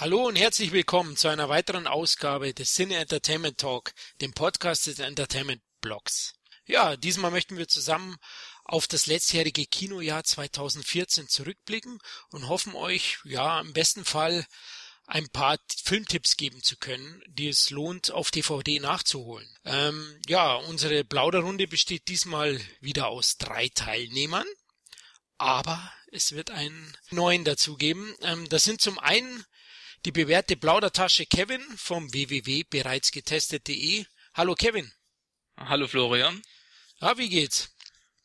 Hallo und herzlich willkommen zu einer weiteren Ausgabe des Cine Entertainment Talk, dem Podcast des Entertainment Blogs. Ja, diesmal möchten wir zusammen auf das letztjährige Kinojahr 2014 zurückblicken und hoffen euch, ja, im besten Fall ein paar Filmtipps geben zu können, die es lohnt, auf DVD nachzuholen. Ähm, ja, unsere Plauderrunde besteht diesmal wieder aus drei Teilnehmern, aber es wird einen neuen dazugeben. Ähm, das sind zum einen die bewährte Plaudertasche Kevin vom www.bereitsgetestet.de. Hallo Kevin. Hallo Florian. Ja, wie geht's?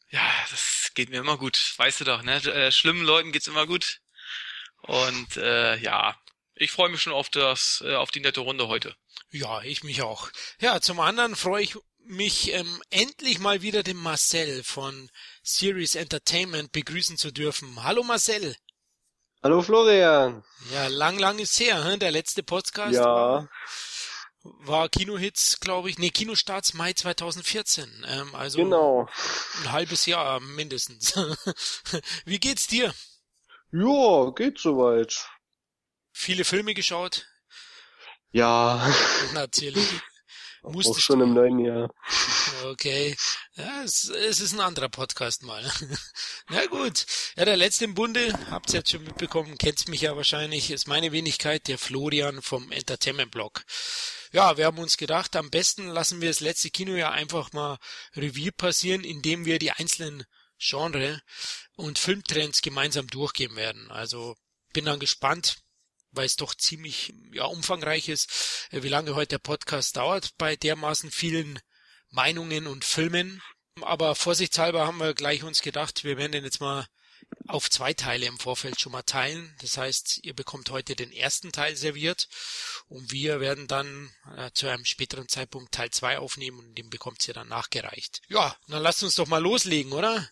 Ja, das geht mir immer gut. Weißt du doch, ne? Äh, schlimmen Leuten geht's immer gut. Und äh, ja, ich freue mich schon auf das, äh, auf die nette Runde heute. Ja, ich mich auch. Ja, zum anderen freue ich mich ähm, endlich mal wieder den Marcel von Series Entertainment begrüßen zu dürfen. Hallo Marcel. Hallo Florian. Ja, lang, lang ist her, hm? der letzte Podcast. Ja. War, Kinohits, glaube ich. Nee, Kinostarts Mai 2014. Ähm, also Genau. ein halbes Jahr mindestens. Wie geht's dir? Ja, geht soweit. Viele Filme geschaut? Ja, Natürlich. Auch Musstest schon im neuen Jahr. Okay. Ja, es, es ist ein anderer Podcast mal. Na gut. Ja, der letzte im Bunde, habt's jetzt schon mitbekommen, kennt's mich ja wahrscheinlich, ist meine Wenigkeit, der Florian vom Entertainment Blog. Ja, wir haben uns gedacht, am besten lassen wir das letzte Kinojahr einfach mal Revue passieren, indem wir die einzelnen Genre und Filmtrends gemeinsam durchgehen werden. Also bin dann gespannt, weil es doch ziemlich ja, umfangreich ist, äh, wie lange heute der Podcast dauert bei dermaßen vielen Meinungen und Filmen. Aber vorsichtshalber haben wir gleich uns gedacht, wir werden den jetzt mal auf zwei Teile im Vorfeld schon mal teilen. Das heißt, ihr bekommt heute den ersten Teil serviert und wir werden dann äh, zu einem späteren Zeitpunkt Teil zwei aufnehmen und den bekommt ihr dann nachgereicht. Ja, dann lasst uns doch mal loslegen, oder?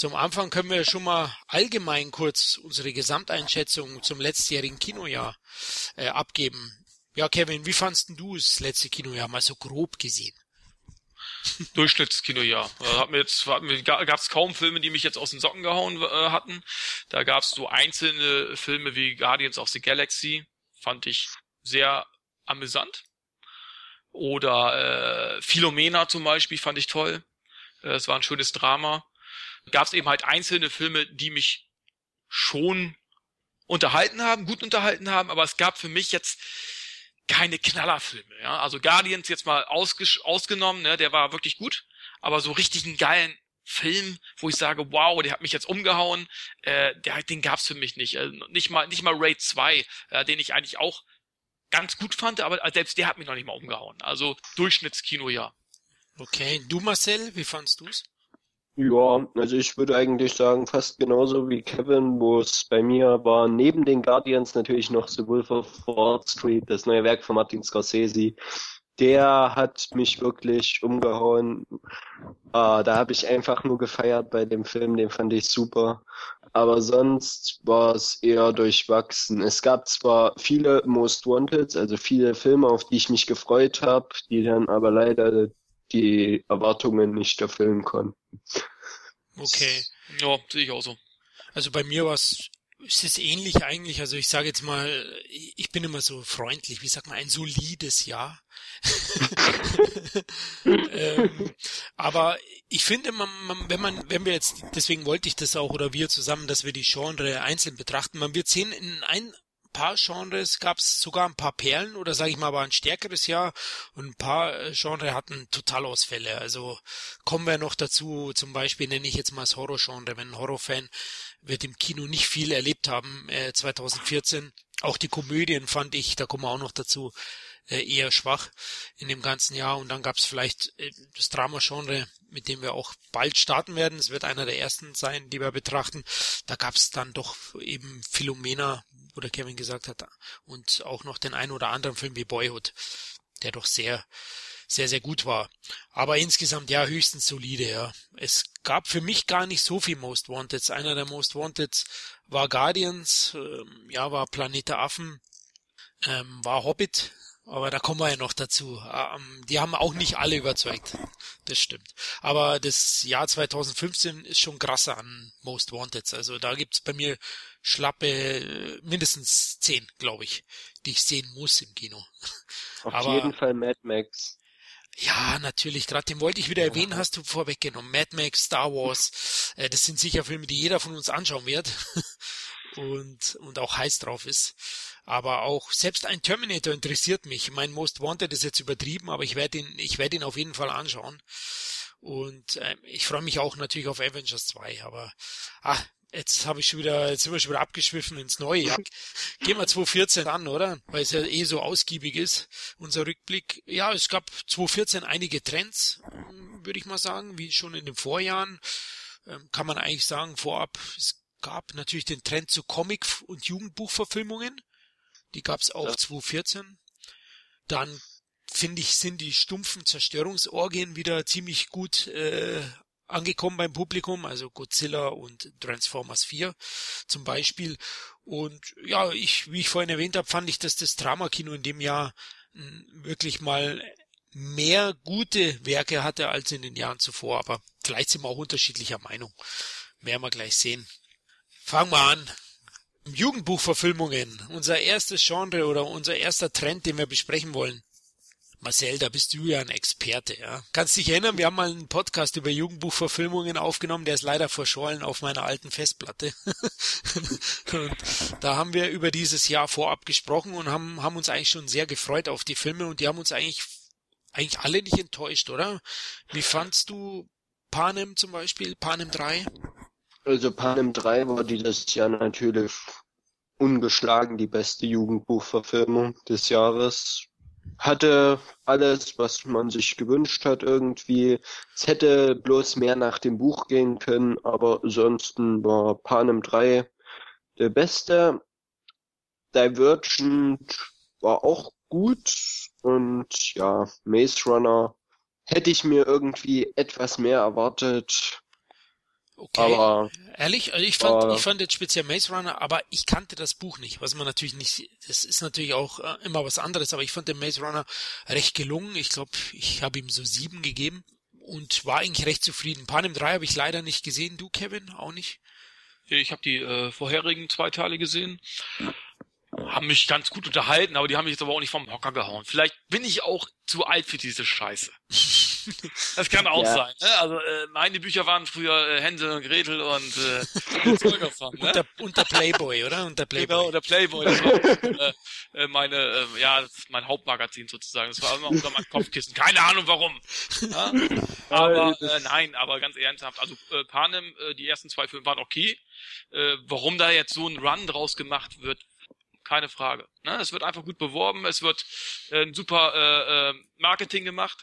Zum Anfang können wir schon mal allgemein kurz unsere Gesamteinschätzung zum letztjährigen Kinojahr äh, abgeben. Ja, Kevin, wie fandst du das letzte Kinojahr mal so grob gesehen? Durchschnittskinojahr. Äh, hat mir jetzt hat mir, gab es kaum Filme, die mich jetzt aus den Socken gehauen äh, hatten. Da gab es so einzelne Filme wie Guardians of the Galaxy, fand ich sehr amüsant. Oder äh, Philomena zum Beispiel fand ich toll. Äh, Es war ein schönes Drama. Gab es eben halt einzelne Filme, die mich schon unterhalten haben, gut unterhalten haben, aber es gab für mich jetzt keine Knallerfilme. Ja? Also Guardians jetzt mal ausgenommen, ne? der war wirklich gut, aber so richtig einen geilen Film, wo ich sage, wow, der hat mich jetzt umgehauen, äh, der, den gab's für mich nicht. Also nicht mal nicht mal Raid 2, äh, den ich eigentlich auch ganz gut fand, aber selbst der hat mich noch nicht mal umgehauen. Also Durchschnittskino, ja. Okay, du Marcel, wie fandst du's? Ja, also ich würde eigentlich sagen, fast genauso wie Kevin, wo es bei mir war, neben den Guardians natürlich noch The Wolf of Wall Street, das neue Werk von Martin Scorsese. Der hat mich wirklich umgehauen. Ah, da habe ich einfach nur gefeiert bei dem Film, den fand ich super. Aber sonst war es eher durchwachsen. Es gab zwar viele Most Wanted, also viele Filme, auf die ich mich gefreut habe, die dann aber leider die Erwartungen nicht erfüllen konnten. Okay. Ja, sehe ich auch so. Also bei mir war es es ist ähnlich eigentlich, also ich sage jetzt mal, ich bin immer so freundlich, wie sagt man, ein solides Ja. ähm, aber ich finde, man, man, wenn man, wenn wir jetzt, deswegen wollte ich das auch oder wir zusammen, dass wir die Genre einzeln betrachten, man wird sehen, in ein paar Genres gab es sogar ein paar Perlen oder sage ich mal, war ein stärkeres Jahr und ein paar äh, Genre hatten Totalausfälle. Also kommen wir noch dazu, zum Beispiel nenne ich jetzt mal das Horror-Genre, wenn ein Horrorfan wird im Kino nicht viel erlebt haben, äh, 2014. Auch die Komödien fand ich, da kommen wir auch noch dazu, äh, eher schwach in dem ganzen Jahr. Und dann gab es vielleicht äh, das Drama-Genre, mit dem wir auch bald starten werden. Es wird einer der ersten sein, die wir betrachten. Da gab es dann doch eben Philomena, wo der Kevin gesagt hat, und auch noch den einen oder anderen Film wie Boyhood, der doch sehr sehr, sehr gut war. Aber insgesamt ja höchstens solide, ja. Es gab für mich gar nicht so viel Most Wanted. Einer der Most Wanted war Guardians, ähm, ja, war Planet Affen, ähm, war Hobbit, aber da kommen wir ja noch dazu. Ähm, die haben auch nicht alle überzeugt. Das stimmt. Aber das Jahr 2015 ist schon krasser an Most Wanted. Also da gibt's bei mir schlappe äh, mindestens zehn, glaube ich, die ich sehen muss im Kino. Auf aber, jeden Fall Mad Max. Ja, natürlich. Gerade den wollte ich wieder erwähnen, hast du vorweggenommen. Mad Max, Star Wars, äh, das sind sicher Filme, die jeder von uns anschauen wird und und auch heiß drauf ist. Aber auch selbst ein Terminator interessiert mich. Mein Most Wanted ist jetzt übertrieben, aber ich werde ihn, ich werde ihn auf jeden Fall anschauen. Und äh, ich freue mich auch natürlich auf Avengers 2. Aber ah, Jetzt habe ich schon wieder, jetzt sind wir schon wieder abgeschwiffen ins neue Jahr. Gehen wir 2014 an, oder? Weil es ja eh so ausgiebig ist, unser Rückblick. Ja, es gab 2014 einige Trends, würde ich mal sagen, wie schon in den Vorjahren. Ähm, kann man eigentlich sagen, vorab, es gab natürlich den Trend zu Comic- und Jugendbuchverfilmungen. Die gab es auch ja. 2014. Dann finde ich, sind die stumpfen Zerstörungsorgien wieder ziemlich gut äh, angekommen beim Publikum, also Godzilla und Transformers 4 zum Beispiel. Und ja, ich, wie ich vorhin erwähnt habe, fand ich, dass das Dramakino in dem Jahr hm, wirklich mal mehr gute Werke hatte als in den Jahren zuvor, aber gleich sind wir auch unterschiedlicher Meinung. Werden wir gleich sehen. Fangen wir an. Jugendbuchverfilmungen, unser erstes Genre oder unser erster Trend, den wir besprechen wollen. Marcel, da bist du ja ein Experte, ja. Kannst dich erinnern, wir haben mal einen Podcast über Jugendbuchverfilmungen aufgenommen, der ist leider verschollen auf meiner alten Festplatte. und da haben wir über dieses Jahr vorab gesprochen und haben, haben uns eigentlich schon sehr gefreut auf die Filme und die haben uns eigentlich, eigentlich alle nicht enttäuscht, oder? Wie fandst du Panem zum Beispiel, Panem 3? Also Panem 3 war dieses Jahr natürlich ungeschlagen die beste Jugendbuchverfilmung des Jahres hatte alles, was man sich gewünscht hat irgendwie. Es hätte bloß mehr nach dem Buch gehen können, aber ansonsten war Panem 3 der beste. Divergent war auch gut und ja, Maze Runner hätte ich mir irgendwie etwas mehr erwartet. Okay. Aber, Ehrlich, also ich fand, äh, ich fand jetzt speziell Maze Runner, aber ich kannte das Buch nicht, was man natürlich nicht, das ist natürlich auch äh, immer was anderes, aber ich fand den Maze Runner recht gelungen. Ich glaube, ich habe ihm so sieben gegeben und war eigentlich recht zufrieden. Panem 3 habe ich leider nicht gesehen. Du, Kevin, auch nicht? Ich habe die äh, vorherigen zwei Teile gesehen. Haben mich ganz gut unterhalten, aber die haben mich jetzt aber auch nicht vom Hocker gehauen. Vielleicht bin ich auch zu alt für diese Scheiße. Das kann auch ja. sein. Ne? Also äh, meine Bücher waren früher äh, Hänsel und Gretel und äh, ne? und, der, und der Playboy, oder? Und der Playboy. Genau, der Playboy. Das war äh, äh, meine, äh, ja, das ist mein Hauptmagazin sozusagen. Das war immer unter meinem Kopfkissen. Keine Ahnung warum. Ja? Aber äh, nein, aber ganz ernsthaft. Also äh, Panem, äh, die ersten zwei Filme waren okay. Äh, warum da jetzt so ein Run draus gemacht wird, keine Frage. Ne? Es wird einfach gut beworben, es wird äh, ein super äh, äh, Marketing gemacht.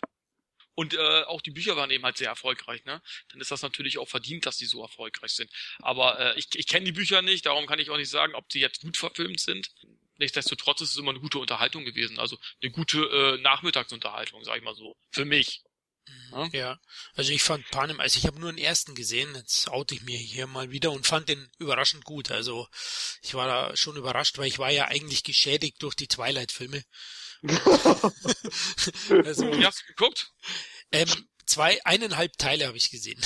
Und äh, auch die Bücher waren eben halt sehr erfolgreich, ne? Dann ist das natürlich auch verdient, dass die so erfolgreich sind. Aber äh, ich, ich kenne die Bücher nicht, darum kann ich auch nicht sagen, ob sie jetzt gut verfilmt sind. Nichtsdestotrotz ist es immer eine gute Unterhaltung gewesen, also eine gute äh, Nachmittagsunterhaltung, sag ich mal so, für mich. Ja, ja. also ich fand Panem, also ich habe nur den ersten gesehen, jetzt oute ich mir hier mal wieder und fand den überraschend gut. Also ich war da schon überrascht, weil ich war ja eigentlich geschädigt durch die Twilight-Filme. Also, Wie hast du geguckt? Ähm, zwei, eineinhalb Teile habe ich gesehen.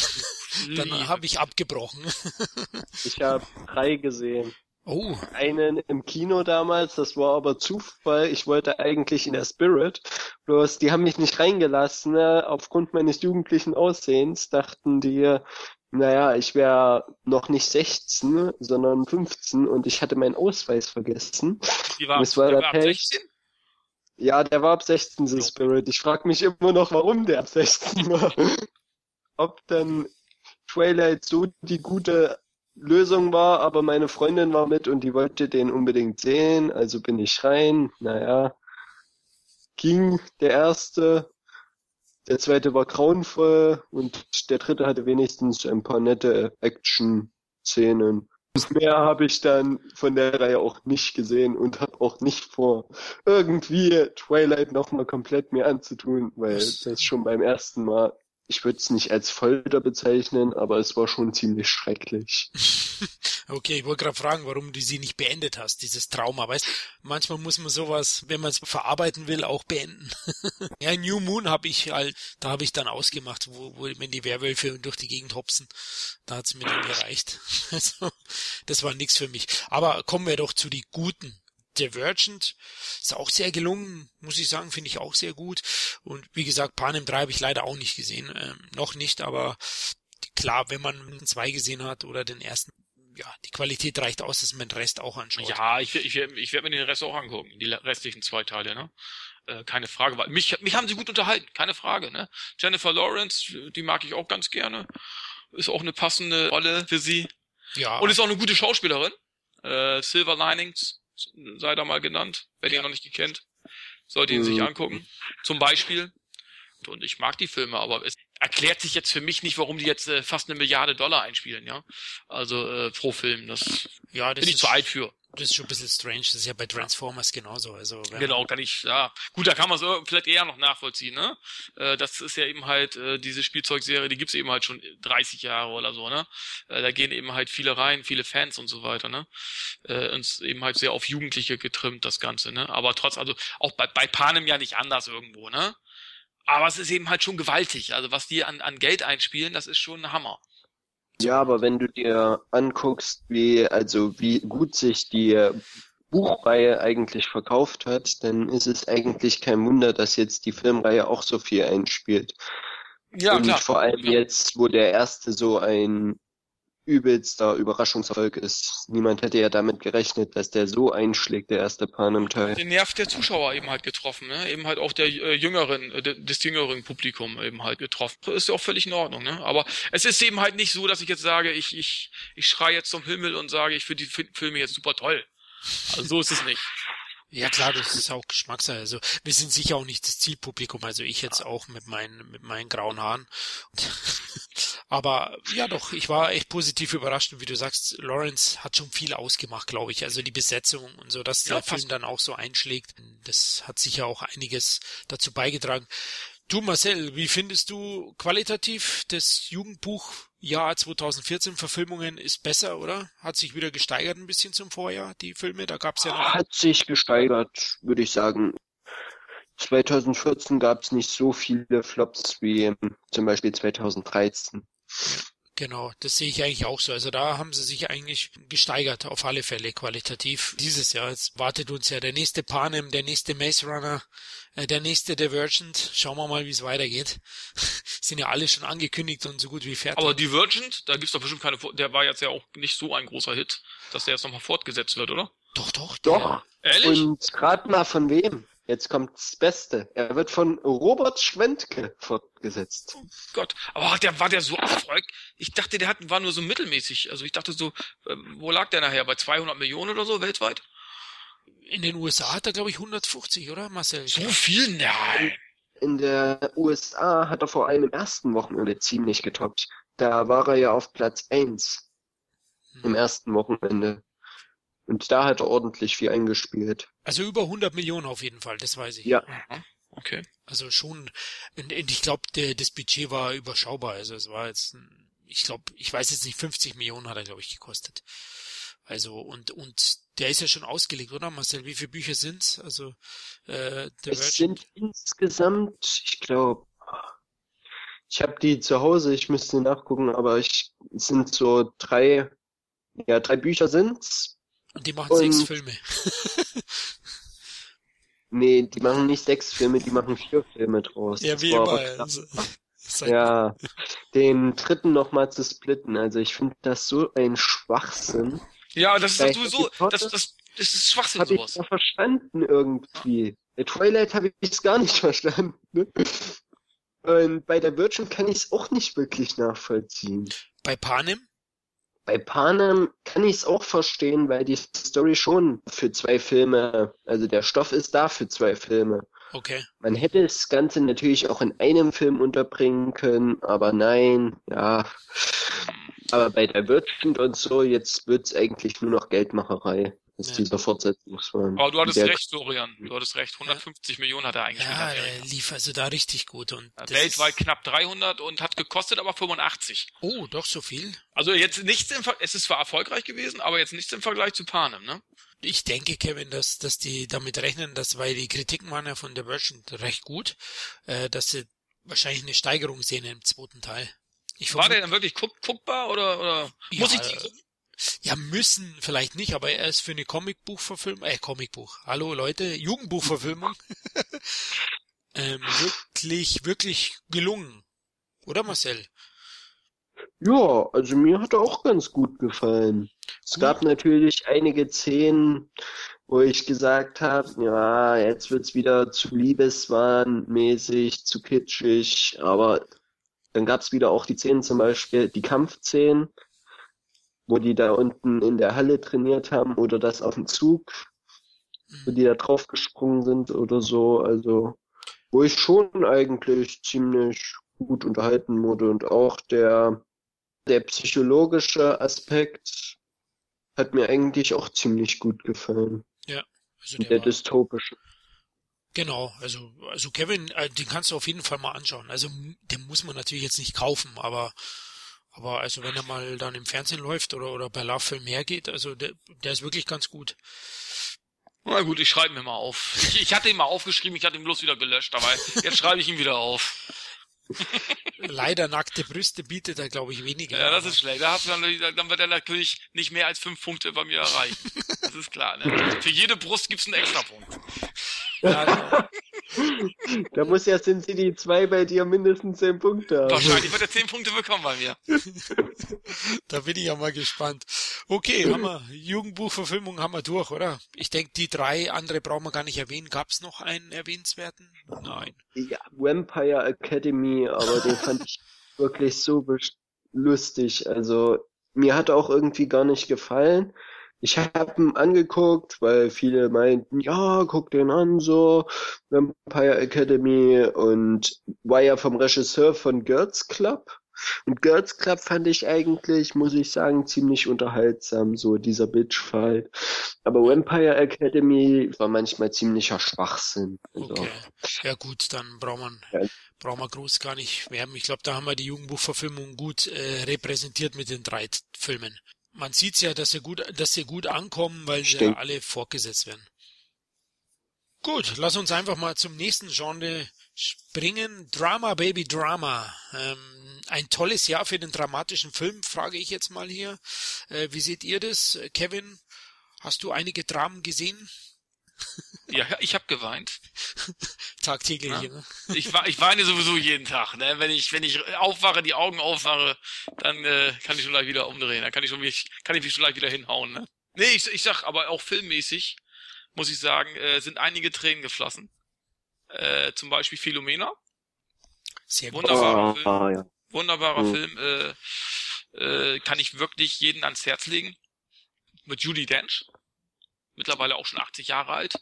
Dann habe ich abgebrochen. ich habe drei gesehen. Oh. Einen im Kino damals, das war aber Zufall. Ich wollte eigentlich in der Spirit, bloß die haben mich nicht reingelassen. Ne? Aufgrund meines jugendlichen Aussehens dachten die, naja, ich wäre noch nicht 16, sondern 15 und ich hatte meinen Ausweis vergessen. Wie war, das war der war 16? Ja, der war ab 16, The Spirit. Ich frage mich immer noch, warum der ab 16 war. Ob denn Twilight so die gute Lösung war, aber meine Freundin war mit und die wollte den unbedingt sehen, also bin ich rein. Naja, ging der erste, der zweite war grauenvoll und der dritte hatte wenigstens ein paar nette Action-Szenen. Mehr habe ich dann von der Reihe auch nicht gesehen und habe auch nicht vor, irgendwie Twilight nochmal komplett mir anzutun, weil das schon beim ersten Mal ich würde es nicht als Folter bezeichnen, aber es war schon ziemlich schrecklich. okay, ich wollte gerade fragen, warum du sie nicht beendet hast, dieses Trauma. Weißt manchmal muss man sowas, wenn man es verarbeiten will, auch beenden. ja, New Moon habe ich halt, da habe ich dann ausgemacht, wo, wo wenn die Werwölfe durch die Gegend hopsen, da hat's mir dann gereicht. Also, das war nichts für mich. Aber kommen wir doch zu die guten Divergent ist auch sehr gelungen, muss ich sagen, finde ich auch sehr gut. Und wie gesagt, Panem 3 habe ich leider auch nicht gesehen, ähm, noch nicht, aber klar, wenn man den 2 gesehen hat oder den ersten, ja, die Qualität reicht aus, dass man den Rest auch anschaut. Ja, ich, ich, ich werde mir den Rest auch angucken, die restlichen zwei Teile, ne? Äh, keine Frage, weil mich, mich haben sie gut unterhalten, keine Frage, ne? Jennifer Lawrence, die mag ich auch ganz gerne. Ist auch eine passende Rolle für sie. Ja. Und ist auch eine gute Schauspielerin. Äh, Silver Linings sei da mal genannt, wer ja. den noch nicht gekannt, sollte ihn mhm. sich angucken. Zum Beispiel. Und ich mag die Filme, aber es erklärt sich jetzt für mich nicht, warum die jetzt äh, fast eine Milliarde Dollar einspielen, ja. Also äh, pro Film. Das, ja, das bin ich zu alt für das ist schon ein bisschen strange. Das ist ja bei Transformers genauso. Also, genau, kann ich, ja. Gut, da kann man es vielleicht eher noch nachvollziehen, ne? Äh, das ist ja eben halt, äh, diese Spielzeugserie, die gibt's eben halt schon 30 Jahre oder so, ne? Äh, da gehen eben halt viele rein, viele Fans und so weiter, ne? Und eben halt sehr auf Jugendliche getrimmt, das Ganze, ne? Aber trotz, also auch bei, bei Panem ja nicht anders irgendwo, ne? Aber es ist eben halt schon gewaltig. Also was die an, an Geld einspielen, das ist schon ein Hammer. Ja, aber wenn du dir anguckst, wie, also wie gut sich die Buchreihe eigentlich verkauft hat, dann ist es eigentlich kein Wunder, dass jetzt die Filmreihe auch so viel einspielt. Ja, Und klar. vor allem jetzt, wo der erste so ein übelster Überraschungserfolg ist. Niemand hätte ja damit gerechnet, dass der so einschlägt, der erste Panem-Teil. Den Nerv der Zuschauer eben halt getroffen, ne? eben halt auch der äh, jüngeren, äh, des jüngeren Publikum eben halt getroffen. Ist ja auch völlig in Ordnung, ne? Aber es ist eben halt nicht so, dass ich jetzt sage, ich, ich, ich schreie jetzt zum Himmel und sage, ich finde die Filme jetzt super toll. Also so ist es nicht. Ja klar, das ist auch Geschmackssache. Also wir sind sicher auch nicht das Zielpublikum. Also ich jetzt auch mit meinen mit meinen grauen Haaren. Aber ja doch, ich war echt positiv überrascht und wie du sagst, Lawrence hat schon viel ausgemacht, glaube ich. Also die Besetzung und so, dass ja, der Film dann auch so einschlägt, das hat sicher auch einiges dazu beigetragen. Du Marcel, wie findest du qualitativ das Jugendbuch Jahr 2014 Verfilmungen ist besser, oder? Hat sich wieder gesteigert ein bisschen zum Vorjahr, die Filme? Da gab's ja noch. Hat sich gesteigert, würde ich sagen. 2014 gab es nicht so viele Flops wie zum Beispiel 2013. Genau, das sehe ich eigentlich auch so. Also da haben sie sich eigentlich gesteigert, auf alle Fälle qualitativ. Dieses Jahr, jetzt wartet uns ja der nächste Panem, der nächste Maze Runner, der nächste Divergent. Schauen wir mal, wie es weitergeht. Sind ja alle schon angekündigt und so gut wie fertig. Aber Divergent, da gibt's doch bestimmt keine, der war jetzt ja auch nicht so ein großer Hit, dass der jetzt nochmal fortgesetzt wird, oder? Doch, doch. Doch. Ehrlich? Und gerade mal von wem? Jetzt kommt das Beste. Er wird von Robert Schwentke fortgesetzt. Oh Gott, aber der war der so erfolgreich? Ich dachte, der hat, war nur so mittelmäßig. Also ich dachte so, äh, wo lag der nachher? Bei 200 Millionen oder so weltweit? In den USA hat er, glaube ich, 150, oder Marcel? So viel? Nein. In der USA hat er vor allem im ersten Wochenende ziemlich getoppt. Da war er ja auf Platz 1. Hm. Im ersten Wochenende. Und da hat er ordentlich viel eingespielt. Also über 100 Millionen auf jeden Fall, das weiß ich. Ja. Okay. Also schon, und ich glaube, das Budget war überschaubar. Also es war jetzt, ich glaube, ich weiß jetzt nicht, 50 Millionen hat er, glaube ich, gekostet. Also und und der ist ja schon ausgelegt, oder Marcel? Wie viele Bücher sind's? Also äh, der es sind insgesamt, ich glaube, ich habe die zu Hause, ich müsste nachgucken, aber ich es sind so drei, ja drei Bücher sind's und die machen und, sechs Filme. nee, die machen nicht sechs Filme, die machen vier Filme draus. Ja, wie immer. Also, ja, den dritten nochmal zu splitten. Also ich finde das so ein Schwachsinn. Ja, das ist sowieso, das, das, das ist Schwachsinn hab sowas. Habe ich verstanden irgendwie. Bei Twilight habe ich es gar nicht verstanden. Ne? Und bei der Virgin kann ich es auch nicht wirklich nachvollziehen. Bei Panem? Bei Panem kann ich es auch verstehen, weil die Story schon für zwei Filme, also der Stoff ist da für zwei Filme. Okay. Man hätte das Ganze natürlich auch in einem Film unterbringen können, aber nein, ja. Aber bei der Wirtschaft und so, jetzt wird's eigentlich nur noch Geldmacherei. dass Ja. dieser Fortsetzungsfilm. Aber du hattest der, recht, Florian. Du hattest recht. 150 Millionen hat er eingespielt. Ja, er lief also da richtig gut und Ja, das Weltweit Ist, knapp 300 und hat gekostet aber 85. oh, doch so viel. Also jetzt nichts im Ver es ist zwar erfolgreich gewesen, aber jetzt nichts im Vergleich zu Panem, ne? Ich denke, Kevin, dass, dass die damit rechnen, dass, weil die Kritiken waren ja von der Version recht gut, äh, dass sie wahrscheinlich eine Steigerung sehen im zweiten Teil. Ich War der dann wirklich guck guckbar oder, oder muss Ja, ich die Ja, müssen vielleicht nicht, aber er ist für eine Comicbuchverfilmung, äh, Comicbuch, hallo Leute, Jugendbuchverfilmung, ähm, wirklich, wirklich gelungen. Oder Marcel? ja, also mir hat er auch ganz gut gefallen. Es Gut. gab natürlich einige Szenen, wo ich gesagt habe, ja, jetzt wird's wieder zu liebeswahnmäßig, zu kitschig, aber dann gab's wieder auch die Szenen, zum Beispiel die Kampfszenen, wo die da unten in der Halle trainiert haben oder das auf dem Zug, wo die da drauf gesprungen sind oder so, also wo ich schon eigentlich ziemlich gut unterhalten wurde und auch der der psychologische Aspekt hat mir eigentlich auch ziemlich gut gefallen. Also Der, der dystopische. Genau, also, also Kevin, äh, den kannst du auf jeden Fall mal anschauen. Also, den muss man natürlich jetzt nicht kaufen, aber, aber also wenn er mal dann im Fernsehen läuft oder, oder bei Love Film hergeht, also der, der ist wirklich ganz gut. Na gut, ich schreibe mir mal auf. Ich, ich hatte ihn mal aufgeschrieben, ich hatte ihn bloß wieder gelöscht, aber jetzt schreibe ich ihn wieder auf. Leider nackte Brüste bietet er, glaube ich, weniger. Ja, das ist schlecht. Da hat man, dann wird er natürlich nicht mehr als fünf Punkte bei mir erreichen. Das ist klar. Ne? Für jede Brust gibt's einen Extrapunkt. Da muss ja Sin City 2 bei dir mindestens 10 Punkte haben. Wahrscheinlich wird er zehn Punkte bekommen bei mir. da bin ich ja mal gespannt. Okay, haben wir Jugendbuchverfilmung haben wir durch, oder? Ich denke, die drei andere brauchen wir gar nicht erwähnen. Gab es noch einen erwähnenswerten? Nein. Ja, Vampire Academy, aber den fand ich wirklich so lustig. Also mir hat er auch irgendwie gar nicht gefallen. Ich habe ihn angeguckt, weil viele meinten, ja, guck den an, so Vampire Academy und war ja vom Regisseur von Girls Club. Und Girls Club fand ich eigentlich, muss ich sagen, ziemlich unterhaltsam, so dieser Bitchfight. Aber Vampire Academy war manchmal ziemlicher Schwachsinn. Also, Okay. Ja gut, dann braucht man, Ja. braucht man groß gar nicht werben. Ich glaube, da haben wir die Jugendbuchverfilmung gut äh, repräsentiert mit den drei Filmen. Man sieht's ja, dass sie gut, dass sie gut ankommen, weil sie ja Stimmt. alle fortgesetzt werden. Gut, lass uns einfach mal zum nächsten Genre springen. Drama, Baby, Drama. Ähm, ein tolles Jahr für den dramatischen Film, frage ich jetzt mal hier. Äh, wie seht ihr das? Kevin, hast du einige Dramen gesehen? Ja, ich habe geweint. Tagtäglich, Ja. ne? Ich, ich weine sowieso jeden Tag. Ne? Wenn ich wenn ich aufwache, die Augen aufwache, dann äh, kann ich schon gleich wieder umdrehen. Dann kann ich schon mich, kann ich mich schon gleich wieder hinhauen. Ne? Nee, ich, ich sag aber auch filmmäßig, muss ich sagen, äh, sind einige Tränen geflossen. Äh, zum Beispiel Philomena. Sehr gut. Wunderbarer Film. ah, ja. Wunderbarer Mhm. Film. Äh, äh, kann ich wirklich jeden ans Herz legen. Mit Judy Dench. Mittlerweile auch schon 80 Jahre alt.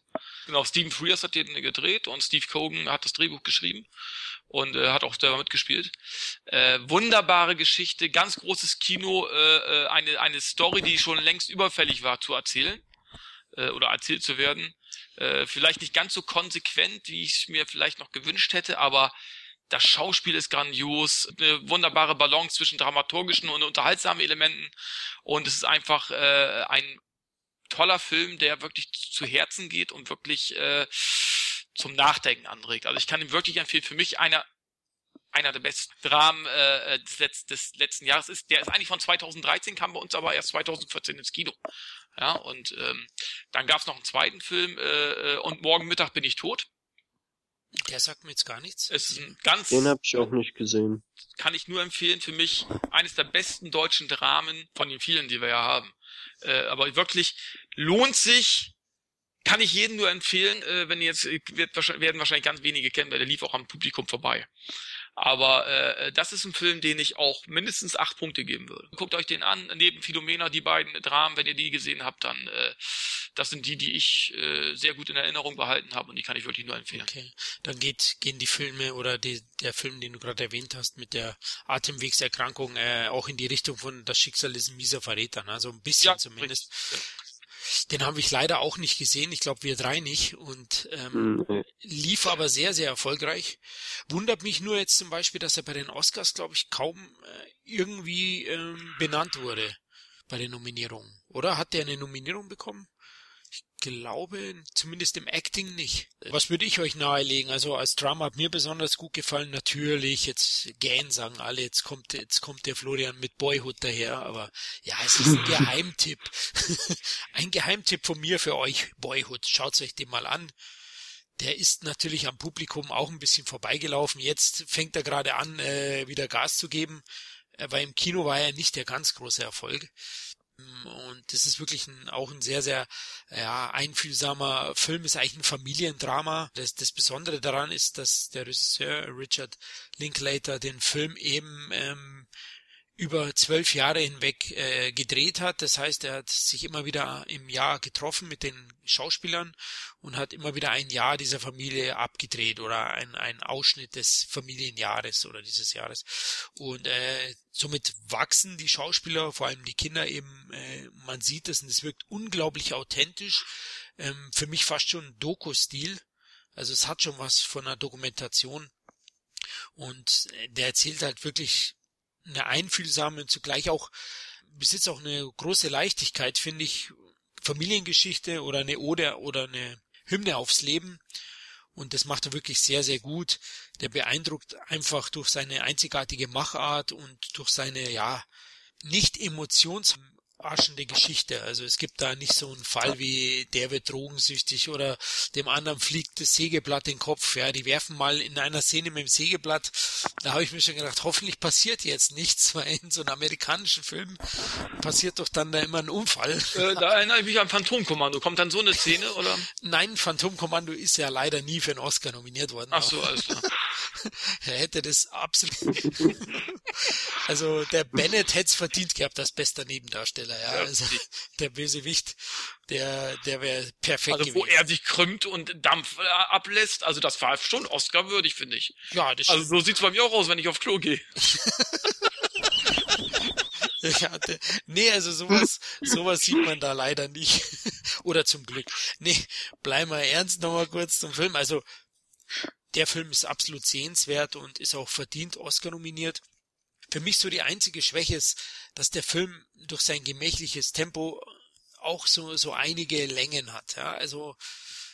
Genau, Stephen Frears hat den gedreht und Steve Cogan hat das Drehbuch geschrieben und äh, hat auch selber mitgespielt. Äh, wunderbare Geschichte, ganz großes Kino, äh, äh, eine, eine Story, die schon längst überfällig war zu erzählen äh, oder erzählt zu werden. Äh, vielleicht nicht ganz so konsequent, wie ich es mir vielleicht noch gewünscht hätte, aber das Schauspiel ist grandios, eine wunderbare Balance zwischen dramaturgischen und unterhaltsamen Elementen und es ist einfach äh, ein toller Film, der wirklich zu Herzen geht und wirklich äh, zum Nachdenken anregt. Also ich kann ihn wirklich empfehlen. Für mich einer einer der besten Dramen äh, des, Letz-, des letzten Jahres ist. Der ist eigentlich von 2013, kam bei uns aber erst 2014 ins Kino. Ja, und ähm, dann gab es noch einen zweiten Film äh, äh, und morgen Mittag bin ich tot. Der sagt mir jetzt gar nichts. Es ist ein ganz Den habe ich auch nicht gesehen. kann ich nur empfehlen. Für mich eines der besten deutschen Dramen von den vielen, die wir ja haben. Äh, aber wirklich lohnt sich. Kann ich jedem nur empfehlen, äh, wenn jetzt, wird, wahrscheinlich- werden wahrscheinlich ganz wenige kennen, weil der lief auch am Publikum vorbei. Aber äh, das ist ein Film, den ich auch mindestens acht Punkte geben würde. Guckt euch den an, neben Philomena, die beiden Dramen, wenn ihr die gesehen habt, dann äh, das sind die, die ich äh, sehr gut in Erinnerung behalten habe und die kann ich wirklich nur empfehlen. Okay, dann geht, gehen die Filme oder die, der Film, den du gerade erwähnt hast, mit der Atemwegserkrankung äh, auch in die Richtung von Das Schicksal ist ein mieser Verräter, ne? also ein bisschen Ja, zumindest. richtig. Den habe ich leider auch nicht gesehen. Ich glaube, wir drei nicht. Und ähm, mhm. lief aber sehr, sehr erfolgreich. Wundert mich nur jetzt zum Beispiel, dass er bei den Oscars, glaube ich, kaum äh, irgendwie ähm, benannt wurde bei den Nominierungen. Oder hat der eine Nominierung bekommen? Glaube, zumindest im Acting nicht. Was würde ich euch nahelegen? Also als Drama hat mir besonders gut gefallen. Natürlich, jetzt gähn sagen alle, jetzt kommt, jetzt kommt der Florian mit Boyhood daher, aber ja, es ist ein Geheimtipp. ein Geheimtipp von mir für euch, Boyhood. Schaut euch den mal an. Der ist natürlich am Publikum auch ein bisschen vorbeigelaufen. Jetzt fängt er gerade an, äh, wieder Gas zu geben. Weil im Kino war er nicht der ganz große Erfolg. Und das ist wirklich ein, auch ein sehr, sehr ja, einfühlsamer Film, ist eigentlich ein Familiendrama. Das, das Besondere daran ist, dass der Regisseur Richard Linklater den Film eben ähm, über zwölf Jahre hinweg äh, gedreht hat. Das heißt, er hat sich immer wieder im Jahr getroffen mit den Schauspielern und hat immer wieder ein Jahr dieser Familie abgedreht oder ein, ein Ausschnitt des Familienjahres oder dieses Jahres. Und äh, somit wachsen die Schauspieler, vor allem die Kinder eben, äh, man sieht es und es wirkt unglaublich authentisch. Ähm, für mich fast schon Doku-Stil. Also es hat schon was von einer Dokumentation. Und äh, der erzählt halt wirklich eine einfühlsame und zugleich auch besitzt auch eine große Leichtigkeit, finde ich, Familiengeschichte oder eine Ode oder eine Hymne aufs Leben. Und das macht er wirklich sehr, sehr gut. Der beeindruckt einfach durch seine einzigartige Machart und durch seine, ja, nicht emotions arschende Geschichte. Also es gibt da nicht so einen Fall wie der wird drogensüchtig oder dem anderen fliegt das Sägeblatt in den Kopf. Ja, die werfen mal in einer Szene mit dem Sägeblatt. Da habe ich mir schon gedacht, hoffentlich passiert jetzt nichts, weil in so einem amerikanischen Film passiert doch dann da immer ein Unfall. Äh, da erinnere ich mich an Phantomkommando. Kommt dann so eine Szene oder? Nein, Phantomkommando ist ja leider nie für einen Oscar nominiert worden. Ach so, alles klar. er hätte das absolut. also der Bennett hätte es verdient gehabt als bester Nebendarsteller. Darsteller, ja. Also der Bösewicht, der, der wäre perfekt Also gewesen. wo er sich krümmt und Dampf äh, ablässt, also das war schon Oscar-würdig, finde ich. Ja, das Also so sieht's bei mir auch aus, wenn ich auf Klo gehe. ja, der, nee, also sowas, sowas sieht man da leider nicht. Oder zum Glück. Nee, bleiben wir ernst nochmal kurz zum Film. Also, der Film ist absolut sehenswert und ist auch verdient Oscar nominiert für mich so die einzige Schwäche ist, dass der Film durch sein gemächliches Tempo auch so, so einige Längen hat. Ja, also,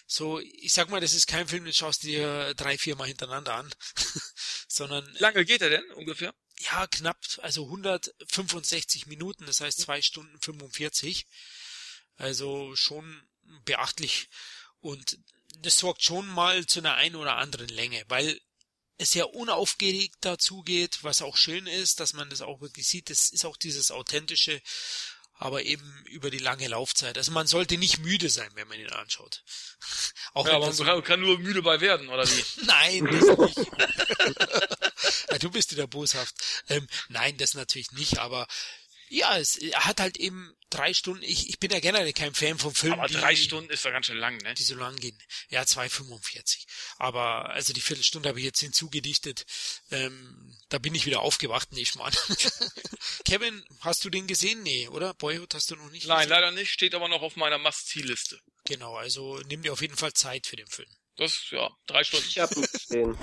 so, ich sag mal, das ist kein Film, den schaust du dir drei, vier Mal hintereinander an, sondern. Wie lange geht er denn ungefähr? Ja, knapp, also 165 Minuten, das heißt zwei Stunden 45. Also schon beachtlich. Und das sorgt schon mal zu einer ein oder anderen Länge, weil es sehr unaufgeregt dazugeht, was auch schön ist, dass man das auch wirklich sieht. Das ist auch dieses authentische, aber eben über die lange Laufzeit. Also man sollte nicht müde sein, wenn man ihn anschaut. auch ja, man so kann nur müde bei werden, oder wie? nein, das nicht. ja, du bist wieder boshaft. Ähm, nein, das natürlich nicht, aber ja, es hat halt eben drei Stunden. Ich, ich bin ja generell kein Fan von Filmen. Aber drei die, Stunden ist doch ganz schön lang, ne? Die so lang gehen. Ja, 2,45. Aber also die Viertelstunde habe ich jetzt hinzugedichtet. Ähm, da bin ich wieder aufgewacht, nee, Schmarrn. Kevin, hast du den gesehen? Nee, oder? Boyhood hast du noch nicht Nein, gesehen? leider nicht. Steht aber noch auf meiner Must-See-Liste. Genau, also nimm dir auf jeden Fall Zeit für den Film. Das, ja, drei Stunden. Ich habe ihn gesehen.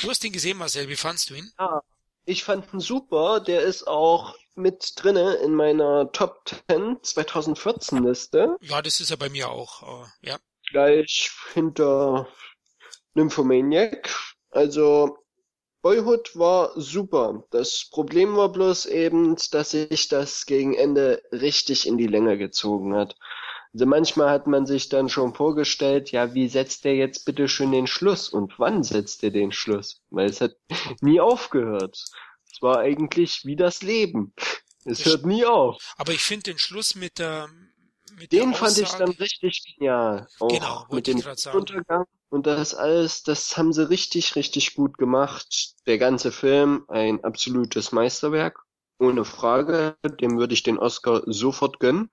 Du hast ihn gesehen, Marcel. Wie fandst du ihn? Ah, ich fand ihn super. Der ist auch mit drinne in meiner Top 10 2014 Liste. Ja, das ist ja bei mir auch, äh, ja. Gleich hinter Nymphomaniac. Also Boyhood war super. Das Problem war bloß eben, dass sich das gegen Ende richtig in die Länge gezogen hat. Also manchmal hat man sich dann schon vorgestellt, ja, wie setzt der jetzt bitte schön den Schluss und wann setzt er den Schluss? Weil es hat nie aufgehört. Es war eigentlich wie das Leben. Es hört nie auf. Aber ich finde den Schluss mit der mit den der fand ich dann richtig genial. Auch genau, mit dem Untergang und das alles, das haben sie richtig, richtig gut gemacht. Der ganze Film, ein absolutes Meisterwerk. Ohne Frage, dem würde ich den Oscar sofort gönnen.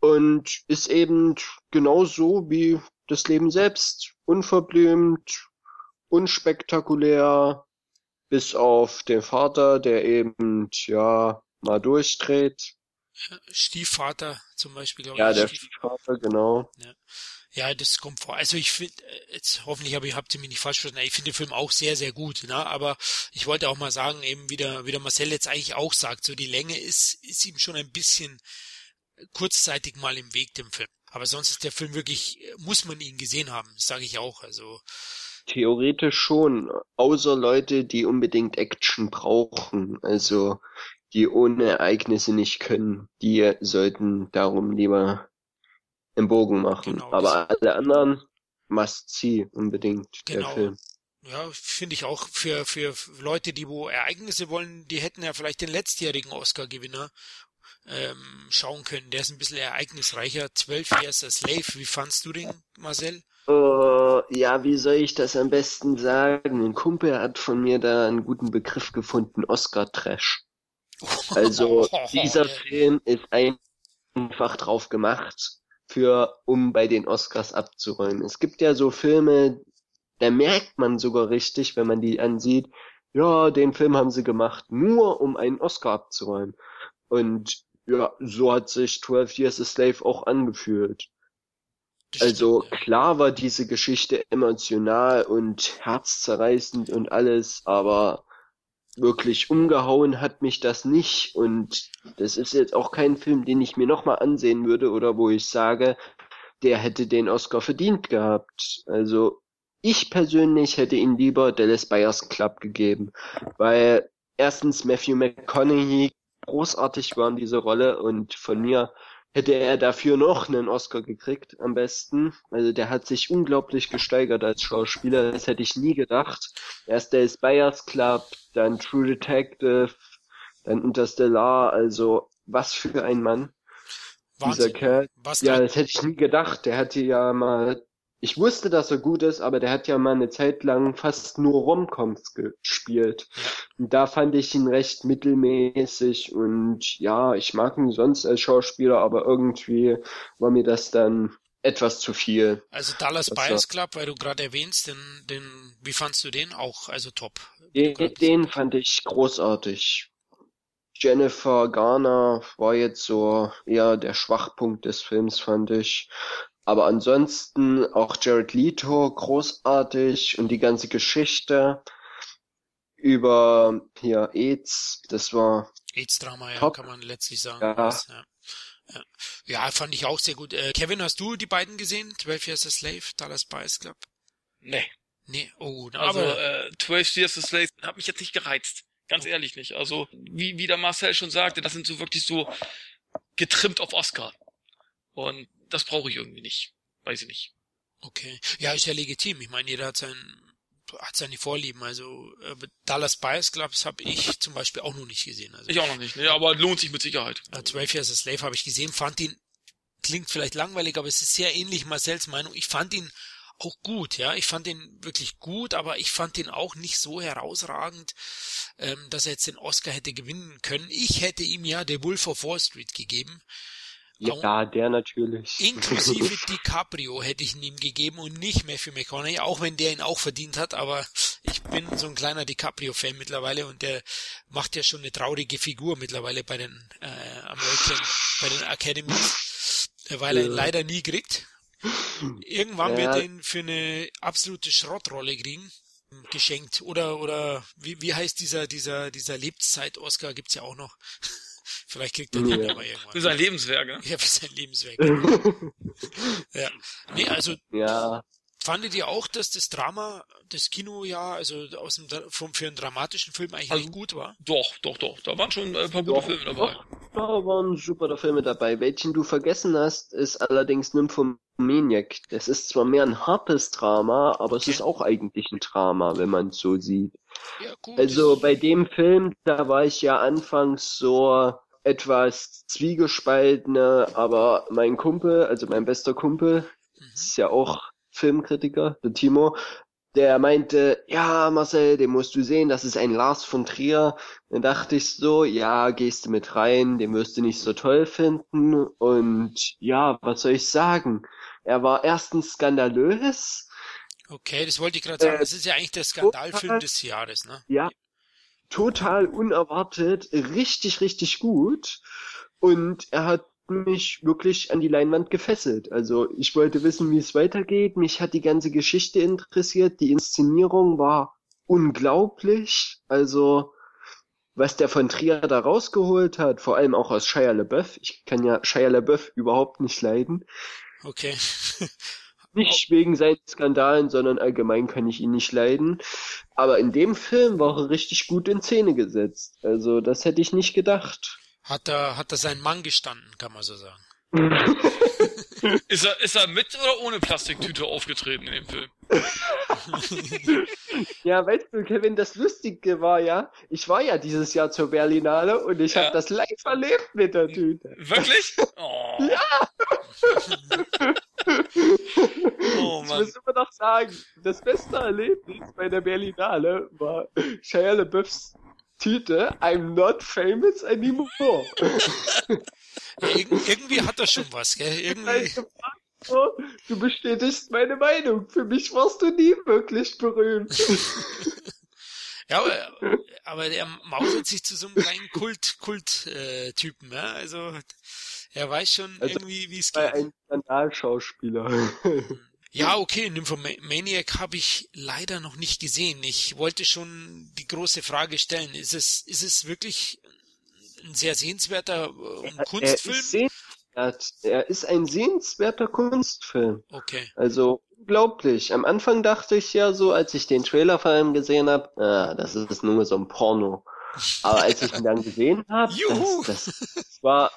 Und ist eben genauso wie das Leben selbst. Unverblümt, unspektakulär, bis auf den Vater, der eben, ja, mal durchdreht. Stiefvater zum Beispiel, glaube ja, ich. Ja, der Stiefvater, genau. Ja. ja, das kommt vor. Also ich finde, äh, jetzt hoffentlich habe ich, habt ihr mich nicht falsch verstanden, ich finde den Film auch sehr, sehr gut, ne? aber ich wollte auch mal sagen, eben wie der, wie der Marcel jetzt eigentlich auch sagt, so die Länge ist, ist ihm schon ein bisschen kurzzeitig mal im Weg, dem Film. Aber sonst ist der Film wirklich, muss man ihn gesehen haben, sage ich auch. Also Theoretisch schon, außer Leute, die unbedingt Action brauchen, also die ohne Ereignisse nicht können, die sollten darum lieber im Bogen machen. Genau, Aber alle anderen must see unbedingt genau. der Film. Ja, finde ich auch für, für Leute, die wo Ereignisse wollen, die hätten ja vielleicht den letztjährigen Oscar-Gewinner ähm, schauen können. Der ist ein bisschen ereignisreicher. 12 Years a Slave. Wie fandst du den, Marcel? Uh, ja, wie soll ich das am besten sagen? Ein Kumpel hat von mir da einen guten Begriff gefunden, Oscar-Trash. Also dieser Film ist einfach drauf gemacht, für um bei den Oscars abzuräumen. Es gibt ja so Filme, da merkt man sogar richtig, wenn man die ansieht, ja, den Film haben sie gemacht, nur um einen Oscar abzuräumen. Und ja, so hat sich 12 Years a Slave auch angefühlt. Also klar war diese Geschichte emotional und herzzerreißend und alles, aber wirklich umgehauen hat mich das nicht und das ist jetzt auch kein Film, den ich mir nochmal ansehen würde oder wo ich sage, der hätte den Oscar verdient gehabt. Also ich persönlich hätte ihn lieber Dallas Buyers Club gegeben, weil erstens Matthew McConaughey großartig war in dieser Rolle und von mir hätte er dafür noch einen Oscar gekriegt, am besten. Also der hat sich unglaublich gesteigert als Schauspieler, das hätte ich nie gedacht. Erst der ist Bayers Club, dann True Detective, dann Interstellar, also was für ein Mann. Wahnsinn. Dieser Kerl. Was ja, das hätte ich nie gedacht. Der hatte ja mal ich wusste, dass er gut ist, aber der hat ja mal eine Zeit lang fast nur Romcoms gespielt. Ja. Da fand ich ihn recht mittelmäßig und ja, ich mag ihn sonst als Schauspieler, aber irgendwie war mir das dann etwas zu viel. Also Dallas Buyers Club, weil du gerade erwähnst, den, den, wie fandst du den auch? Also top. Den, den fand ich großartig. Jennifer Garner war jetzt so eher der Schwachpunkt des Films, fand ich. Aber ansonsten auch Jared Leto großartig und die ganze Geschichte über hier AIDS, das war AIDS-Drama, ja, kann man letztlich sagen. Ja. Das, ja. ja. Ja. fand ich auch sehr gut. Äh, Kevin, hast du die beiden gesehen? 12 Years a Slave, Dallas Buyers Club? Nee. Nee, oh, na, also aber... äh, 12 Years a Slave hat mich jetzt nicht gereizt. Ganz oh. ehrlich nicht. Also, wie, wie der Marcel schon sagte, das sind so wirklich so getrimmt auf Oscar. Und das brauche ich irgendwie nicht. Weiß ich nicht. Okay. Ja, ist ja legitim. Ich meine, jeder hat sein hat seine Vorlieben. Also äh, Dallas Buyers Clubs habe ich zum Beispiel auch noch nicht gesehen. Also, ich auch noch nicht, ne? aber lohnt sich mit Sicherheit. Äh, 12 Years a Slave habe ich gesehen, fand ihn, klingt vielleicht langweilig, aber es ist sehr ähnlich Marcells Meinung. Ich fand ihn auch gut, ja. Ich fand ihn wirklich gut, aber ich fand ihn auch nicht so herausragend, ähm, dass er jetzt den Oscar hätte gewinnen können. Ich hätte ihm ja The Wolf of Wall Street gegeben. Ja, der natürlich. Inklusive DiCaprio hätte ich ihn ihm gegeben und nicht Matthew McConaughey, auch wenn der ihn auch verdient hat, aber ich bin so ein kleiner DiCaprio-Fan mittlerweile und der macht ja schon eine traurige Figur mittlerweile bei den äh, American, bei den Academies, weil er ihn leider nie kriegt. Irgendwann ja. wird er ihn für eine absolute Schrottrolle kriegen geschenkt oder oder wie wie heißt dieser dieser dieser Lebenszeit Oscar gibt's ja auch noch Vielleicht kriegt er den ja. aber irgendwann. Für sein Lebenswerk, ne? Ja, für sein Lebenswerk. ja. Nee, also. Ja. Fandet ihr auch, dass das Drama, das Kinojahr, also aus dem, vom, für einen dramatischen Film eigentlich also, gut war? Doch, doch, doch. Da waren schon ein paar gute doch, Filme dabei. Doch, da waren super Filme dabei. Welchen du vergessen hast, ist allerdings Nymphomaniac. Das ist zwar mehr ein hartes Drama, aber okay. es ist auch eigentlich ein Drama, wenn man es so sieht. Ja, gut. Also bei dem Film, da war ich ja anfangs so, etwas zwiegespaltene, aber mein Kumpel, also mein bester Kumpel, mhm. ist ja auch Filmkritiker, der Timo, der meinte, ja, Marcel, den musst du sehen, das ist ein Lars von Trier. Dann dachte ich so, ja, gehst du mit rein, den wirst du nicht so toll finden. Und ja, was soll ich sagen? Er war erstens skandalös. Okay, das wollte ich gerade sagen. Äh, das ist ja eigentlich der Skandalfilm des Jahres, ne? Ja, total unerwartet, richtig, richtig gut. und er hat mich wirklich an die Leinwand gefesselt. Also ich wollte wissen, wie es weitergeht. Mich hat die ganze Geschichte interessiert. Die Inszenierung war unglaublich. Also was der von Trier da rausgeholt hat, vor allem auch aus Shia LaBeouf. Ich kann ja Shia LaBeouf überhaupt nicht leiden. Okay. Nicht wegen seinen Skandalen, sondern allgemein kann ich ihn nicht leiden. Aber in dem Film war er richtig gut in Szene gesetzt. Also das hätte ich nicht gedacht. Hat er, hat er seinen Mann gestanden, kann man so sagen. ist, er, ist er mit oder ohne Plastiktüte aufgetreten in dem Film? ja, weißt du, Kevin, das Lustige war ja, ich war ja dieses Jahr zur Berlinale und ich ja. habe das live erlebt mit der Tüte. Wirklich? Oh. Ja! oh, Mann. Ich muss immer noch sagen, das beste Erlebnis bei der Berlinale war Shia LaBeoufs Tüte I'm not famous anymore. Ir irgendwie hat er schon was, gell? Irgendwie. Du bestätigst meine Meinung. Für mich warst du nie wirklich berühmt. ja, aber, aber der mausert sich zu so einem kleinen Kult, Kult-Typen, äh, ja. Also er weiß schon also, irgendwie, wie es geht. Ein Skandalschauspieler. Ja, okay, Nymphomaniac habe ich leider noch nicht gesehen. Ich wollte schon die große Frage stellen. Ist es, ist es wirklich ein sehr sehenswerter äh, Kunstfilm? Er ist, sehenswert. er ist ein sehenswerter Kunstfilm. Okay. Also unglaublich. Am Anfang dachte ich ja so, als ich den Trailer vor allem gesehen habe, ah, das ist nur so ein Porno. Aber als ich ihn dann gesehen habe, das, das war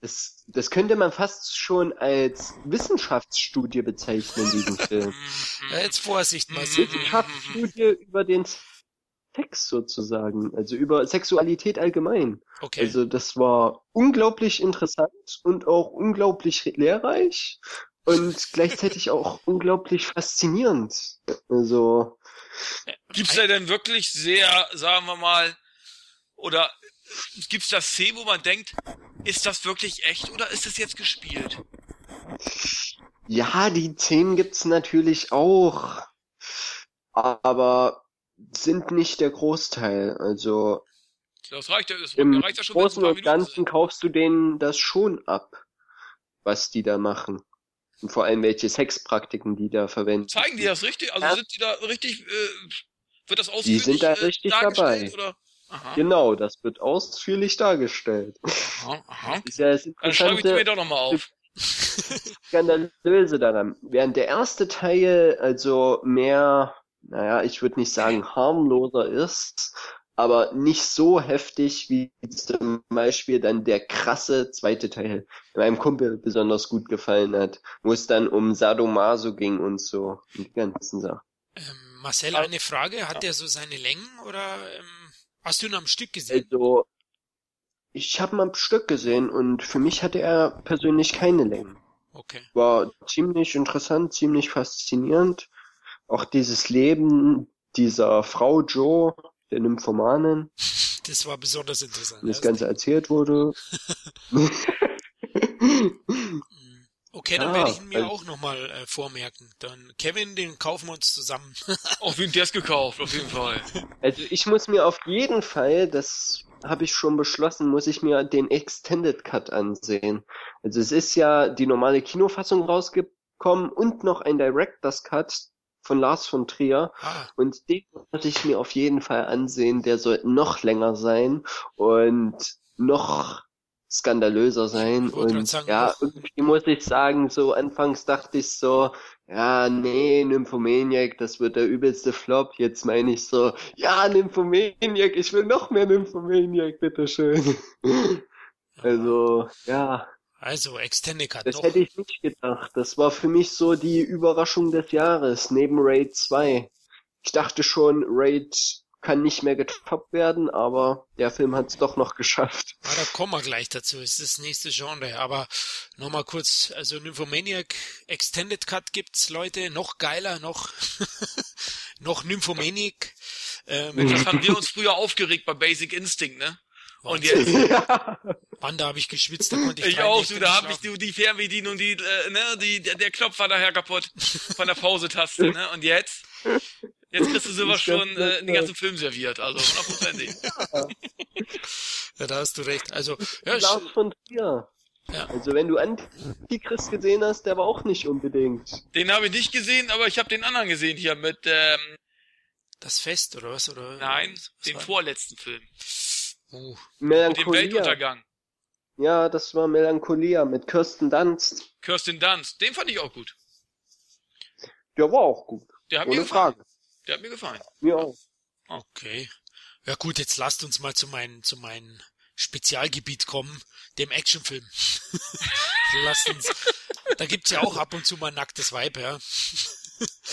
das, das könnte man fast schon als Wissenschaftsstudie bezeichnen, diesen Film. Ja, jetzt Vorsicht mal. Wissenschaftsstudie über den Sex sozusagen, also über Sexualität allgemein. Okay. Also das war unglaublich interessant und auch unglaublich lehrreich und gleichzeitig auch unglaublich faszinierend. Also gibt's da denn wirklich sehr, sagen wir mal, oder gibt's da Szenen, wo man denkt, ist das wirklich echt oder ist das jetzt gespielt? Ja, die Szenen gibt's natürlich auch, aber sind nicht der Großteil. Also das reicht ja, das im reicht ja schon. Großen und Ganzen kaufst du denen das schon ab, was die da machen. Und vor allem welche Sexpraktiken die da verwenden. Zeigen die das richtig? Also ja. sind die da richtig, äh, wird das ausführlich Die sind da richtig äh, dabei. Oder? Aha. Genau, das wird ausführlich dargestellt. Aha, aha. ist ja das Dann schreibe ich mir doch nochmal auf. Skandalöse daran. Während der erste Teil also mehr, naja, ich würde nicht sagen harmloser ist, aber nicht so heftig wie zum Beispiel dann der krasse zweite Teil, der meinem Kumpel besonders gut gefallen hat, wo es dann um Sadomaso ging und so, und die ganzen Sachen. Ähm, Marcel, eine Frage, hat der so seine Längen oder ähm, Hast du ihn am Stück gesehen? Also, ich habe ihn am Stück gesehen und für mich hatte er persönlich keine Längen. Okay. War ziemlich interessant, ziemlich faszinierend. Auch dieses Leben dieser Frau Joe, der Nymphomanin. Das war besonders interessant. Das Ganze erzählt wurde. Okay, dann ah, werde ich ihn mir also, auch nochmal äh, vormerken. Dann Kevin, den kaufen wir uns zusammen. auf jeden Fall gekauft, auf jeden Fall. Also ich muss mir auf jeden Fall, das habe ich schon beschlossen, muss ich mir den Extended Cut ansehen. Also es ist ja die normale Kinofassung rausgekommen und noch ein Director's Cut von Lars von Trier. Ah. Und den muss ich mir auf jeden Fall ansehen. Der soll noch länger sein und noch skandalöser sein. Und sagen, ja, irgendwie muss ich sagen, so anfangs dachte ich so, ja, nee, Nymphomaniac, das wird der übelste Flop. Jetzt meine ich so, ja, Nymphomaniac, ich will noch mehr Nymphomaniac, bitteschön. also, ja. Also, Extended hat Das doch. hätte ich nicht gedacht. Das war für mich so die Überraschung des Jahres, neben Raid 2. Ich dachte schon, Raid kann nicht mehr getoppt werden, aber der Film hat es doch noch geschafft. Ja, da kommen wir gleich dazu. Es ist das nächste Genre. Aber nochmal kurz, also Nymphomaniac Extended Cut gibt's, Leute, noch geiler, noch, noch Nymphomaniac. Ähm, das haben wir uns früher aufgeregt bei Basic Instinct, ne? Und jetzt. Ja. Mann, da habe ich geschwitzt, da konnte ich Ich auch, du, da habe ich die, die Fernbedienung, die, äh, ne, die, der, der Knopf war daher kaputt von der Pause-Taste, ne? Und jetzt? Jetzt kriegst du sowas schon äh, den ganzen Film serviert, also hundertprozentig. Ja, da hast du recht. Also, ja, Lars von Trier. Ja. Also wenn du Antichrist gesehen hast, der war auch nicht unbedingt. Den habe ich nicht gesehen, aber ich habe den anderen gesehen hier mit, ähm, das Fest oder was? Oder nein, was den war- vorletzten Film. Oh, Mit dem Melancholia. Weltuntergang. Ja, das war Melancholia mit Kirsten Dunst. Kirsten Dunst, den fand ich auch gut. Der war auch gut. Der hat mir Ohne gefallen. Frage. Der hat mir gefallen. Mir auch. okay. Ja gut, jetzt lasst uns mal zu meinem zu meinem Spezialgebiet kommen, dem Actionfilm. lasst uns. Da gibt's ja auch ab und zu mal ein nacktes Weib, ja.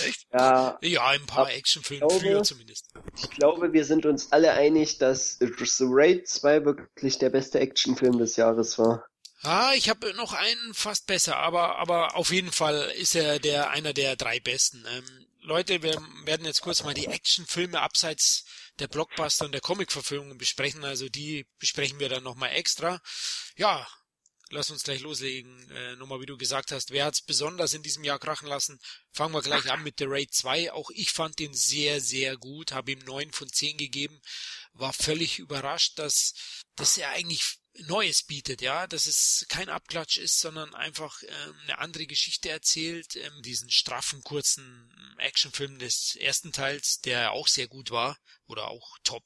Echt? Ja, Ja, ein paar Actionfilme, früher zumindest. ich glaube, wir sind uns alle einig, dass The Raid 2 wirklich der beste Actionfilm des Jahres war. Ah, ich habe noch einen fast besser, aber aber auf jeden Fall ist er der einer der drei besten. Ähm, Leute, wir werden jetzt kurz mal die Actionfilme abseits der Blockbuster und der Comicverfilmungen besprechen. Also die besprechen wir dann nochmal extra. Ja, lass uns gleich loslegen. Äh, nochmal, wie du gesagt hast, wer hat's besonders in diesem Jahr krachen lassen? Fangen wir gleich an mit The Raid 2. Auch ich fand den sehr, sehr gut, habe ihm neun von zehn gegeben. War völlig überrascht, dass, dass er eigentlich Neues bietet, ja, dass es kein Abklatsch ist, sondern einfach ähm, eine andere Geschichte erzählt, ähm, diesen straffen, kurzen Actionfilm des ersten Teils, der auch sehr gut war, oder auch top.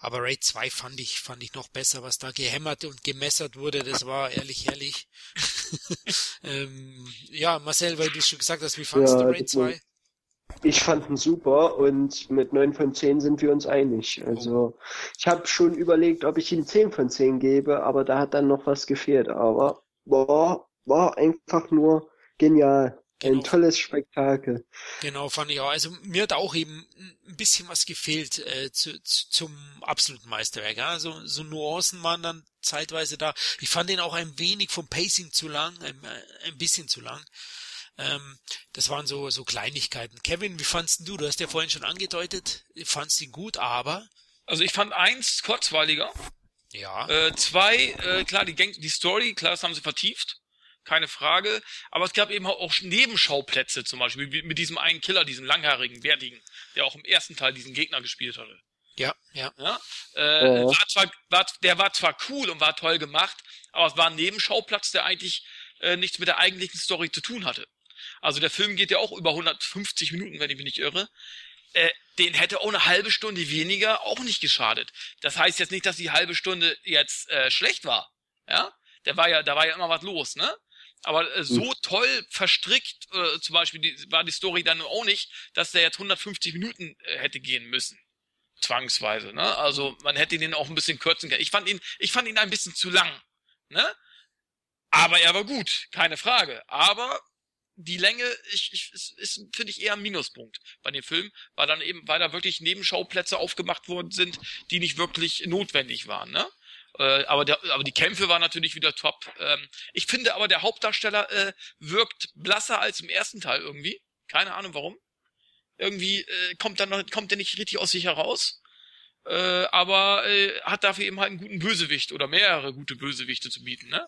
Aber Raid 2 fand ich, fand ich noch besser, was da gehämmert und gemessert wurde, das war ehrlich herrlich. ähm, ja, Marcel, weil du schon gesagt hast, wie fandst Ja, du Raid das war- 2? Ich fand ihn super und mit 9 von 10 sind wir uns einig. Also ich habe schon überlegt, ob ich ihm 10 von 10 gebe, aber da hat dann noch was gefehlt. Aber war, war einfach nur genial. Ein Genau. tolles Spektakel. Genau, fand ich auch. Also mir hat auch eben ein bisschen was gefehlt äh, zu, zu, zum absoluten Meisterwerk. Ja? So, so Nuancen waren dann zeitweise da. Ich fand den auch ein wenig vom Pacing zu lang, ein, äh, ein bisschen zu lang. Ähm, das waren so, so Kleinigkeiten. Kevin, wie fandst du? Du hast ja vorhin schon angedeutet, fandst ihn gut, aber Also ich fand eins kurzweiliger. ja, Äh, zwei, äh, klar, die, Gang die Story, klar, das haben sie vertieft. Keine Frage. Aber es gab eben auch Nebenschauplätze zum Beispiel, wie mit diesem einen Killer, diesem langhaarigen, bärtigen, der auch im ersten Teil diesen Gegner gespielt hatte. ja, ja, Ja? Äh, Ja. War zwar, war, der war zwar cool und war toll gemacht, aber es war ein Nebenschauplatz, der eigentlich äh, nichts mit der eigentlichen Story zu tun hatte. Also der Film geht ja auch über 150 Minuten, wenn ich mich nicht irre. Äh, den hätte auch eine halbe Stunde weniger auch nicht geschadet. Das heißt jetzt nicht, dass die halbe Stunde jetzt äh, schlecht war. Ja, der war ja, da war ja immer was los, ne? Aber äh, so toll verstrickt, äh, zum Beispiel die, war die Story dann auch nicht, dass der jetzt 150 Minuten äh, hätte gehen müssen zwangsweise, ne? Also man hätte den auch ein bisschen kürzen können. Ich fand ihn, ich fand ihn ein bisschen zu lang, ne? Aber er war gut, keine Frage. Aber die Länge, ich, ich, ist, ist finde ich eher ein Minuspunkt bei dem Film, weil dann eben, weil da wirklich Nebenschauplätze aufgemacht worden sind, die nicht wirklich notwendig waren, ne? Äh, aber, der, aber die Kämpfe waren natürlich wieder top. Ähm, ich finde aber, der Hauptdarsteller äh, wirkt blasser als im ersten Teil irgendwie. Keine Ahnung warum. Irgendwie äh, kommt dann noch, kommt der nicht richtig aus sich heraus. Äh, aber äh, hat dafür eben halt einen guten Bösewicht oder mehrere gute Bösewichte zu bieten, ne?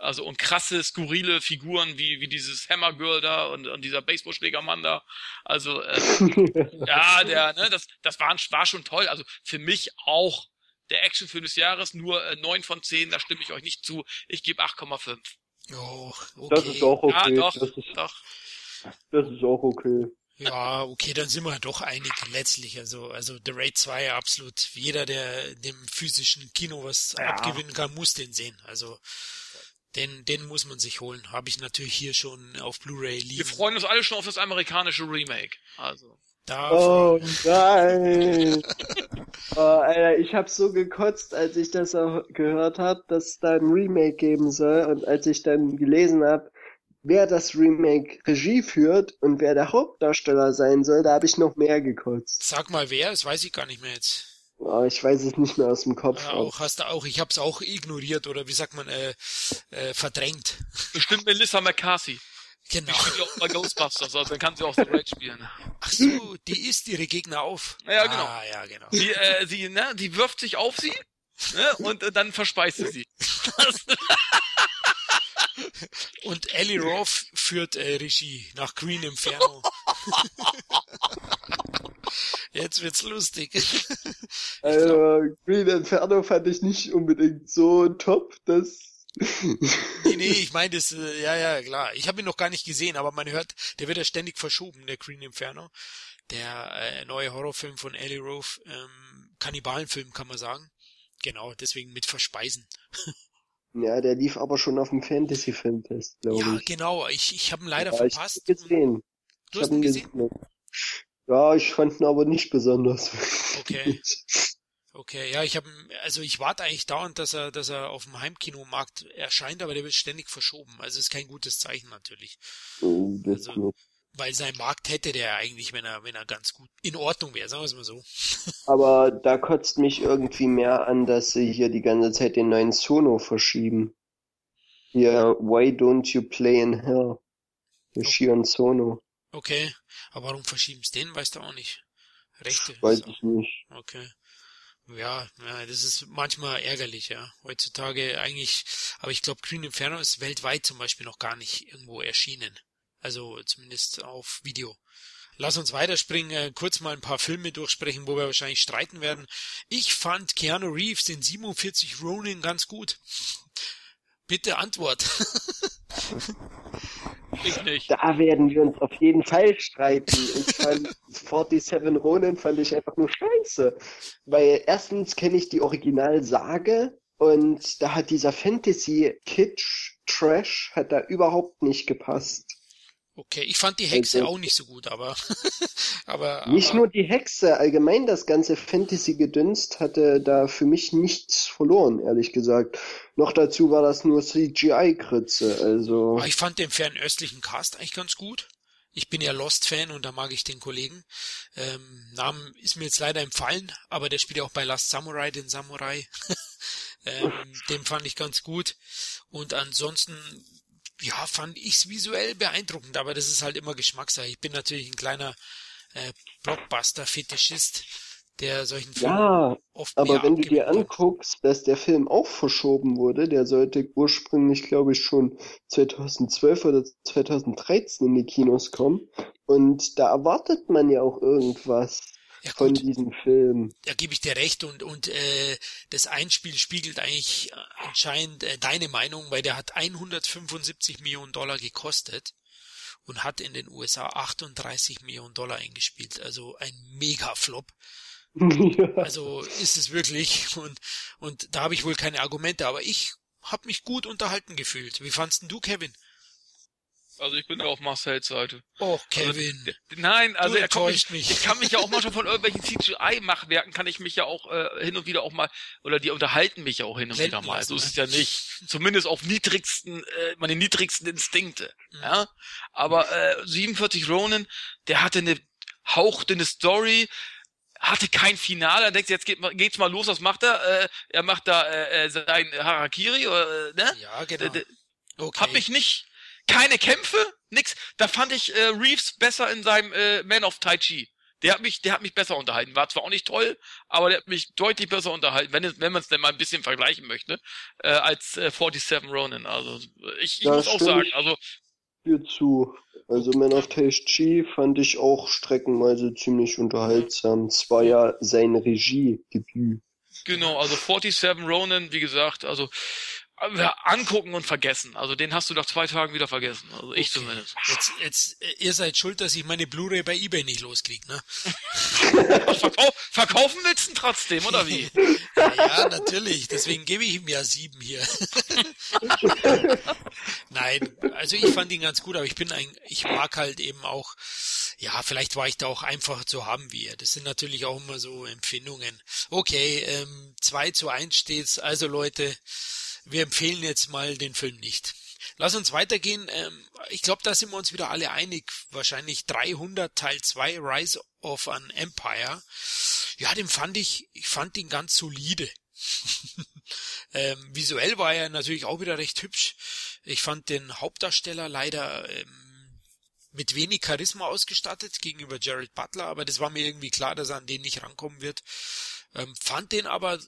Also und krasse, skurrile Figuren wie, wie dieses Hammergirl da und, und dieser Baseballschlägermann da. Also äh, ja, der, ne, das, das war, war schon toll. Also für mich auch der Actionfilm des Jahres, nur äh, 9 von 10, da stimme ich euch nicht zu. Ich gebe 8,5. oh, okay. Das ist auch okay. Ja, doch, das, ist, doch. das ist auch okay. Ja, okay, dann sind wir doch einig letztlich. Also, also The Raid 2 absolut. Jeder, der dem physischen Kino was Ja. abgewinnen kann, muss den sehen. Also den, den muss man sich holen. Habe ich natürlich hier schon auf Blu-ray Wir liegen. freuen uns alle schon auf das amerikanische Remake. Also. Da Oh nein! oh, Alter, ich hab so gekotzt, als ich das auch gehört habe, dass es da ein Remake geben soll. Und als ich dann gelesen habe, wer das Remake Regie führt und wer der Hauptdarsteller sein soll, da habe ich noch mehr gekotzt. sag mal wer, das weiß ich gar nicht mehr jetzt. Oh, ich weiß es nicht mehr aus dem Kopf. Ja, auch hast du auch, ich habe es auch ignoriert oder wie sagt man, äh, äh, verdrängt. Bestimmt Melissa McCarthy. Genau. Die spielt auch bei Ghostbusters, also dann kann sie auch The Raid spielen. Ach so, die isst ihre Gegner auf. Ja, genau. Ah, ja, genau. Die, äh, sie, ne, die wirft sich auf sie ne, und äh, dann verspeist sie sie. Und Ellie Roth führt äh, Regie nach Green Inferno. Jetzt wird's lustig. Also, Green Inferno fand ich nicht unbedingt so top, dass. nee, nee, ich meine das, äh, ja, ja, klar. Ich habe ihn noch gar nicht gesehen, aber man hört, der wird ja ständig verschoben, der Green Inferno. Der äh, neue Horrorfilm von Ellie Rove, ähm, Kannibalenfilm kann man sagen. Genau, deswegen mit Verspeisen. ja, der lief aber schon auf dem Fantasy-Filmtest, glaube ja, ich. Ja, genau. Ich, ich habe ihn leider ja, verpasst. Ich hab ihn gesehen. Du ich hast ihn gesehen? gesehen? Ja, ich fand ihn aber nicht besonders. Okay. Okay, ja, ich habe, also ich warte eigentlich dauernd, dass er, dass er auf dem Heimkinomarkt erscheint, aber der wird ständig verschoben. Also ist kein gutes Zeichen natürlich. Oh, das also, weil sein Markt hätte der eigentlich, wenn er, wenn er ganz gut in Ordnung wäre, sagen wir es mal so. Aber da kotzt mich irgendwie mehr an, dass sie hier die ganze Zeit den neuen Sono verschieben. Hier, Why Don't You Play in Hell? Der okay. Shion Sono. Okay, aber warum verschieben sie den, weißt du auch nicht. Rechte. Weiß ich nicht. Okay. Ja, ja, das ist manchmal ärgerlich, ja. Heutzutage eigentlich, aber ich glaube, Green Inferno ist weltweit zum Beispiel noch gar nicht irgendwo erschienen. Also zumindest auf Video. Lass uns weiterspringen, äh, kurz mal ein paar Filme durchsprechen, wo wir wahrscheinlich streiten werden. Ich fand Keanu Reeves in 47 Ronin ganz gut. Bitte Antwort. ich nicht. Da werden wir uns auf jeden Fall streiten. Ich fand 47 Ronin fand ich einfach nur scheiße. Weil erstens kenne ich die Originalsage und da hat dieser Fantasy-Kitsch-Trash hat da überhaupt nicht gepasst. Okay, ich fand die Hexe also, auch nicht so gut, aber, aber nicht aber, nur die Hexe, allgemein das ganze Fantasy-Gedünst hatte da für mich nichts verloren, ehrlich gesagt. Noch dazu war das nur CGI-Kritze, also. Ich fand den fernöstlichen Cast eigentlich ganz gut. Ich bin ja Lost-Fan und da mag ich den Kollegen. Ähm, Namen ist mir jetzt leider empfallen, aber der spielt ja auch bei Last Samurai, den Samurai. ähm, den fand ich ganz gut. Und ansonsten ja, fand ich's visuell beeindruckend, aber das ist halt immer Geschmackssache. Ich bin natürlich ein kleiner äh, Blockbuster-Fetischist, der solchen Filmen ja, oft aber wenn du dir anguckst, dass der Film auch verschoben wurde, der sollte ursprünglich, glaube ich, schon 2012 oder 2013 in die Kinos kommen und da erwartet man ja auch irgendwas ja, von diesem Film. Da gebe ich dir recht und und äh, das Einspiel spiegelt eigentlich äh, anscheinend äh, deine Meinung, weil der hat 175 Millionen Dollar gekostet und hat in den USA 38 Millionen Dollar eingespielt, also ein Mega-Flop. Ja. Also ist es wirklich und und da habe ich wohl keine Argumente, aber ich habe mich gut unterhalten gefühlt. Wie fandst du, Kevin? Also ich bin ja auf Marcells Seite. Oh, Kevin. Also, nein, also du er kommt mich. Ich kann mich ja auch manchmal von irgendwelchen CGI-Machwerken kann ich mich ja auch äh, hin und wieder auch mal, oder die unterhalten mich ja auch hin und Blenden wieder mal. So ist es ja nicht. Zumindest auf niedrigsten, äh, meine niedrigsten Instinkte. Mhm. Ja. Aber äh, 47 Ronin, der hatte eine hauchdünne Story, hatte kein Finale, dann denkst du, jetzt geht, geht's mal los, was macht er? Äh, er macht da äh, äh sein Harakiri, oder, äh, ne? Ja, genau. Okay. Hab mich nicht keine Kämpfe, nix. Da fand ich äh, Reeves besser in seinem äh, Man of Tai Chi. Der hat mich, der hat mich besser unterhalten. War zwar auch nicht toll, aber der hat mich deutlich besser unterhalten, wenn, es, wenn man es denn mal ein bisschen vergleichen möchte, äh, als äh, 47 Ronin. Also ich, ich muss auch sagen, also dir zu. Also Man of Tai Chi fand ich auch streckenweise ziemlich unterhaltsam. Es war ja sein Regiedebüt. Genau, also 47 Ronin, wie gesagt, also angucken und vergessen. Also den hast du nach zwei Tagen wieder vergessen. Also ich okay. zumindest. Jetzt, jetzt, äh, ihr seid schuld, dass ich meine Blu-ray bei eBay nicht loskrieg, ne? Verkau verkaufen willst du trotzdem, oder wie? ja, natürlich. Deswegen gebe ich ihm ja sieben hier. Nein, also ich fand ihn ganz gut, aber ich bin ein, ich mag halt eben auch, ja, vielleicht war ich da auch einfach zu haben wie er. Das sind natürlich auch immer so Empfindungen. Okay, ähm, 2 zu 1 steht's. Also Leute, wir empfehlen jetzt mal den Film nicht. Lass uns weitergehen. Ähm, ich glaube, da sind wir uns wieder alle einig. Wahrscheinlich 300 Teil 2 Rise of an Empire. Ja, den fand ich, ich fand ihn ganz solide. ähm, visuell war er natürlich auch wieder recht hübsch. Ich fand den Hauptdarsteller leider ähm, mit wenig Charisma ausgestattet gegenüber Jared Butler, aber das war mir irgendwie klar, dass er an den nicht rankommen wird. Ähm, fand den aber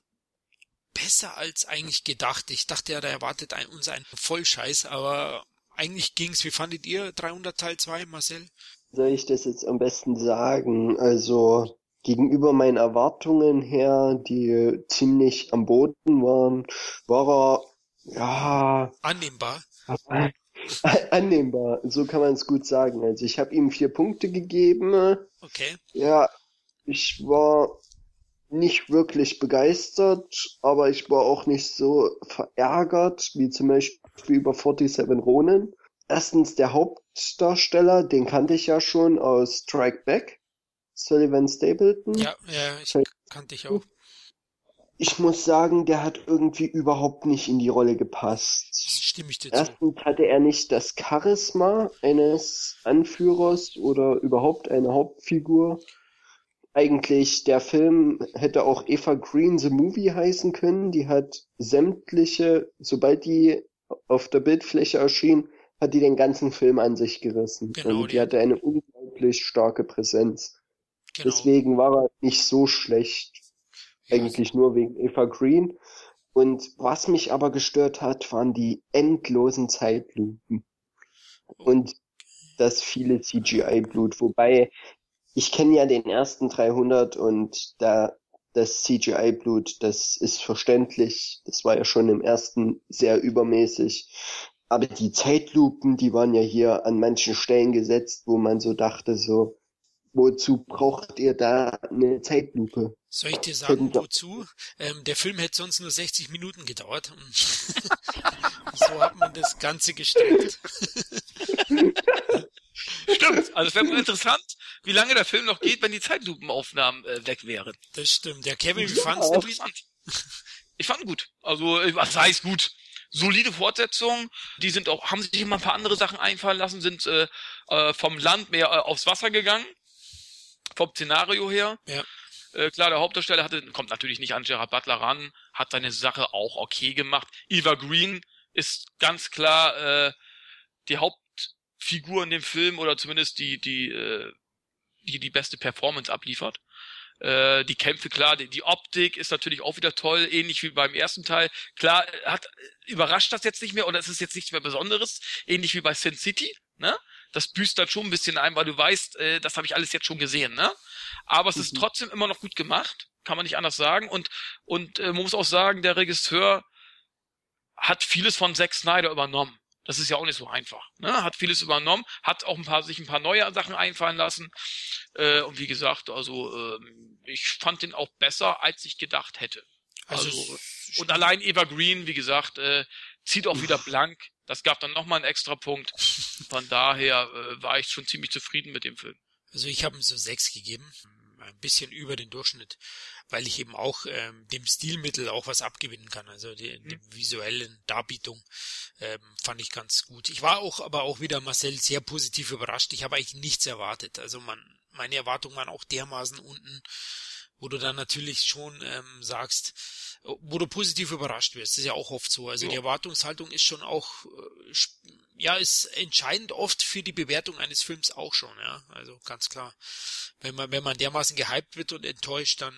besser als eigentlich gedacht. Ich dachte ja, da erwartet ein, uns ein Vollscheiß, aber eigentlich ging's. Wie fandet ihr 300 Teil 2, Marcel? Soll ich das jetzt am besten sagen? Also, gegenüber meinen Erwartungen her, die ziemlich am Boden waren, war er ja annehmbar. annehmbar, so kann man es gut sagen. Also ich habe ihm vier Punkte gegeben. Okay. Ja, ich war nicht wirklich begeistert, aber ich war auch nicht so verärgert, wie zum Beispiel über 47 Ronin. Erstens der Hauptdarsteller, den kannte ich ja schon aus Strike Back. Sullivan Stapleton. Ja, ja, ich kannte ich auch. Ich muss sagen, der hat irgendwie überhaupt nicht in die Rolle gepasst. Stimme ich dir zu. Erstens hatte er nicht das Charisma eines Anführers oder überhaupt eine Hauptfigur. Eigentlich, der Film hätte auch Eva Green the Movie heißen können. Die hat sämtliche, sobald die auf der Bildfläche erschien, hat die den ganzen Film an sich gerissen. Genau, und die hatte eine unglaublich starke Präsenz. Genau. Deswegen war er nicht so schlecht. Ja, Eigentlich nur wegen Eva Green. Und was mich aber gestört hat, waren die endlosen Zeitlupen. Und das viele CGI-Blut. Wobei, ich kenne ja den ersten 300 und da das CGI-Blut, das ist verständlich. Das war ja schon im ersten sehr übermäßig. Aber die Zeitlupen, die waren ja hier an manchen Stellen gesetzt, wo man so dachte, so, wozu braucht ihr da eine Zeitlupe? Soll ich dir sagen, wozu? Ähm, der Film hätte sonst nur 60 Minuten gedauert. so hat man das Ganze gestellt. Stimmt. Also es wäre interessant, wie lange der Film noch geht, wenn die Zeitlupenaufnahmen äh, weg wären. Das stimmt. Der Kevin, wie fandest du? Ich fand gut. Also, äh, was heißt gut? solide Fortsetzung. Die sind auch, haben sich immer ein paar andere Sachen einfallen lassen, sind äh, äh, vom Land mehr äh, aufs Wasser gegangen vom Szenario her. Ja. Äh, klar, der Hauptdarsteller hatte, kommt natürlich nicht an Gerard Butler ran, hat seine Sache auch okay gemacht. Eva Green ist ganz klar äh, die Hauptfigur in dem Film oder zumindest die die äh, die die beste Performance abliefert. Äh, die Kämpfe klar, die, die Optik ist natürlich auch wieder toll, ähnlich wie beim ersten Teil. Klar, hat überrascht das jetzt nicht mehr oder es ist jetzt nichts mehr Besonderes, ähnlich wie bei Sin City, ne? das büßt dann schon ein bisschen ein, weil du weißt, äh, das habe ich alles jetzt schon gesehen, ne? Aber es mhm. ist trotzdem immer noch gut gemacht, kann man nicht anders sagen. Und, und äh, man muss auch sagen, der Regisseur hat vieles von Zack Snyder übernommen. Das ist ja auch nicht so einfach. Ne? Hat vieles übernommen, hat auch ein paar sich ein paar neue Sachen einfallen lassen. Äh, und wie gesagt, also äh, ich fand den auch besser, als ich gedacht hätte. Also, also und allein Evergreen, wie gesagt, äh, zieht auch wieder blank. Das gab dann nochmal einen extra Punkt. Von daher äh, war ich schon ziemlich zufrieden mit dem Film. Also ich habe ihm so sechs gegeben, ein bisschen über den Durchschnitt, weil ich eben auch ähm, dem Stilmittel auch was abgewinnen kann. Also die, mhm. die visuellen Darbietung ähm, fand ich ganz gut. Ich war auch aber auch wieder Marcel sehr positiv überrascht. Ich habe eigentlich nichts erwartet. Also man, meine Erwartungen waren auch dermaßen unten, wo du dann natürlich schon ähm, sagst, wo du positiv überrascht wirst. Das ist ja auch oft so. Also ja. die Erwartungshaltung ist schon auch, äh, ja, ist entscheidend oft für die Bewertung eines Films auch schon, ja. Also ganz klar. Wenn man, wenn man dermaßen gehypt wird und enttäuscht, dann,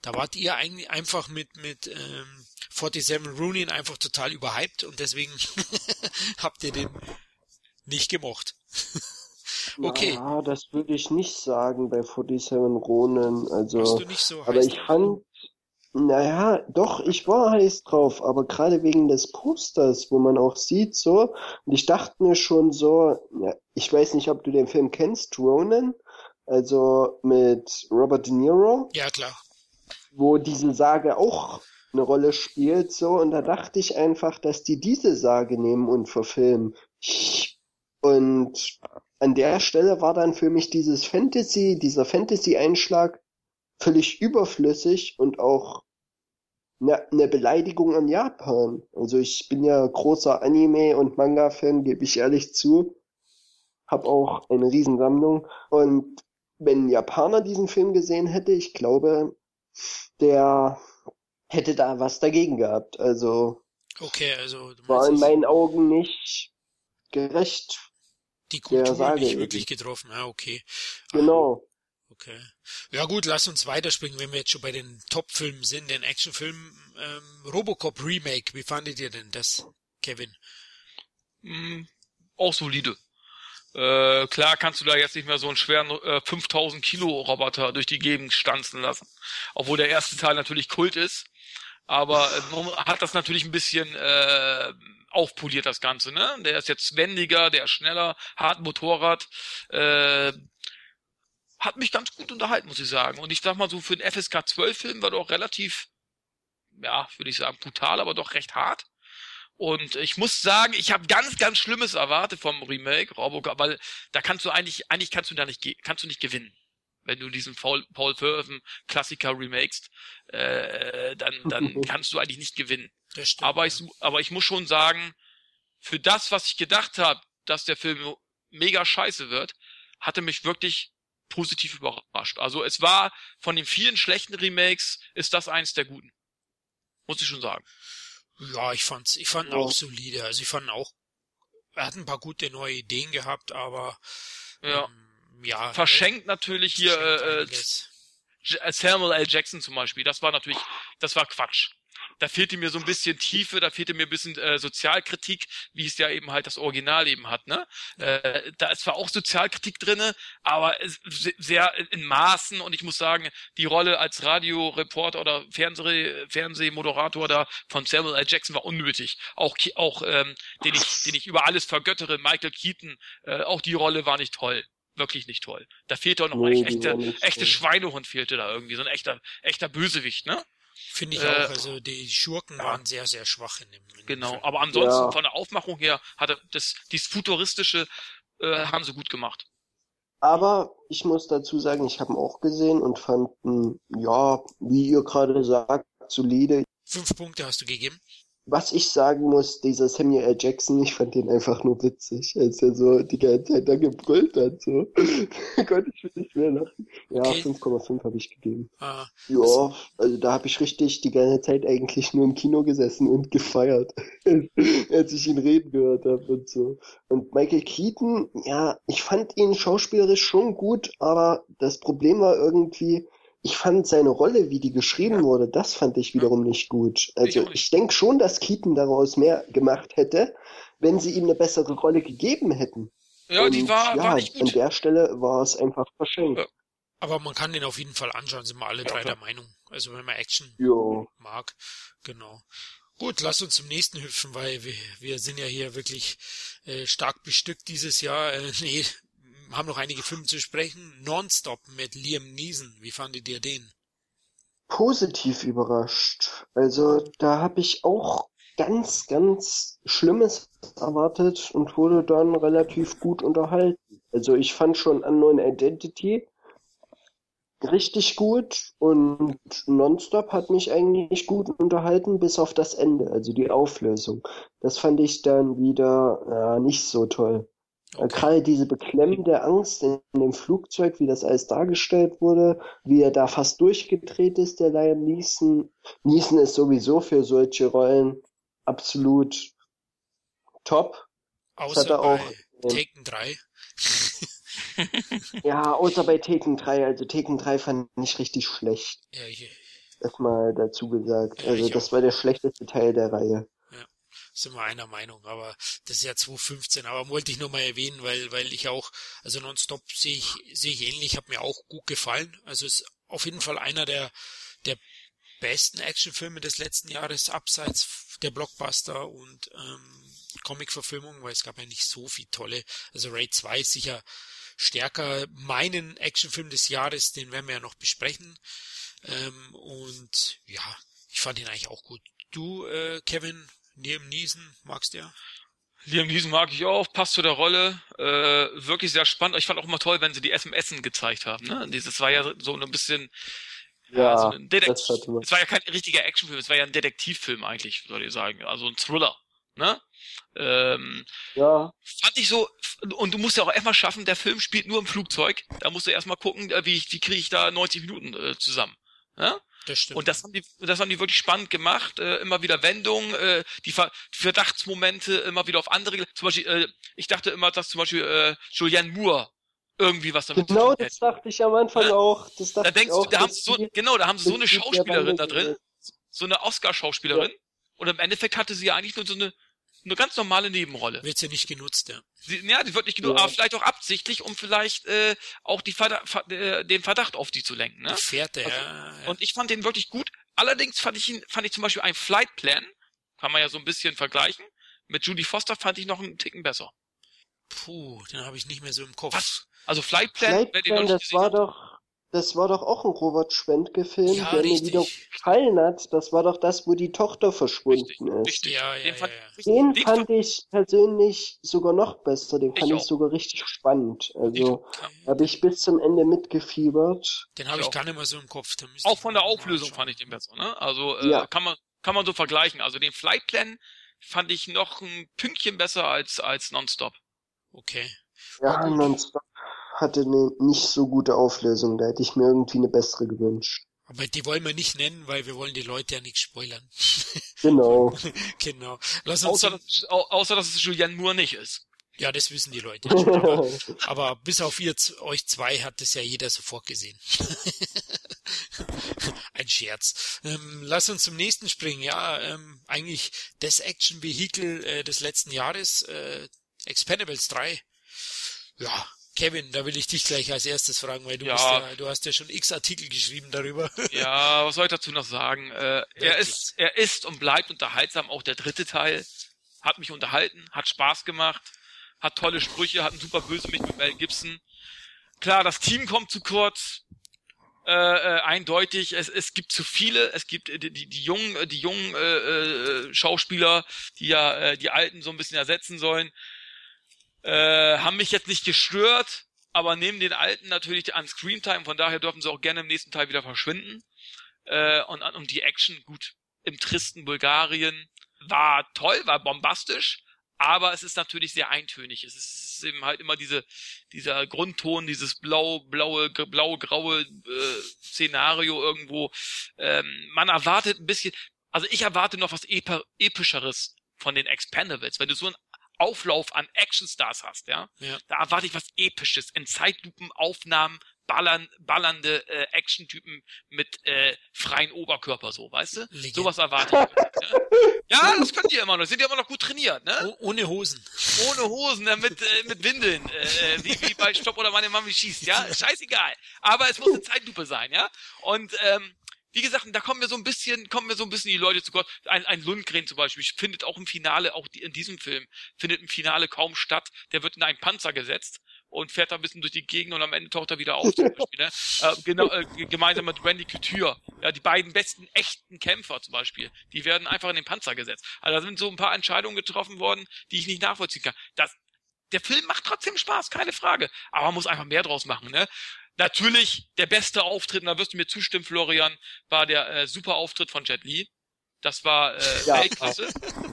da wart ihr eigentlich einfach mit, mit, ähm, 47 Rooney einfach total überhyped und deswegen habt ihr den nicht gemocht. okay. Ja, das würde ich nicht sagen bei 47 Ronin. Also, so aber ich fand, naja, doch, ich war heiß drauf, aber gerade wegen des Posters, wo man auch sieht, so, und ich dachte mir schon so, ja, ich weiß nicht, ob du den Film kennst, Ronan, also mit Robert De Niro. Ja, klar. Wo diese Sage auch eine Rolle spielt, so, und da dachte ich einfach, dass die diese Sage nehmen und verfilmen. Und an der Stelle war dann für mich dieses Fantasy, dieser Fantasy-Einschlag völlig überflüssig und auch eine, eine Beleidigung an Japan. Also ich bin ja großer Anime- und Manga-Fan, gebe ich ehrlich zu. Hab auch eine Riesensammlung. Und wenn ein Japaner diesen Film gesehen hätte, ich glaube, der hätte da was dagegen gehabt. Also okay, also war in meinen Augen nicht gerecht. Die Kultur nicht wirklich getroffen. Ja, okay. Genau. Okay. Ja gut, lass uns weiterspringen, wenn wir jetzt schon bei den Top-Filmen sind, den Actionfilmen. Ähm, Robocop Remake, wie fandet ihr denn das, Kevin? Mm, auch solide. Äh, klar kannst du da jetzt nicht mehr so einen schweren äh, 5000 Kilo Roboter durch die Gegend stanzen lassen. Obwohl der erste Teil natürlich Kult ist. Aber äh, hat das natürlich ein bisschen äh, aufpoliert, das Ganze. Ne? Der ist jetzt wendiger, der ist schneller, hat Motorrad. Äh, hat mich ganz gut unterhalten, muss ich sagen. Und ich sag mal so, für den FSK 12 Film war doch relativ, ja, würde ich sagen, brutal, aber doch recht hart. Und ich muss sagen, ich habe ganz, ganz Schlimmes erwartet vom Remake Robocop, weil da kannst du eigentlich, eigentlich kannst du da nicht, kannst du nicht gewinnen. Wenn du diesen Paul, Paul Verhoeven Klassiker remakest, äh, dann, dann kannst du eigentlich nicht gewinnen. Stimmt, aber ich, aber ich muss schon sagen, für das, was ich gedacht habe, dass der Film mega scheiße wird, hatte mich wirklich positiv überrascht. Also es war von den vielen schlechten Remakes ist das eins der guten. Muss ich schon sagen. Ja, ich fand's, ich fand ja. auch solide. Also ich fand auch, er hat ein paar gute neue Ideen gehabt, aber ja, ähm, ja verschenkt natürlich hier äh, äh, Samuel L. Jackson zum Beispiel. Das war natürlich, das war Quatsch da fehlte mir so ein bisschen Tiefe, da fehlte mir ein bisschen äh, Sozialkritik, wie es ja eben halt das Original eben hat. Ne? Äh, da ist zwar auch Sozialkritik drinne, aber sehr in Maßen und ich muss sagen, die Rolle als Radioreporter oder Fernseh Fernsehmoderator da von Samuel L. Jackson war unnötig. Auch auch ähm, den ich den ich über alles vergöttere, Michael Keaton, äh, auch die Rolle war nicht toll wirklich nicht toll. Da fehlte auch noch nee, echt, echte, echte Schweinehund fehlte da irgendwie, so ein echter, echter Bösewicht, ne? Finde ich äh, auch. Also die Schurken ja. waren sehr, sehr schwach in dem. In genau, dem aber ansonsten ja. von der Aufmachung her hatte das dieses futuristische äh, haben sie gut gemacht. Aber ich muss dazu sagen, ich habe ihn auch gesehen und fand, ja, wie ihr gerade sagt, solide. Fünf Punkte hast du gegeben? Was ich sagen muss, dieser Samuel L. Jackson, ich fand den einfach nur witzig, als er so die ganze Zeit da gebrüllt hat, so. Konnte ich nicht mehr lachen. Ja, okay. 5,5 habe ich gegeben. Ah, ja, also da habe ich richtig die ganze Zeit eigentlich nur im Kino gesessen und gefeiert, als ich ihn reden gehört habe und so. Und Michael Keaton, ja, ich fand ihn schauspielerisch schon gut, aber das Problem war irgendwie, ich fand seine Rolle, wie die geschrieben wurde, das fand ich wiederum nicht gut. Also ich, denke schon, dass Keaton daraus mehr gemacht hätte, wenn sie ihm eine bessere Rolle gegeben hätten. Ja, Und, die war, ja, war nicht gut. An der Stelle war es einfach verschenkt. Ja. Aber man kann den auf jeden Fall anschauen, sind wir alle drei der Meinung. Also wenn man Action jo. mag, genau. Gut, lass uns zum nächsten hüpfen, weil wir, wir sind ja hier wirklich äh, stark bestückt dieses Jahr. Äh, nee, haben noch einige Filme zu sprechen. Nonstop mit Liam Neeson. Wie fandet ihr den? Positiv überrascht. Also da habe ich auch ganz, ganz Schlimmes erwartet und wurde dann relativ gut unterhalten. Also ich fand schon Unknown Identity richtig gut und Nonstop hat mich eigentlich gut unterhalten bis auf das Ende, also die Auflösung. Das fand ich dann wieder ja, nicht so toll. Okay. Gerade diese beklemmende Angst in dem Flugzeug, wie das alles dargestellt wurde, wie er da fast durchgedreht ist, der Liam Neeson. Neeson ist sowieso für solche Rollen absolut top. Außer bei auch, Taken 3. ja, außer bei Taken 3. Also Taken 3 fand ich richtig schlecht. Ja, ich, Erstmal dazu gesagt. Ja, also das auch. war der schlechteste Teil der Reihe sind wir einer Meinung, aber das ist ja 2015, aber wollte ich nur mal erwähnen, weil, weil ich auch, also Nonstop sehe ich, sehe ich ähnlich, hat mir auch gut gefallen, also ist auf jeden Fall einer der, der besten Actionfilme des letzten Jahres, abseits der Blockbuster und ähm, Comic-Verfilmung, weil es gab ja nicht so viel tolle, also Raid 2 ist sicher stärker. Meinen Actionfilm des Jahres, den werden wir ja noch besprechen. Ähm, und ja, ich fand ihn eigentlich auch gut. Du, äh, Kevin, Liam Neeson, magst du ja? Liam Neeson mag ich auch, passt zu der Rolle. Äh, wirklich sehr spannend. Ich fand auch immer toll, wenn sie die SMSen gezeigt haben. Ne? Dieses war ja so ein bisschen ja, so ein das es war ja kein richtiger Actionfilm, es war ja ein Detektivfilm eigentlich, soll ich sagen. Also ein Thriller. Ne? Ähm, ja. Fand ich so, und du musst ja auch erstmal schaffen, der Film spielt nur im Flugzeug. Da musst du erstmal gucken, äh, wie, wie kriege ich da 90 Minuten äh, zusammen. Ne? Das stimmt. Und das haben die, das haben die wirklich spannend gemacht. Äh, immer wieder Wendungen, äh, die, Ver Verdachtsmomente immer wieder auf andere. Zum Beispiel, äh, ich dachte immer, dass zum Beispiel äh, Julianne Moore irgendwie was damit genau, zu tun Genau, das dachte ich am Anfang ja? auch. Das dachte da denkst auch, du, da haben sie so, genau, da haben sie so eine Schauspielerin da drin, so eine Oscar-Schauspielerin. Ja. Und im Endeffekt hatte sie ja eigentlich nur so eine eine ganz normale Nebenrolle. Wird sie nicht genutzt, ja. Sie, ja, die wird nicht genutzt, Ja. aber vielleicht auch absichtlich, um vielleicht äh, auch die Verdacht, Ver- äh, den Verdacht auf die zu lenken. Ne? Die Fährte, Also, ja. ja. Und ich fand den wirklich gut. Allerdings fand ich ihn, fand ich zum Beispiel einen Flight Plan, kann man ja so ein bisschen vergleichen. Mit Judy Foster fand ich noch einen Ticken besser. Puh, den habe ich nicht mehr so im Kopf. Was? Also Flight Plan, Flight wer den noch Plan, nicht das gesehen war doch, das war doch auch ein Robert Schwentke-Film, Ja, der mir richtig. wieder gefallen hat. Das war doch das, wo die Tochter verschwunden Richtig, ist. richtig. Ja, ja, den ja, fand, ja. Den fand ich persönlich sogar noch besser. Den Ich fand ich, auch. sogar richtig spannend. Also habe ich bis zum Ende mitgefiebert. Den habe Ich ich gar nicht mehr so im Kopf. Auch ich von der Auflösung fand ich den besser, ne? Also äh, Ja. kann man kann man so vergleichen. Also den Flight Plan fand ich noch ein Pünktchen besser als als Nonstop. Okay. Ja, Nonstop hatte eine nicht so gute Auflösung. Da hätte ich mir irgendwie eine bessere gewünscht. Aber die wollen wir nicht nennen, weil wir wollen die Leute ja nichts spoilern. Genau. genau. Lass uns Außer dass, au- außer dass es Julianne Moore nicht ist. ja, das wissen die Leute. schon, aber, aber bis auf ihr, euch zwei hat das ja jeder sofort gesehen. Ein Scherz. Ähm, lass uns zum nächsten springen. Ja, ähm, eigentlich das Action-Vehikel äh, des letzten Jahres, äh, Expendables 3. Ja, Kevin, da will ich dich gleich als erstes fragen, weil du Ja. bist ja, du hast ja schon x Artikel geschrieben darüber. Ja, was soll ich dazu noch sagen? Äh, er ist er ist und bleibt unterhaltsam. Auch der dritte Teil hat mich unterhalten, hat Spaß gemacht, hat tolle Sprüche, hat einen super Bösewicht mit Mel Gibson. Klar, das Team kommt zu kurz. Äh, äh, eindeutig, es, es gibt zu viele, es gibt äh, die, die, die jungen, äh, die jungen äh, äh, Schauspieler, die ja äh, die alten so ein bisschen ersetzen sollen, äh, haben mich jetzt nicht gestört, aber nehmen den alten natürlich an Screamtime, von daher dürfen sie auch gerne im nächsten Teil wieder verschwinden. Äh, und, und die Action, gut, im tristen Bulgarien war toll, war bombastisch, aber es ist natürlich sehr eintönig. Es ist eben halt immer diese, dieser Grundton, dieses blau, blaue, blau-graue äh, Szenario irgendwo. Ähm, man erwartet ein bisschen, also ich erwarte noch was Epa Epischeres von den Expendables. Wenn du so einen Auflauf an Actionstars hast, ja, Ja. da erwarte ich was Episches. In Zeitlupenaufnahmen ballern, ballernde äh, Action-Typen mit äh, freien Oberkörper, so, weißt du? Legende. Sowas erwarte ich. ja. ja, das können die immer noch. Sind ja immer noch gut trainiert, ne? Oh, ohne Hosen. Ohne Hosen, äh, mit, äh, mit Windeln, äh, wie, wie bei Stopp oder meine Mami schießt, ja? Scheißegal. Aber es muss eine Zeitlupe sein, ja? Und ähm, wie gesagt, da kommen wir so ein bisschen, kommen wir so ein bisschen die Leute zu Gott. Ein, ein Lundgren zum Beispiel findet auch im Finale, auch die, in diesem Film, findet im Finale kaum statt. Der wird in einen Panzer gesetzt und fährt da ein bisschen durch die Gegend und am Ende taucht er wieder auf. Zum Beispiel, ne? äh, genau, äh, gemeinsam mit Randy Couture. Ja, die beiden besten echten Kämpfer zum Beispiel, die werden einfach in den Panzer gesetzt. Also da sind so ein paar Entscheidungen getroffen worden, die ich nicht nachvollziehen kann. Das, der Film macht trotzdem Spaß, keine Frage. Aber man muss einfach mehr draus machen, ne? Natürlich, der beste Auftritt, und da wirst du mir zustimmen, Florian, war der äh, super Auftritt von Jet Li. Das war äh, Ja. Weltklasse.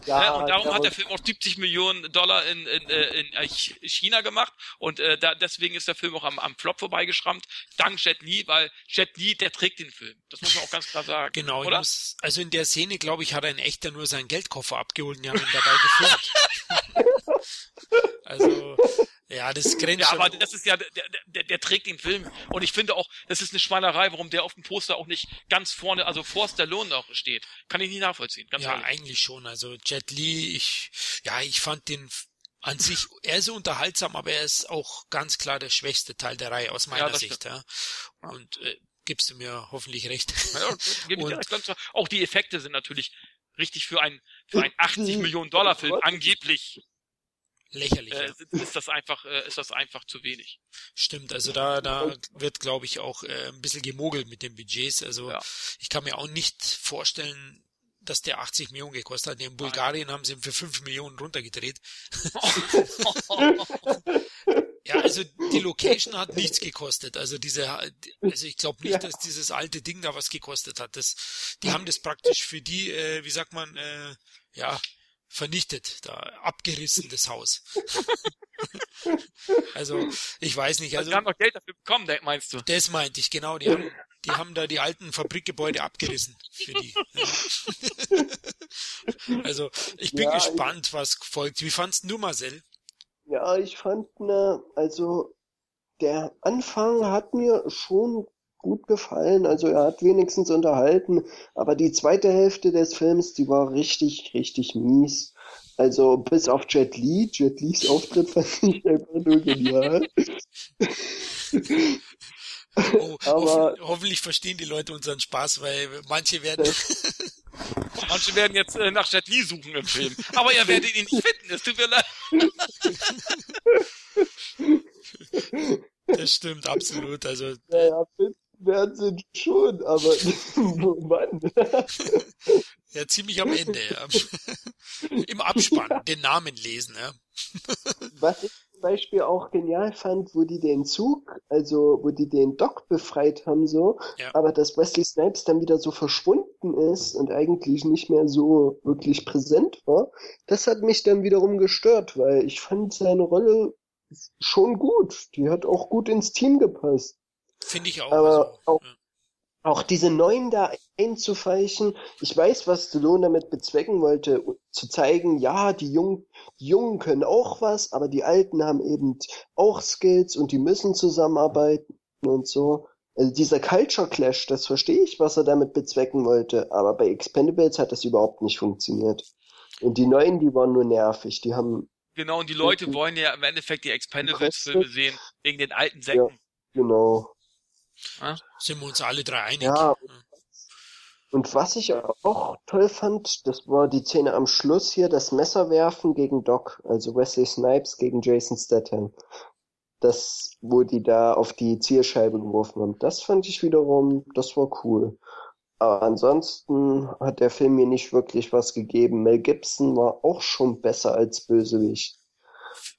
Ja, Ja, und darum hat der Film auch 70 Millionen Dollar in, in, äh, in äh, Ch- China gemacht und äh, da, deswegen ist der Film auch am, am Flop vorbeigeschrammt. Dank Jet Li, weil Jet Li, der trägt den Film. Das muss man auch ganz klar sagen. Genau, oder? muss, also in der Szene, glaube ich, hat ein echter nur seinen Geldkoffer abgeholt und die haben ihn dabei gefilmt. also, ja, das grenzt Ja, schon- aber das ist ja, der, der, der trägt den Film. Und ich finde auch, das ist eine Schweinerei, warum der auf dem Poster auch nicht ganz vorne, also vor Stallone auch steht. Kann ich nicht nachvollziehen, ganz ja, ehrlich. eigentlich schon. Also Jet Li, ich, ja, ich fand den an sich, er ist unterhaltsam, aber er ist auch ganz klar der schwächste Teil der Reihe aus meiner das Sicht. Ja. Und äh, gibst du mir hoffentlich recht. Ja, Und- ganz klar. Auch die Effekte sind natürlich richtig für einen, für einen 80 Millionen Dollar Film angeblich Lächerlich. äh, ist das einfach, äh, ist das einfach zu wenig. Stimmt, also da, da wird, glaube ich, auch äh, ein bisschen gemogelt mit den Budgets. Also Ja. ich kann mir auch nicht vorstellen, dass der 80 Millionen gekostet hat. In Bulgarien haben sie ihn für 5 Millionen runtergedreht. Ja, also die Location hat nichts gekostet. Also diese, also ich glaube nicht, Ja. dass dieses alte Ding da was gekostet hat. Das, die haben das praktisch für die, äh, wie sagt man, äh, ja, vernichtet, da abgerissen das Haus. also ich weiß nicht. Also, Also wir haben noch Geld dafür bekommen, meinst du? das meinte ich, genau. Die haben, die haben da die alten Fabrikgebäude abgerissen für die. Also, ich bin Ja, ich- gespannt, was folgt. Wie fandst du Marcel? Ja, ich fand, ne, also der Anfang hat mir schon gut gefallen. Also er hat wenigstens unterhalten, aber die zweite Hälfte des Films, die war richtig, richtig mies. Also bis auf Jet Li, Jet Lis Auftritt fand ich einfach nur genial. Oh, Aber hoffen, hoffentlich verstehen die Leute unseren Spaß, weil manche werden. manche werden jetzt äh, nach Jet Li suchen im Film. Aber ihr werdet ihn nicht finden, es tut mir leid. Das stimmt, absolut. Also. Naja, finden werden sie schon, aber wann? Ja, ziemlich am Ende, ja. Im Abspann, den Namen lesen, ja. Was ich zum Beispiel auch genial fand, wo die den Zug, also wo die den Doc befreit haben, so, ja. aber dass Wesley Snipes dann wieder so verschwunden ist und eigentlich nicht mehr so wirklich präsent war, das hat mich dann wiederum gestört, weil ich fand seine Rolle schon gut. Die hat auch gut ins Team gepasst. Finde ich auch. Aber also, auch, ja. auch diese neuen da einzufeichen, ich weiß, was Stallone damit bezwecken wollte, zu zeigen, ja, die Jungen, die Jungen können auch was, aber die Alten haben eben auch Skills und die müssen zusammenarbeiten und so. Also dieser Culture Clash, das verstehe ich, was er damit bezwecken wollte, aber bei Expendables hat das überhaupt nicht funktioniert. Und die Neuen, die waren nur nervig, die haben Genau, und die Leute wollen ja im Endeffekt die Expendables-Filme sehen, wegen den alten Säcken. Ja, genau. Ja? Sind wir uns alle drei einig. Ja, und was ich auch toll fand, das war die Szene am Schluss hier, das Messerwerfen gegen Doc, also Wesley Snipes gegen Jason Statham. Das, wo die da auf die Zielscheibe geworfen haben. Das fand ich wiederum, das war cool. Aber ansonsten hat der Film mir nicht wirklich was gegeben. Mel Gibson war auch schon besser als Bösewicht.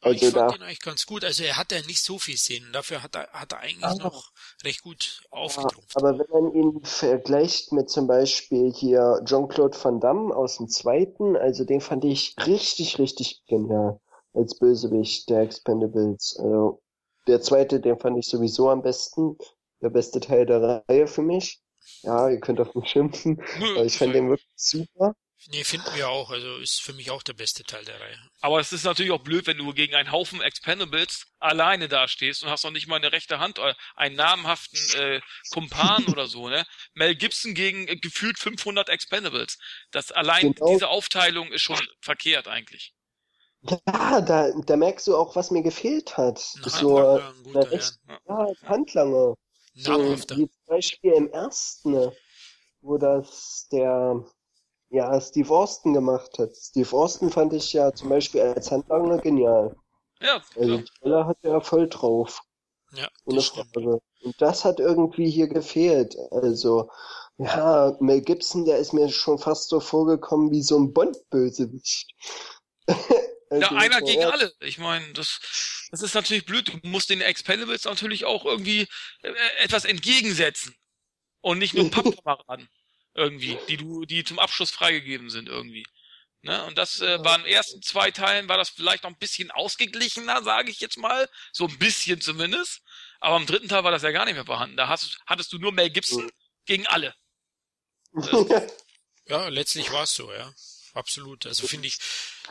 Also ich fand da, ihn eigentlich ganz gut. Also er hat ja nicht so viel Szenen. Dafür hat er, hat er eigentlich ah, noch recht gut aufgetrumpft. aber wenn man ihn vergleicht mit zum Beispiel hier Jean-Claude Van Damme aus dem zweiten, also den fand ich richtig, richtig genial als Bösewicht der Expendables. Also der zweite, den fand ich sowieso am besten. Der beste Teil der Reihe für mich. Ja, ihr könnt auf mich schimpfen, aber ich fand den wirklich super. Nee, finden wir auch. Also ist für mich auch der beste Teil der Reihe. Aber es ist natürlich auch blöd, wenn du gegen einen Haufen Expendables alleine dastehst und hast noch nicht mal eine rechte Hand, oder einen namhaften äh, Kumpan oder so, ne? Mel Gibson gegen äh, gefühlt 500 Expendables. Das allein genau. diese Aufteilung ist schon verkehrt eigentlich. Ja, da, da merkst du auch, was mir gefehlt hat. Na, so eine recht, ja, Handlanger. So, wie zum Beispiel im ersten, wo das der ja, Steve Austin gemacht hat. Steve Austin fand ich ja zum Beispiel als Handlanger genial. Ja, also ja. Trailer hat er voll drauf. Ja, das Frage. Und das hat irgendwie hier gefehlt. Also, ja, Mel Gibson, der ist mir schon fast so vorgekommen wie so ein Bond-Bösewicht. also, ja, einer gegen ja. alle. Ich meine, das, das ist natürlich blöd. Du musst den Expendables natürlich auch irgendwie äh, etwas entgegensetzen. Und nicht nur Pappkameraden irgendwie, die du, die zum Abschluss freigegeben sind irgendwie. Ne? Und das äh, war in den ersten zwei Teilen war das vielleicht noch ein bisschen ausgeglichener, sage ich jetzt mal, so ein bisschen zumindest. Aber im dritten Teil war das ja gar nicht mehr vorhanden. Da hast, hattest du nur Mel Gibson gegen alle. ja, letztlich war es so, ja. Absolut. Also finde ich,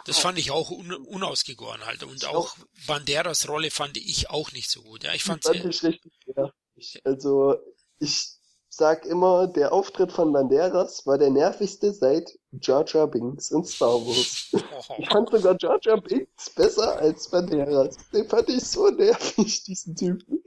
das fand ich auch un unausgegoren halt. Und auch Banderas Rolle fand ich auch nicht so gut. Ja, ich fand es richtig, ja. Also ich sag immer, der Auftritt von Banderas war der nervigste seit Jar Jar Binks in Star Wars. Ich fand sogar Jar Jar Binks besser als Banderas. Den fand ich so nervig, diesen Typen.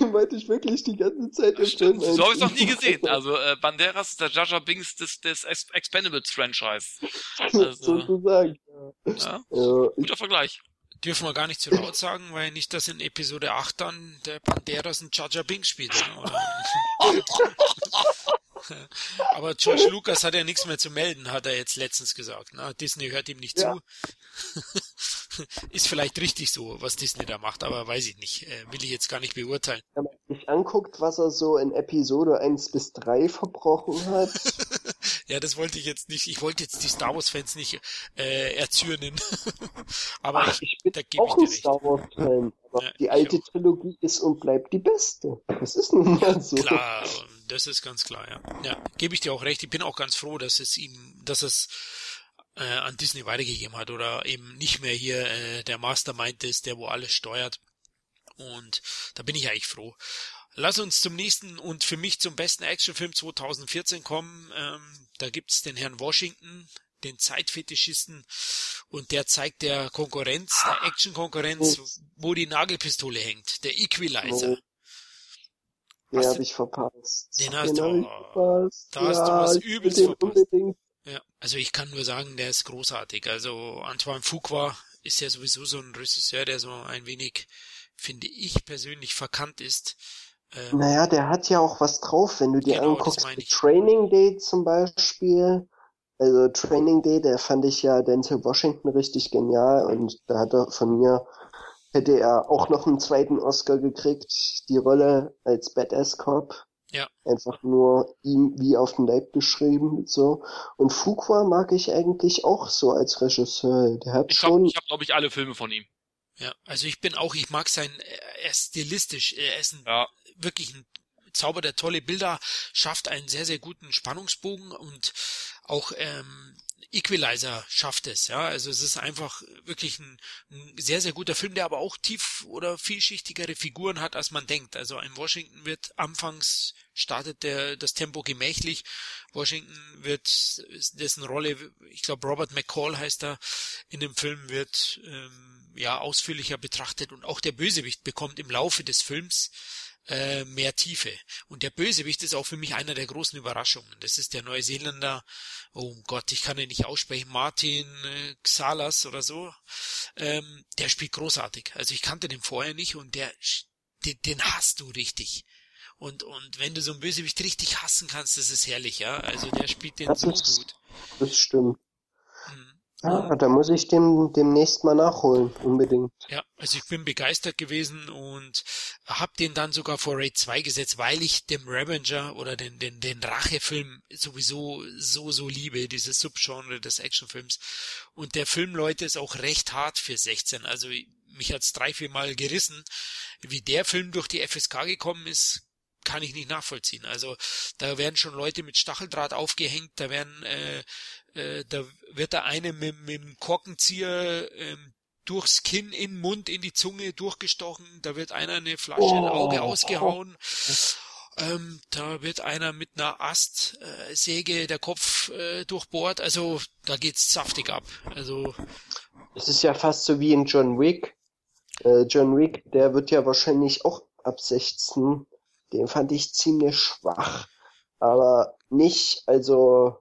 Den wollte ich wirklich die ganze Zeit im Film. So habe ich noch nie gesehen. Also äh, Banderas ist der Jar Jar Binks des, des Expendables Franchise. Also, Sozusagen. Ja. ja. Guter Vergleich dürfen wir gar nicht zu laut sagen, weil nicht, dass in Episode 8 dann der Banderas ein Jar Binks spielt. Oder? Aber George Lucas hat ja nichts mehr zu melden, hat er jetzt letztens gesagt. Na, Disney hört ihm nicht ja. zu. Ist vielleicht richtig so, was Disney da macht, aber weiß ich nicht. Äh, will ich jetzt gar nicht beurteilen. Wenn man sich anguckt, was er so in Episode 1 bis 3 verbrochen hat. ja, das wollte ich jetzt nicht. Ich wollte jetzt die Star Wars-Fans nicht äh, erzürnen. aber Ach, ich, ich bin auch ein Star Wars-Fan. Aber ja, die alte Trilogie ist und bleibt die beste. Das ist nun mal so. Klar, das ist ganz klar, ja. Ja, gebe ich dir auch recht. Ich bin auch ganz froh, dass es ihm, dass es äh, an Disney weitergegeben hat oder eben nicht mehr hier äh, der Mastermind ist, der wo alles steuert. Und da bin ich eigentlich froh. Lass uns zum nächsten und für mich zum besten Actionfilm 2014 kommen. Ähm, da gibt's den Herrn Washington, den Zeitfetischisten und der zeigt der Konkurrenz, der Action-Konkurrenz, wo die Nagelpistole hängt, der Equalizer. Oh. Den habe ich verpasst. Den hast den du, verpasst. da hast ja, du was übelst verpasst. Unbedingt. Ja, also ich kann nur sagen, der ist großartig. Also Antoine Fuqua ist ja sowieso so ein Regisseur, der so ein wenig, finde ich persönlich, verkannt ist. Ähm, naja, der hat ja auch was drauf, wenn du dir genau, anguckst, Training Day zum Beispiel, also Training Day, der fand ich ja Denzel Washington richtig genial und da hat er von mir, hätte er auch noch einen zweiten Oscar gekriegt, die Rolle als Badass Cop. Ja. Einfach nur ihm wie auf den Leib geschrieben, so. Und Fuqua mag ich eigentlich auch so als Regisseur. Der hat ich schon. Hab, ich habe, glaube ich, alle Filme von ihm. Ja, also ich bin auch, ich mag sein, er ist stilistisch, er ist ein, ja. Wirklich ein Zauber, der tolle Bilder schafft einen sehr, sehr guten Spannungsbogen und auch ähm, Equalizer schafft es, ja. Also es ist einfach wirklich ein, ein, sehr, sehr guter Film, der aber auch tief oder vielschichtigere Figuren hat, als man denkt. Also in Washington wird anfangs startet der das Tempo gemächlich. Washington wird dessen Rolle, ich glaube Robert McCall heißt er, in dem Film wird ähm, ja ausführlicher betrachtet und auch der Bösewicht bekommt im Laufe des Films äh, mehr Tiefe. Und der Bösewicht ist auch für mich einer der großen Überraschungen. Das ist der Neuseeländer, oh Gott, ich kann ihn nicht aussprechen, Martin äh, Xalas oder so. Ähm, der spielt großartig. Also ich kannte den vorher nicht und der, den, den hast du richtig. Und, und wenn du so einen Bösewicht richtig hassen kannst, das ist herrlich, ja. Also der spielt den das so ist, gut. Das stimmt. Ja, da muss ich dem demnächst mal nachholen, unbedingt. Ja, also ich bin begeistert gewesen und hab den dann sogar vor Raid 2 gesetzt, weil ich dem Revenger oder den, den, den Rachefilm sowieso so, so liebe, dieses Subgenre des Actionfilms. Und der Film, Leute, ist auch recht hart für 16. Also mich hat's drei, vier Mal gerissen. Wie der Film durch die FSK gekommen ist, kann ich nicht nachvollziehen. Also da werden schon Leute mit Stacheldraht aufgehängt, da werden äh, äh, da wird der eine mit, mit dem Korkenzieher ähm, durchs Kinn, in den Mund, in die Zunge durchgestochen, da wird einer eine Flasche oh. in Auge ausgehauen. Ähm, da wird einer mit einer Astsäge äh, der Kopf äh, durchbohrt. Also da geht's saftig ab. Also es ist ja fast so wie in John Wick. Äh, John Wick, der wird ja wahrscheinlich auch ab 16. Den fand ich ziemlich schwach, aber nicht also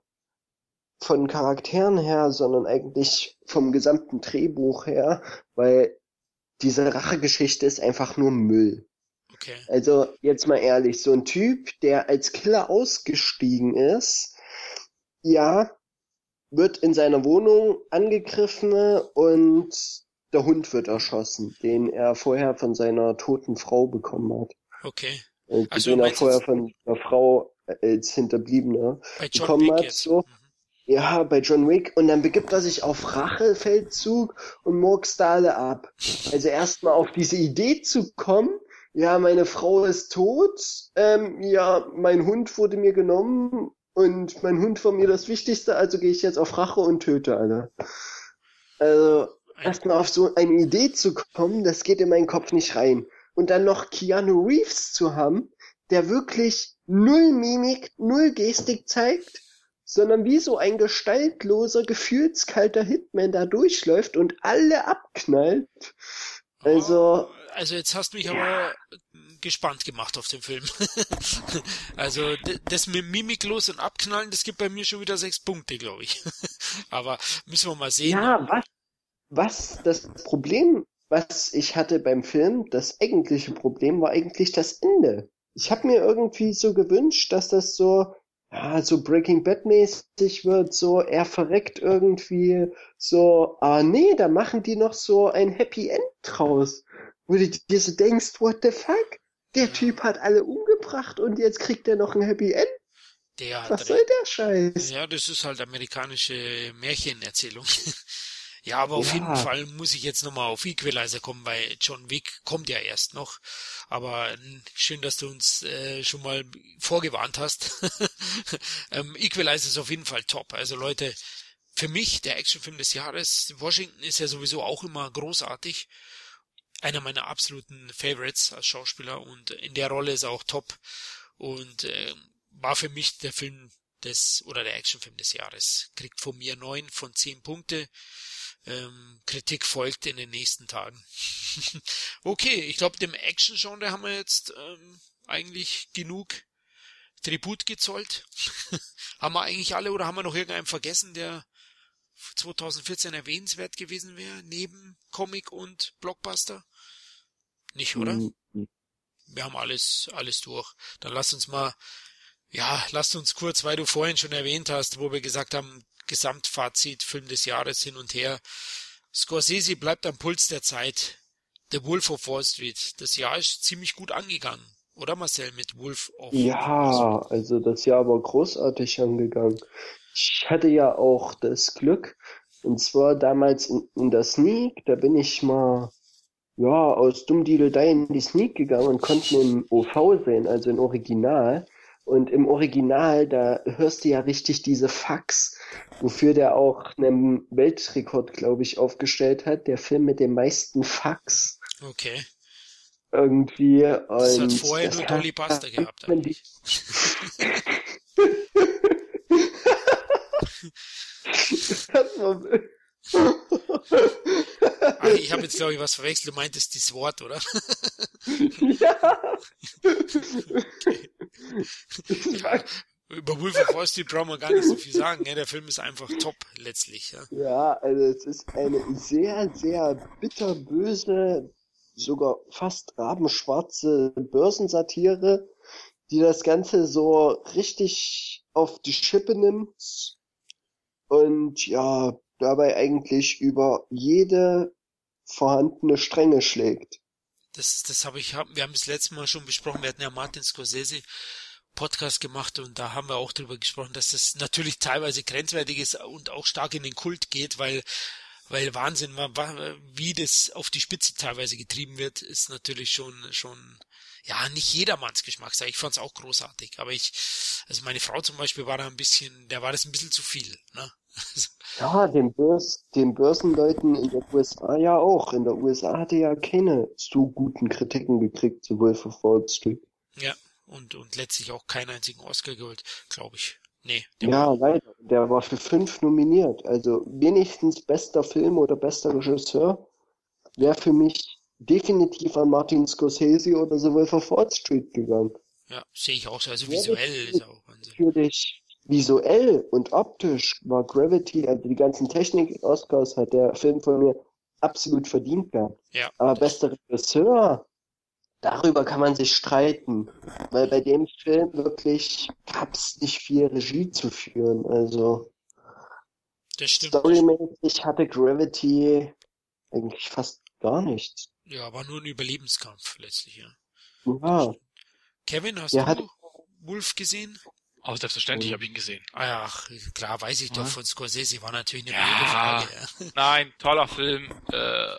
von Charakteren her, sondern eigentlich vom gesamten Drehbuch her, weil diese Rachegeschichte ist einfach nur Müll. Okay. Also jetzt mal ehrlich, so ein Typ, der als Killer ausgestiegen ist, ja, wird in seiner Wohnung angegriffen und der Hund wird erschossen, den er vorher von seiner toten Frau bekommen hat. Okay. Äh, also, den er vorher von einer Frau als Hinterbliebener bekommen hat. So. Mhm. Ja, bei John Wick. Und dann begibt er sich auf Rachefeldzug und murkst alle ab. Also erstmal auf diese Idee zu kommen, ja, meine Frau ist tot, ähm, ja, mein Hund wurde mir genommen und mein Hund war mir das Wichtigste, also gehe ich jetzt auf Rache und töte alle. Also erstmal auf so eine Idee zu kommen, das geht in meinen Kopf nicht rein. Und dann noch Keanu Reeves zu haben, der wirklich null Mimik, null Gestik zeigt sondern wie so ein gestaltloser, gefühlskalter Hitman da durchläuft und alle abknallt. Also. Also jetzt hast du mich aber gespannt gemacht auf den Film. also das mit Mimiklos und Abknallen, das gibt bei mir schon wieder sechs Punkte, glaube ich. aber müssen wir mal sehen. Ja, was, was das Problem, was ich hatte beim Film, das eigentliche Problem war eigentlich das Ende. Ich habe mir irgendwie so gewünscht, dass das so ja, so Breaking Bad mäßig wird, so er verreckt irgendwie, so, ah nee, da machen die noch so ein Happy End draus, wo du dir so denkst, what the fuck? Der Typ hat alle umgebracht und jetzt kriegt er noch ein Happy End? Der Was soll der Scheiß? Ja, das ist halt amerikanische Märchenerzählung. Ja, aber auf ja. jeden Fall muss ich jetzt nochmal auf Equalizer kommen, weil John Wick kommt ja erst noch. Aber schön, dass du uns äh, schon mal vorgewarnt hast. ähm, Equalizer ist auf jeden Fall top. Also Leute, für mich der Actionfilm des Jahres. Washington ist ja sowieso auch immer großartig. Einer meiner absoluten Favorites als Schauspieler und in der Rolle ist er auch top. Und äh, war für mich der Film des oder der Actionfilm des Jahres. Kriegt von mir neun von zehn Punkte. Ähm, Kritik folgt in den nächsten Tagen. okay, ich glaube, dem Action-Genre haben wir jetzt ähm, eigentlich genug Tribut gezollt. haben wir eigentlich alle oder haben wir noch irgendeinen vergessen, der 2014 erwähnenswert gewesen wäre, neben Comic und Blockbuster? Nicht, oder? Mhm. Wir haben alles, alles durch. Dann lass uns mal, ja, lasst uns kurz, weil du vorhin schon erwähnt hast, wo wir gesagt haben, Gesamtfazit, Film des Jahres hin und her. Scorsese bleibt am Puls der Zeit. The Wolf of Wall Street. Das Jahr ist ziemlich gut angegangen, oder Marcel, mit Wolf of Ja, also das Jahr war großartig angegangen. Ich hatte ja auch das Glück, und zwar damals in, in der Sneak, da bin ich mal ja, aus Dummdiedelei in die Sneak gegangen und konnte im OV sehen, also im Original. Und im Original, da hörst du ja richtig diese Fax, wofür der auch einen Weltrekord, glaube ich, aufgestellt hat. Der Film mit den meisten Fax. Okay. Irgendwie. Das hat vorher nur Dolly Buster gehabt. Eigentlich. das war, Ach, ich habe jetzt, glaube ich, was verwechselt. Du meintest das Wort, oder? ja. okay. ja. Über Wolf of Wall Street brauchen wir gar nicht so viel sagen. Ja, der Film ist einfach top, letztlich. Ja, ja also es ist eine sehr, sehr bitterböse, sogar fast rabenschwarze Börsensatire, die das Ganze so richtig auf die Schippe nimmt. Und ja, dabei eigentlich über jede vorhandene Stränge schlägt. Das, das habe ich, wir haben das letzte Mal schon besprochen, wir hatten ja Martin Scorsese Podcast gemacht und da haben wir auch darüber gesprochen, dass das natürlich teilweise grenzwertig ist und auch stark in den Kult geht, weil weil Wahnsinn, wie das auf die Spitze teilweise getrieben wird, ist natürlich schon schon ja, nicht jedermanns Geschmack sei. Ich fand's auch großartig, aber ich, also meine Frau zum Beispiel war da ein bisschen, der war das ein bisschen zu viel, ne? ja, den, Börs, den Börsenleuten in der USA ja auch. In der USA hatte ja keine so guten Kritiken gekriegt, sowohl für Wall Street. Ja, und, und letztlich auch keinen einzigen Oscar geholt, glaube ich. Nee. Ja, leider. Der war für fünf nominiert. Also wenigstens bester Film oder bester Regisseur wäre für mich definitiv an Martin Scorsese oder sowohl für Wall Street gegangen. Ja, sehe ich auch so. Also visuell ist auch Wahnsinn. Natürlich visuell und optisch war Gravity, also die ganzen Technik-Oscars hat der Film von mir absolut verdient gehabt. Ja. Aber bester Regisseur, darüber kann man sich streiten, weil bei dem Film wirklich gab es nicht viel Regie zu führen. Also. Storymäßig hatte Gravity eigentlich fast gar nichts. Ja, war nur ein Überlebenskampf letztlich, ja. Ja. Kevin, hast Der du Wolf gesehen? Oh, selbstverständlich habe ich ihn gesehen. Ach, klar, weiß ich ja. doch von Scorsese, war natürlich eine ja, Frage. Ja. Nein, toller Film. Äh,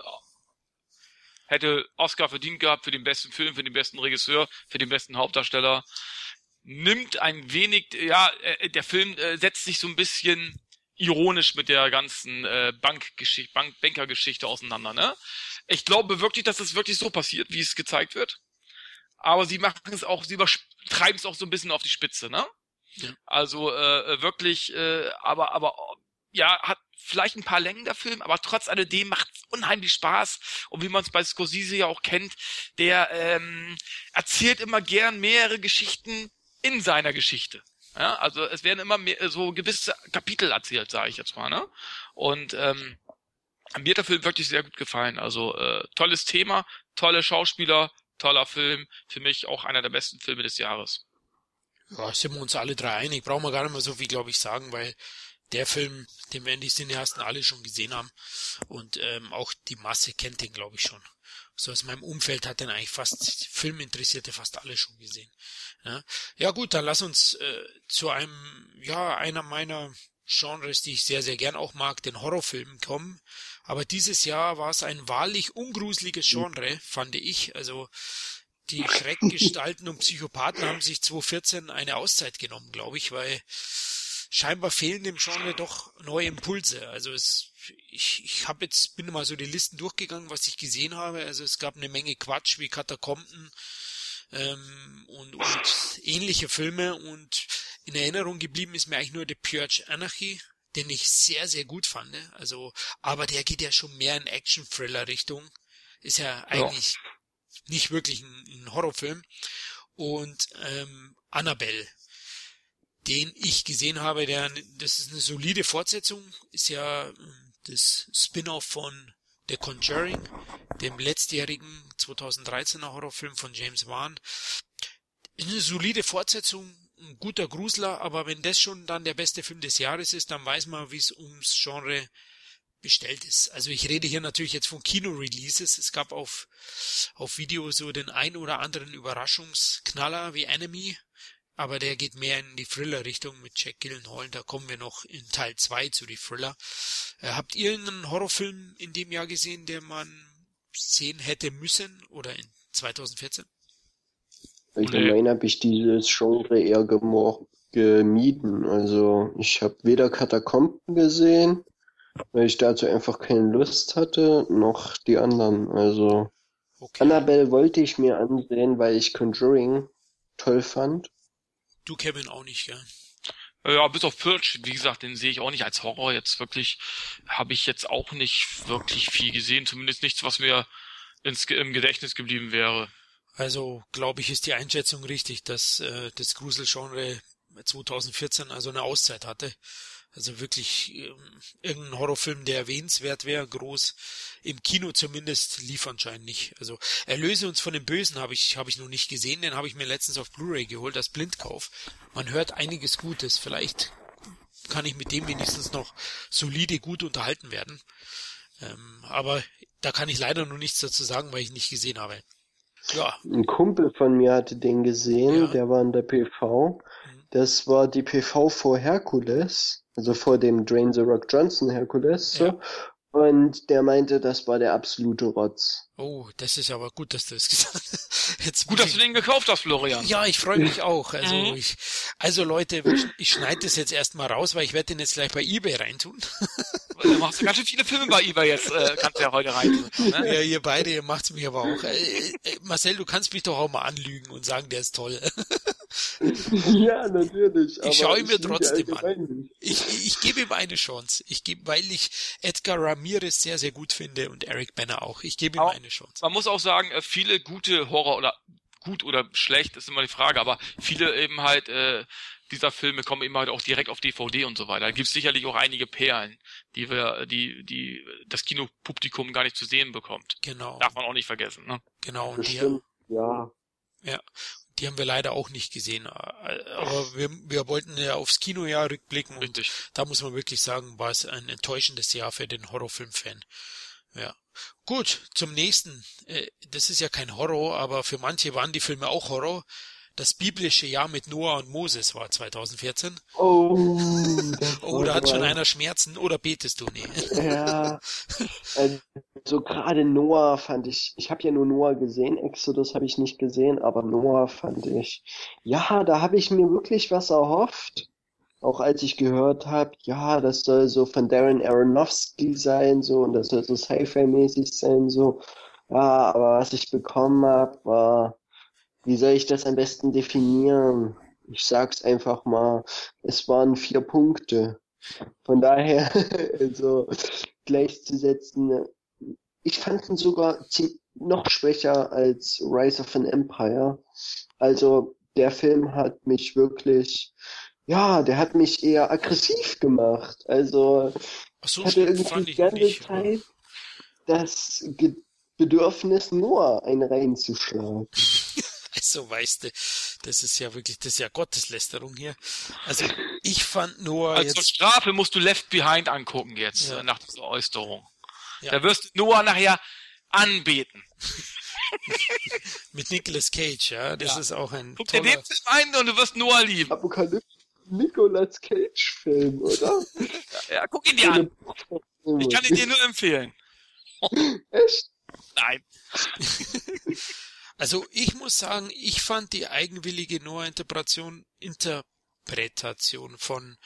hätte Oscar verdient gehabt für den besten Film, für den besten Regisseur, für den besten Hauptdarsteller. Nimmt ein wenig, ja, äh, der Film äh, setzt sich so ein bisschen ironisch mit der ganzen äh, Bankgeschichte, Bank Bankergeschichte auseinander, ne? Ich glaube wirklich, dass es wirklich so passiert, wie es gezeigt wird. Aber sie machen es auch, sie übertreiben es auch so ein bisschen auf die Spitze, ne? Also äh, wirklich, äh, aber aber ja, hat vielleicht ein paar Längen der Film, aber trotz alledem macht unheimlich Spaß. Und wie man es bei Scorsese ja auch kennt, der ähm, erzählt immer gern mehrere Geschichten in seiner Geschichte. Ja, also es werden immer mehr, so gewisse Kapitel erzählt, sage ich jetzt mal. Ne? Und ähm, mir hat der Film wirklich sehr gut gefallen. Also äh, tolles Thema, tolle Schauspieler, toller Film. Für mich auch einer der besten Filme des Jahres. Ja, sind wir uns alle drei einig. Brauchen wir gar nicht mehr so viel, glaube ich, sagen, weil der Film, den werden die Cineasten alle schon gesehen haben. Und ähm, auch die Masse kennt den, glaube ich, schon. So aus meinem Umfeld hat den eigentlich fast, Filminteressierte fast alle schon gesehen. Ja, ja gut, dann lass uns äh, zu einem, ja, einer meiner Genres, die ich sehr, sehr gern auch mag, den Horrorfilmen kommen. Aber dieses Jahr war es ein wahrlich ungruseliges Genre, fand ich. Also die Schreckgestalten und Psychopathen haben sich 2014 eine Auszeit genommen, glaube ich, weil scheinbar fehlen dem Genre doch neue Impulse. Also es, ich, ich habe jetzt bin mal so die Listen durchgegangen, was ich gesehen habe. Also es gab eine Menge Quatsch wie Katakomben ähm, und, und ähnliche Filme und in Erinnerung geblieben ist mir eigentlich nur The Purge Anarchy, den ich sehr, sehr gut fand. Also, aber der geht ja schon mehr in Action-Thriller-Richtung. Ist ja eigentlich ja. Nicht wirklich ein, ein Horrorfilm. Und ähm, Annabelle, den ich gesehen habe, der, das ist eine solide Fortsetzung, ist ja ähm, das Spin-off von The Conjuring, dem letztjährigen 2013er Horrorfilm von James Wan. Eine solide Fortsetzung, ein guter Grusler, aber wenn das schon dann der beste Film des Jahres ist, dann weiß man, wie es ums Genre bestellt ist. Also ich rede hier natürlich jetzt von Kino-Releases. Es gab auf, auf Video so den ein oder anderen Überraschungsknaller wie Enemy, aber der geht mehr in die Thriller-Richtung mit Jack Gillenhall. Da kommen wir noch in Teil 2 zu die Thriller. Äh, habt ihr einen Horrorfilm in dem Jahr gesehen, der man sehen hätte müssen oder in 2014? Allgemein nee. habe ich dieses Genre eher gemieden. Also ich habe weder Katakomben gesehen, weil ich dazu einfach keine Lust hatte, noch die anderen. Also okay. Annabelle wollte ich mir ansehen, weil ich Conjuring toll fand. Du Kevin auch nicht, ja? Ja, bis auf Purge, wie gesagt, den sehe ich auch nicht als Horror. Jetzt wirklich habe ich jetzt auch nicht wirklich viel gesehen, zumindest nichts, was mir ins, im Gedächtnis geblieben wäre. Also glaube ich, ist die Einschätzung richtig, dass äh, das Gruselgenre 2014 also eine Auszeit hatte. Also wirklich ähm, irgendein Horrorfilm, der erwähnenswert wäre, groß im Kino zumindest lief anscheinend nicht. Also Erlöse uns von den Bösen habe ich habe ich noch nicht gesehen, den habe ich mir letztens auf Blu-ray geholt als Blindkauf. Man hört einiges Gutes, vielleicht kann ich mit dem wenigstens noch solide gut unterhalten werden. Ähm, aber da kann ich leider noch nichts dazu sagen, weil ich nicht gesehen habe. Ja. Ein Kumpel von mir hatte den gesehen, ja. der war in der PV. Mhm. Das war die PV vor Herkules, also vor dem Drain the Rock Johnson Herkules. Ja. Und der meinte, das war der absolute Rotz. Oh, das ist aber gut, dass du das gesagt hast. Jetzt gut, dass du den gekauft hast, Florian. Ja, ich freue mich auch. Also, mhm. ich, also Leute, ich schneide das jetzt erstmal raus, weil ich werde den jetzt gleich bei eBay reintun. Du machst ja ganz schön viele Filme bei eBay jetzt, äh, kannst du ja heute reintun. Ne? Ja, ihr beide, ihr macht's mich aber auch. Äh, äh, Marcel, du kannst mich doch auch mal anlügen und sagen, der ist toll. ja, natürlich. Ich schaue ihn mir trotzdem an. Ich, ich gebe ihm eine Chance. Ich gebe, weil ich Edgar Ramirez sehr, sehr gut finde und Eric Banner auch. Ich gebe ihm aber eine Chance. Man muss auch sagen, äh, viele gute Horror oder gut oder schlecht ist immer die Frage, aber viele eben halt äh, dieser Filme kommen eben halt auch direkt auf DVD und so weiter. Da gibt es sicherlich auch einige Perlen, die wir, die, die das Kinopublikum gar nicht zu sehen bekommt. Genau. Darf man auch nicht vergessen, ne? Genau. Und die, ja. Ja. Die haben wir leider auch nicht gesehen. Aber wir, wir wollten ja aufs Kinojahr rückblicken Richtig. und da muss man wirklich sagen, war es ein enttäuschendes Jahr für den Horrorfilm-Fan. Ja. Gut, zum nächsten. Äh, das ist ja kein Horror, aber für manche waren die Filme auch Horror. Das biblische Jahr mit Noah und Moses war 2014. Oh, oh da hat schon einer Schmerzen oder betest du? Nee. Ja, also gerade Noah fand ich, ich habe ja nur Noah gesehen, Exodus habe ich nicht gesehen, aber Noah fand ich, ja, da habe ich mir wirklich was erhofft. Auch als ich gehört habe, ja, das soll so von Darren Aronofsky sein, so, und das soll so Sci-Fi-mäßig sein, so. Ja, aber was ich bekommen habe, war wie soll ich das am besten definieren? Ich sag's einfach mal, es waren vier Punkte. Von daher, also gleichzusetzen, ich fand ihn sogar noch schwächer als Rise of an Empire. Also der Film hat mich wirklich, ja, der hat mich eher aggressiv gemacht. Also so, hatte irgendwie die ganze nicht, Zeit das Bedürfnis, nur einen reinzuschlagen. Also weißt du, das ist ja wirklich, das ist ja Gotteslästerung hier. Also ich fand nur. Also jetzt, Strafe musst du Left Behind angucken jetzt, ja. nach dieser Äußerung. Ja. Da wirst du Noah nachher anbeten. Mit Nicolas Cage, ja. Das ja. ist auch ein. Guck dir den Film ein und du wirst Noah lieben. Apokalypse Nicolas Cage Film, oder? ja, ja, guck ihn dir an. Ich kann ihn dir nur empfehlen. Echt? Nein. Also ich muss sagen, ich fand die eigenwillige Noah-Interpretation Interpretation von,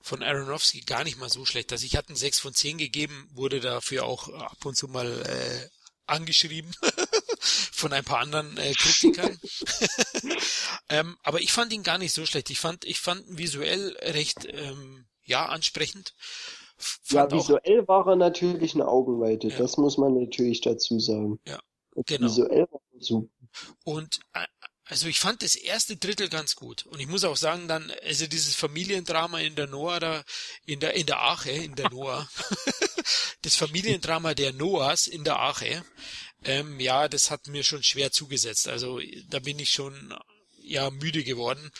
von Aronofsky gar nicht mal so schlecht. Also ich hatte einen 6 von 10 gegeben, wurde dafür auch ab und zu mal äh, angeschrieben. von ein paar anderen äh, Kritikern. ähm, aber ich fand ihn gar nicht so schlecht. Ich fand, ich fand ihn visuell recht ähm, ja ansprechend. Fand ja, visuell auch, war er natürlich eine Augenweite. Ja. Das muss man natürlich dazu sagen. Ja, genau. Visuell war er super. Und äh, also ich fand das erste Drittel ganz gut. Und ich muss auch sagen, dann, also dieses Familiendrama in der Noah da, in der, in der Ache, in der Noah. das Familiendrama der Noahs in der Ache. Ähm, ja, das hat mir schon schwer zugesetzt. Also da bin ich schon, ja, müde geworden.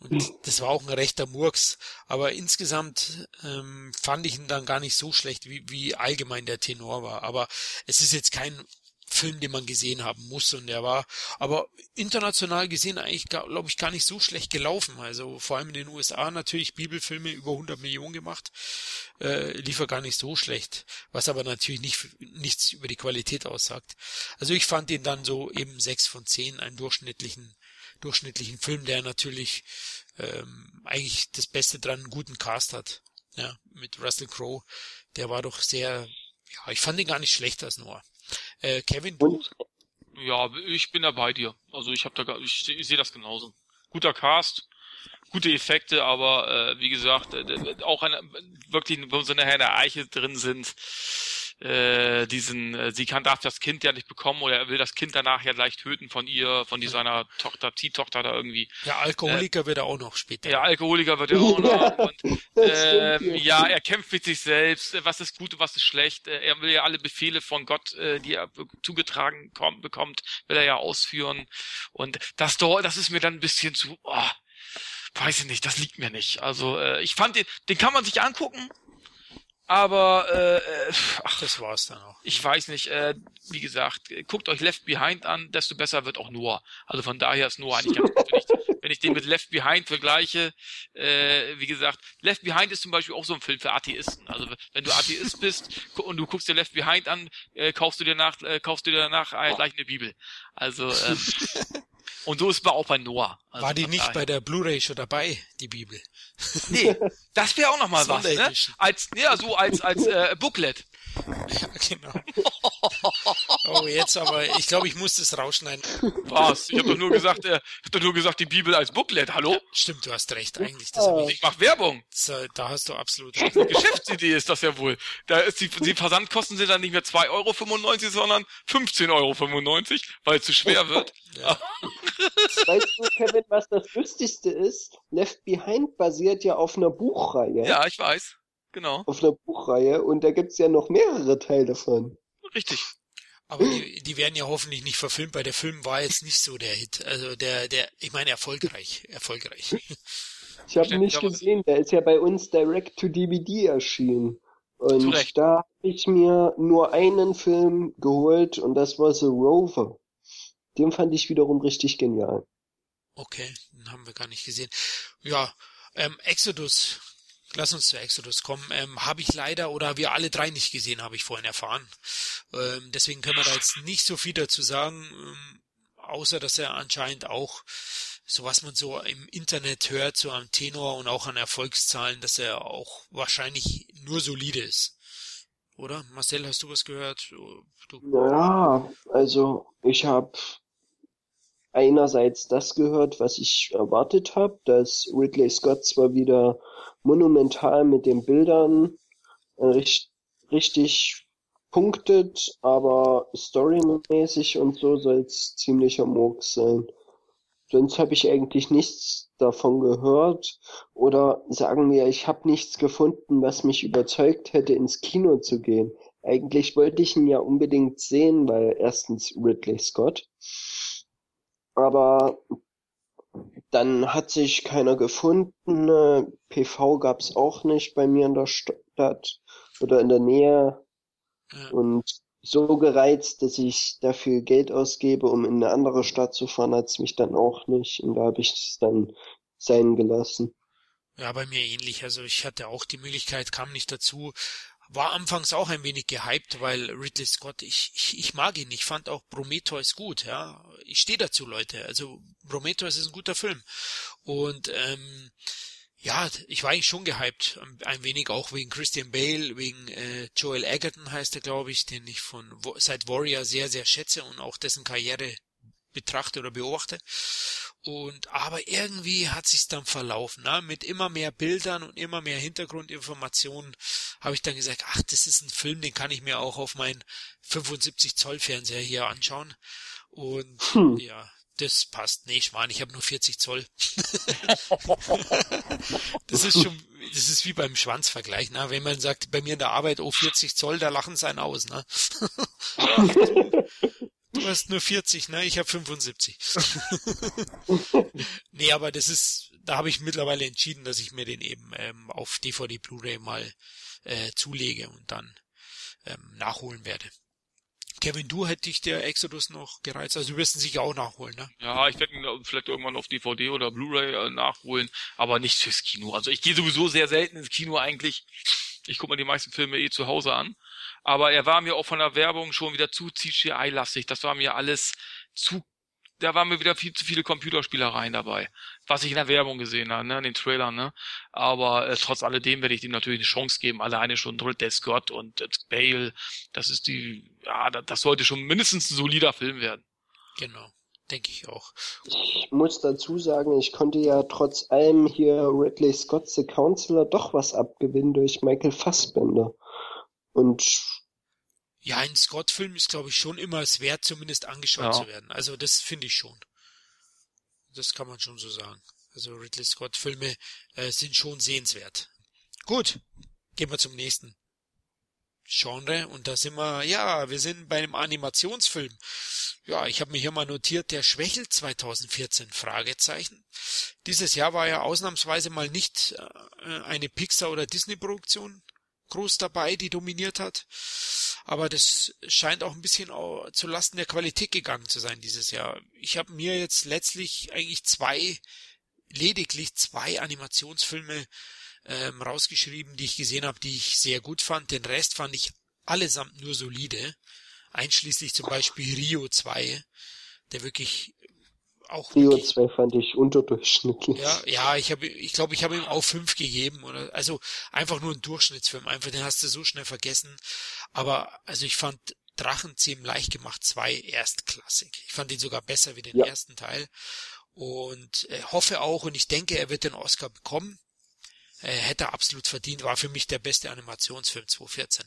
Und das war auch ein rechter Murks. Aber insgesamt ähm, fand ich ihn dann gar nicht so schlecht, wie, wie allgemein der Tenor war. Aber es ist jetzt kein Film, den man gesehen haben muss und der war aber international gesehen eigentlich, glaube ich, gar nicht so schlecht gelaufen. Also vor allem in den USA natürlich Bibelfilme über 100 Millionen gemacht, äh, lief er gar nicht so schlecht, was aber natürlich nicht, nichts über die Qualität aussagt. Also ich fand ihn dann so eben sechs von zehn, einen durchschnittlichen, durchschnittlichen Film, der natürlich ähm, eigentlich das Beste dran einen guten Cast hat. Ja, mit Russell Crowe, der war doch sehr, ja, ich fand ihn gar nicht schlechter als Noah. Äh, Kevin, du? Ja, ich bin da bei dir. Also ich habe da, ich, ich sehe das genauso. Guter Cast, gute Effekte, aber äh, wie gesagt, äh, auch eine, wirklich, wo sie nachher in der Eiche drin sind, äh, diesen, äh, sie kann darf das Kind ja nicht bekommen oder er will das Kind danach ja gleich töten von ihr, von die, seiner Tochter, Ziehtochter da irgendwie. Ja, Alkoholiker äh, wird er auch noch später. Ja, Alkoholiker wird er auch noch. Und, ähm, ja, er kämpft mit sich selbst. Was ist gut und was ist schlecht? Äh, er will ja alle Befehle von Gott, äh, die er zugetragen kommt, bekommt, will er ja ausführen. Und das dort, das ist mir dann ein bisschen zu, oh, weiß ich nicht, das liegt mir nicht. Also äh, ich fand den, den kann man sich angucken aber äh, äh, ach, das war's dann auch. Ich weiß nicht. Äh, wie gesagt, guckt euch Left Behind an, desto besser wird auch Noah. Also von daher ist Noah eigentlich ganz gut. Wenn ich, den mit Left Behind vergleiche, äh, wie gesagt, Left Behind ist zum Beispiel auch so ein Film für Atheisten. Also wenn du Atheist bist und du guckst dir Left Behind an, äh, kaufst du dir nach, äh, kaufst du dir danach äh, gleich eine Bibel. Also ähm, Und so ist es auch bei Noah. Also War die nicht daher. bei der Blu-ray schon dabei, die Bibel? Nee, das wäre auch nochmal was, ne? Als, ja, so als, als äh, Booklet. Ja, genau. Oh, jetzt aber, ich glaube, ich muss das rausschneiden. Was? Ich habe doch nur gesagt, äh, ich hab doch nur gesagt, die Bibel als Booklet, hallo? Ja, stimmt, du hast recht, eigentlich. Das oh. ich, ich mach Werbung. Äh, da hast du absolut recht. Geschäftsidee ist das ja wohl. Da ist die, die Versandkosten sind dann nicht mehr 2,95 Euro, sondern 15,95 Euro, weil es zu schwer wird. Ja. weißt du, Kevin, was das Lustigste ist? Left Behind basiert ja auf einer Buchreihe. Ja, ich weiß. Genau. Auf einer Buchreihe und da gibt's ja noch mehrere Teile von. Richtig. Aber die, die werden ja hoffentlich nicht verfilmt, weil der Film war jetzt nicht so der Hit. Also der, der, ich meine erfolgreich, erfolgreich. Ich habe ihn nicht gesehen, der ist ja bei uns direct to DVD erschienen. Und da habe ich mir nur einen Film geholt und das war The Rover. Den fand ich wiederum richtig genial. Okay, den haben wir gar nicht gesehen. Ja, ähm, Exodus Lass uns zu Exodus kommen. Ähm, habe ich leider oder wir alle drei nicht gesehen, habe ich vorhin erfahren. Ähm, deswegen können wir da jetzt nicht so viel dazu sagen, ähm, außer dass er anscheinend auch, so was man so im Internet hört, so am Tenor und auch an Erfolgszahlen, dass er auch wahrscheinlich nur solide ist. Oder? Marcel, hast du was gehört? Du... Ja, also ich habe einerseits das gehört, was ich erwartet habe, dass Ridley Scott zwar wieder monumental mit den Bildern äh, richtig, richtig punktet, aber storymäßig und so soll es ziemlicher Murks sein. Sonst habe ich eigentlich nichts davon gehört oder sagen wir, ich habe nichts gefunden, was mich überzeugt hätte, ins Kino zu gehen. Eigentlich wollte ich ihn ja unbedingt sehen, weil erstens Ridley Scott, aber dann hat sich keiner gefunden. PV gab's auch nicht bei mir in der Stadt oder in der Nähe. Ja. Und so gereizt, dass ich dafür Geld ausgebe, um in eine andere Stadt zu fahren, hat's mich dann auch nicht. Und da habe ich es dann sein gelassen. Ja, bei mir ähnlich. Also ich hatte auch die Möglichkeit, kam nicht dazu war anfangs auch ein wenig gehypt, weil Ridley Scott, ich, ich, ich mag ihn, ich fand auch Prometheus gut, ja. Ich stehe dazu, Leute. Also Prometheus ist ein guter Film. Und ähm, Ja, ich war eigentlich schon gehypt, ein wenig auch wegen Christian Bale, wegen äh, Joel Egerton heißt er, glaube ich, den ich von seit Warrior sehr, sehr schätze und auch dessen Karriere betrachte oder beobachte. Und aber irgendwie hat sich's dann verlaufen, ne? Mit immer mehr Bildern und immer mehr Hintergrundinformationen habe ich dann gesagt, ach, das ist ein Film, den kann ich mir auch auf meinen 75 Zoll Fernseher hier anschauen. Und hm. ja, das passt. Nee, ich meine, ich habe nur 40 Zoll. das ist schon, das ist wie beim Schwanzvergleich, ne? Wenn man sagt, bei mir in der Arbeit, oh, 40 Zoll, da lachen sie einen aus, ne? du hast nur 40, ne? Ich habe 75. nee, aber das ist, da habe ich mittlerweile entschieden, dass ich mir den eben ähm, auf DVD Blu-ray mal äh, zulege und dann ähm, nachholen werde. Kevin, du hätte dich der Exodus noch gereizt, also du wirst ihn sicher auch nachholen, ne? Ja, ich werde ihn vielleicht irgendwann auf DVD oder Blu-ray äh, nachholen, aber nicht fürs Kino. Also ich gehe sowieso sehr selten ins Kino eigentlich. Ich gucke mir die meisten Filme eh zu Hause an. Aber er war mir auch von der Werbung schon wieder zu CGI-lastig. Das war mir alles zu da waren mir wieder viel zu viele Computerspielereien dabei, was ich in der Werbung gesehen habe, ne, in den Trailern, ne. Aber äh, trotz alledem werde ich dem natürlich eine Chance geben. Alleine schon Ridley Scott und äh, Bale, das ist die, ja, das sollte schon mindestens ein solider Film werden. Genau, denke ich auch. Ich muss dazu sagen, ich konnte ja trotz allem hier Ridley Scott The Counselor doch was abgewinnen durch Michael Fassbender. Und ja, ein Scott-Film ist, glaube ich, schon immer es wert, zumindest angeschaut ja. zu werden. Also das finde ich schon. Das kann man schon so sagen. Also Ridley Scott-Filme äh, sind schon sehenswert. Gut, gehen wir zum nächsten Genre und da sind wir, ja, wir sind bei einem Animationsfilm. Ja, ich habe mir hier mal notiert, der schwächelt 2014, Fragezeichen. Dieses Jahr war ja ausnahmsweise mal nicht äh, eine Pixar- oder Disney-Produktion groß dabei, die dominiert hat. Aber das scheint auch ein bisschen zu Lasten der Qualität gegangen zu sein dieses Jahr. Ich habe mir jetzt letztlich eigentlich zwei, lediglich zwei Animationsfilme ähm, rausgeschrieben, die ich gesehen habe, die ich sehr gut fand. Den Rest fand ich allesamt nur solide. Einschließlich zum Beispiel Rio 2, der wirklich auch Rio 2 fand ich unterdurchschnittlich. Ja, ja, ich habe ich glaube, ich habe ihm auch fünf gegeben oder also einfach nur ein Durchschnittsfilm, einfach den hast du so schnell vergessen, aber also ich fand Drachenzähmen leicht gemacht zwei erstklassig. Ich fand ihn sogar besser wie den ja. ersten Teil und äh, hoffe auch und ich denke, er wird den Oscar bekommen. Er hätte absolut verdient, war für mich der beste Animationsfilm 2014.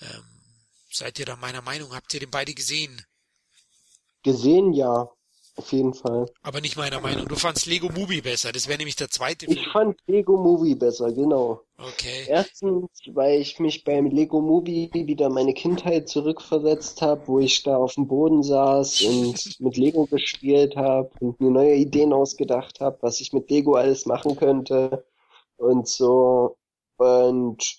Ähm, seid ihr da meiner Meinung? Habt ihr den beide gesehen? Gesehen, ja. Auf jeden Fall. Aber nicht meiner Meinung. Du fandst Lego Movie besser. Das wäre nämlich der zweite Film. Ich fand Lego Movie besser, genau. Okay. Erstens, weil ich mich beim Lego Movie wieder meine Kindheit zurückversetzt habe, wo ich da auf dem Boden saß und mit Lego gespielt habe und mir neue Ideen ausgedacht habe, was ich mit Lego alles machen könnte und so. Und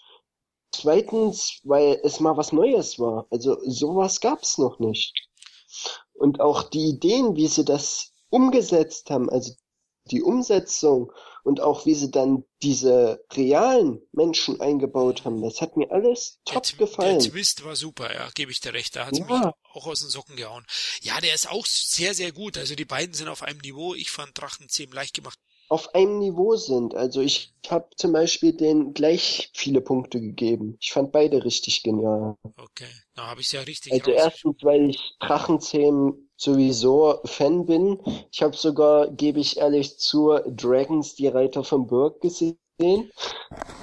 zweitens, weil es mal was Neues war. Also sowas gab's noch nicht. Und auch die Ideen, wie sie das umgesetzt haben, also die Umsetzung und auch wie sie dann diese realen Menschen eingebaut haben, das hat mir alles top der, gefallen. Der Twist war super, ja, gebe ich dir recht. Da hat ja. mich auch aus den Socken gehauen. Ja, der ist auch sehr, sehr gut. Also die beiden sind auf einem Niveau. Ich fand Drachenzähm leicht gemacht auf einem Niveau sind. Also ich habe zum Beispiel den gleich viele Punkte gegeben. Ich fand beide richtig genial. Okay, da habe ich ja richtig. Also erstens, weil ich Drachenzähmen sowieso Fan bin. Ich habe sogar, gebe ich ehrlich zu, Dragons, die Reiter vom Burg gesehen.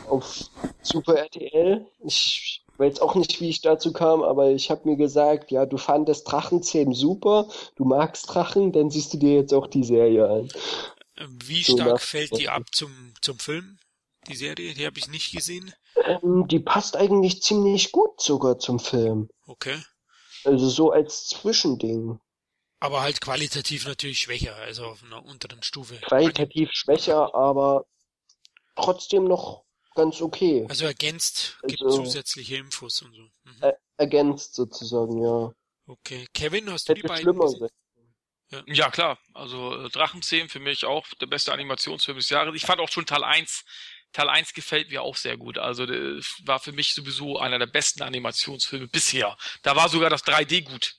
Auf Super RTL. Ich weiß auch nicht, wie ich dazu kam, aber ich habe mir gesagt, ja, du fandest Drachenzähmen super, du magst Drachen, dann siehst du dir jetzt auch die Serie an. Wie stark fällt die ab zum, zum Film, die Serie? Die habe ich nicht gesehen. Ähm, die passt eigentlich ziemlich gut sogar zum Film. Okay. Also so als Zwischending. Aber halt qualitativ natürlich schwächer, also auf einer unteren Stufe. Qualitativ schwächer, aber trotzdem noch ganz okay. Also ergänzt, gibt also, zusätzliche Infos und so. Mhm. Er, ergänzt sozusagen, ja. Okay. Kevin, hast du Hätte die beiden gesehen? Ja. klar. Also äh, Drachenzähmen für mich auch der beste Animationsfilm des Jahres. Ich fand auch schon Teil 1 Teil 1 gefällt mir auch sehr gut. Also das war für mich sowieso einer der besten Animationsfilme bisher. Da war sogar das 3D gut.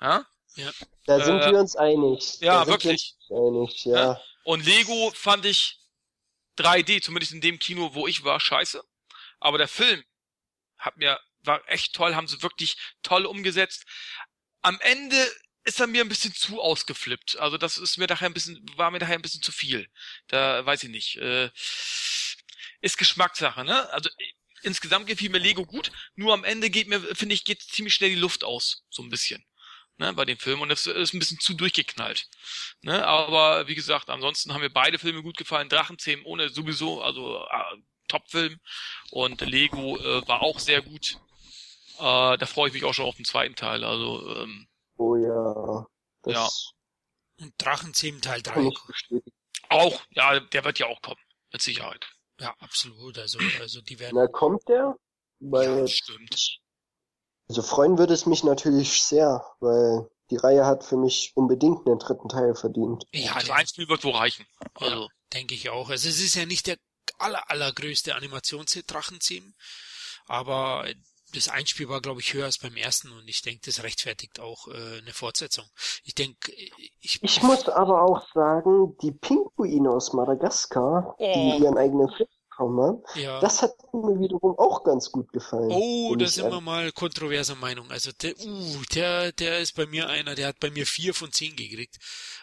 Ja? Ja. Da sind äh, wir uns einig. Ja, wirklich. einig, ja. ja. Und Lego fand ich 3D, zumindest in dem Kino, wo ich war, scheiße. Aber der Film hat mir, war echt toll, haben sie wirklich toll umgesetzt. Am Ende ist er mir ein bisschen zu ausgeflippt. Also das ist mir daher ein bisschen, war mir daher ein bisschen zu viel. Da weiß ich nicht. Äh, ist Geschmackssache, ne? Also insgesamt gefiel mir Lego gut, nur am Ende geht mir, finde ich, geht ziemlich schnell die Luft aus, so ein bisschen. Ne, bei dem Film und das ist ein bisschen zu durchgeknallt. Ne, aber wie gesagt, ansonsten haben mir beide Filme gut gefallen. Drachenzähmen ohne sowieso, also äh, Top-Film und Lego äh, war auch sehr gut. Äh, da freue ich mich auch schon auf den zweiten Teil. Also ähm, oh ja, das ja. Und Drachenzähmen Teil 3. Auch, ja, der wird ja auch kommen, mit Sicherheit. Ja, absolut. Also, also die werden. Na, kommt der? Weil ja, stimmt. Also freuen würde es mich natürlich sehr, weil die Reihe hat für mich unbedingt einen dritten Teil verdient. Ja, also ein Spiel wird wohl reichen. Also. Ja, denke ich auch. Also es ist ja nicht der aller, allergrößte Animationshit Drachenzähmen, aber das Einspiel war, glaube ich, höher als beim ersten und ich denke, das rechtfertigt auch äh, eine Fortsetzung. Ich denke, ich, ich muss aber auch sagen, die Pinguine aus Madagaskar, oh. die ihren eigenen Film bekommen ja. das hat mir wiederum auch ganz gut gefallen. Oh, da sind wir mal kontroverser Meinung. Also der, uh, der, der ist bei mir einer, der hat bei mir vier von zehn gekriegt.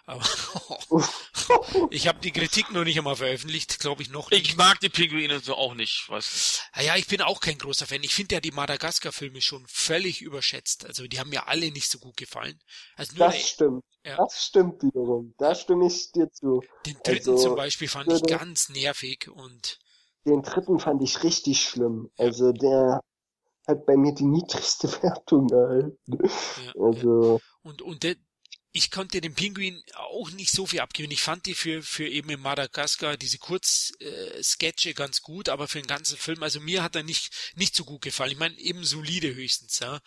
Aber ich habe die Kritik noch nicht einmal veröffentlicht, glaube ich noch nicht. Ich mag die Pinguine so auch nicht, was. Naja, ich bin auch kein großer Fan. Ich finde ja die Madagaskar-Filme schon völlig überschätzt. Also die haben mir alle nicht so gut gefallen. Also nur das stimmt. Ja. Das stimmt wiederum. Da stimme ich dir zu. Den dritten also, zum Beispiel fand ich ganz nervig und. Den dritten fand ich richtig schlimm. Also der hat bei mir die niedrigste Wertung erhalten. Ja, also. Ja. Und, und der, ich konnte den Pinguin auch nicht so viel abgeben. Ich fand die für, für eben in Madagaskar diese Kurzsketche ganz gut, aber für den ganzen Film, also mir hat er nicht, nicht so gut gefallen. Ich meine, eben solide höchstens, ja.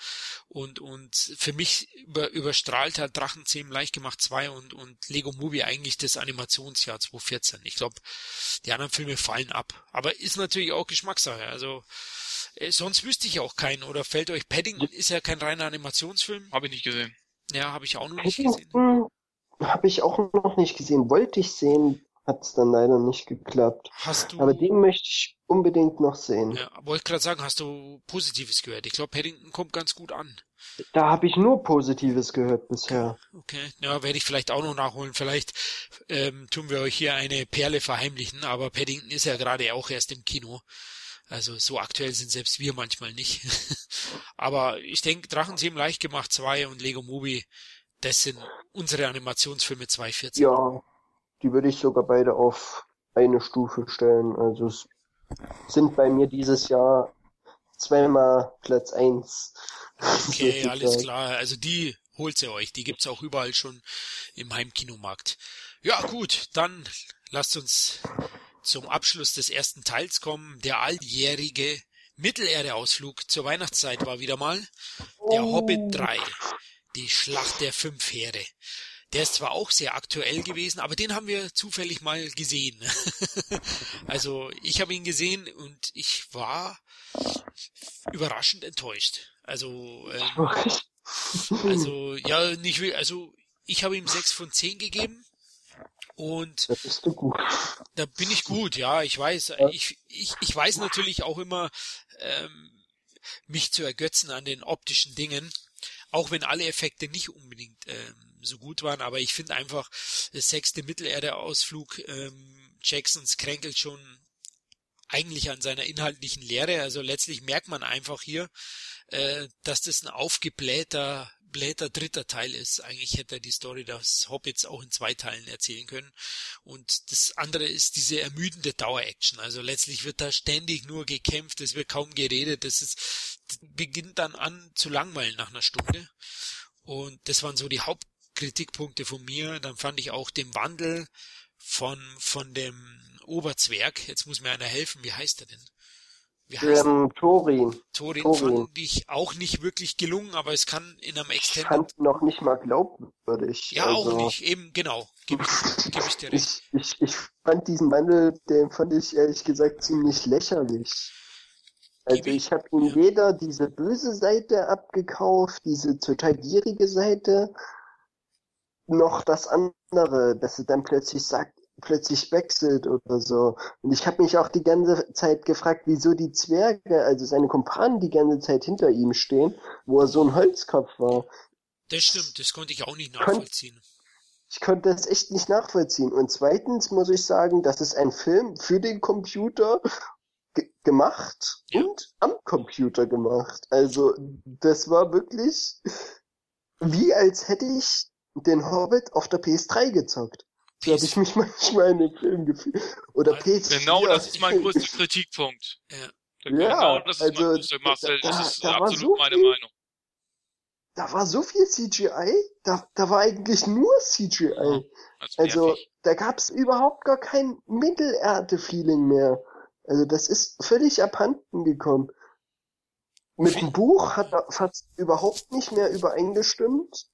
Und, und für mich über, überstrahlt hat Drachenzähmen leicht gemacht 2 und, und Lego Movie eigentlich das Animationsjahr 2014. Ich glaube, die anderen Filme fallen ab. Aber ist natürlich auch Geschmackssache. Also, äh, sonst wüsste ich auch keinen. Oder fällt euch Paddington ist ja kein reiner Animationsfilm. Habe ich nicht gesehen. Ja, habe ich auch noch nicht gesehen. Habe ich auch noch nicht gesehen. Wollte ich sehen, hat es dann leider nicht geklappt. Hast du... Aber den möchte ich unbedingt noch sehen. Ja, wollte gerade sagen, hast du Positives gehört? Ich glaube, Paddington kommt ganz gut an. Da habe ich nur Positives gehört bisher. Okay, ja, werde ich vielleicht auch noch nachholen. Vielleicht ähm, tun wir euch hier eine Perle verheimlichen, aber Paddington ist ja gerade auch erst im Kino. Also so aktuell sind selbst wir manchmal nicht. Aber ich denke, Drachenzähmen leicht gemacht 2 und Lego Movie, das sind unsere Animationsfilme 214. Ja, die würde ich sogar beide auf eine Stufe stellen. Also es sind bei mir dieses Jahr zweimal Platz 1. Okay, alles klar. Also die holt ihr euch. Die gibt's auch überall schon im Heimkinomarkt. Ja, gut, dann lasst uns zum Abschluss des ersten Teils kommen. Der alljährige Mittelerde-Ausflug zur Weihnachtszeit war wieder mal der oh. Hobbit 3, die Schlacht der fünf Heere. Der ist zwar auch sehr aktuell gewesen, aber den haben wir zufällig mal gesehen. also ich habe ihn gesehen und ich war überraschend enttäuscht. Also, ähm, also ja, nicht also ich habe ihm sechs von zehn gegeben und da bin ich gut, ja, ich weiß. Ich, ich, ich weiß natürlich auch immer, ähm, mich zu ergötzen an den optischen Dingen. Auch wenn alle Effekte nicht unbedingt ähm, so gut waren, aber ich finde einfach, der sechste Mittelerde-Ausflug ähm, Jacksons kränkelt schon eigentlich an seiner inhaltlichen Lehre. Also letztlich merkt man einfach hier, äh, dass das ein aufgeblähter blätter dritter Teil ist. Eigentlich hätte er die Story des Hobbits auch in zwei Teilen erzählen können. Und das andere ist diese ermüdende Dauer-Action. Also letztlich wird da ständig nur gekämpft, es wird kaum geredet, das ist, beginnt dann an zu langweilen nach einer Stunde. Und das waren so die Hauptkritikpunkte von mir. Dann fand ich auch den Wandel von, von dem Oberzwerg. Jetzt muss mir einer helfen. Wie heißt er denn? Wie heißt ähm, Torin. Torin, Torin fand ich auch nicht wirklich gelungen, aber es kann in einem Extended... Ich fand noch nicht mal glaubwürdig. Ja, also, auch nicht, eben, genau. Gebe ich, geb ich dir recht. Ich, ich, ich fand diesen Wandel, den fand ich ehrlich gesagt ziemlich lächerlich. Also ich, ich habe ihm ja. weder diese böse Seite abgekauft, diese total gierige Seite, noch das andere, dass er dann plötzlich sagt, plötzlich wechselt oder so. Und ich habe mich auch die ganze Zeit gefragt, wieso die Zwerge, also seine Kumpanen, die ganze Zeit hinter ihm stehen, wo er so ein Holzkopf war. Das stimmt, das konnte ich auch nicht nachvollziehen. Ich konnte das echt nicht nachvollziehen. Und zweitens muss ich sagen, das ist ein Film für den Computer gemacht ja. und am Computer gemacht. Also das war wirklich wie als hätte ich den Hobbit auf der PS3 gezockt. So habe ich mich manchmal in dem Film gefühlt. Oder PS4. Genau, das ist mein größter Kritikpunkt. Ja. Genau, das ist also, mein größter Marcel, das da, ist da absolut so meine viel, Meinung. Da war so viel CGI, da, da war eigentlich nur CGI. Ja, also da gab's überhaupt gar kein Mittelerde-Feeling mehr. Also das ist völlig abhanden gekommen. Mit dem Buch hat er fast überhaupt nicht mehr übereingestimmt.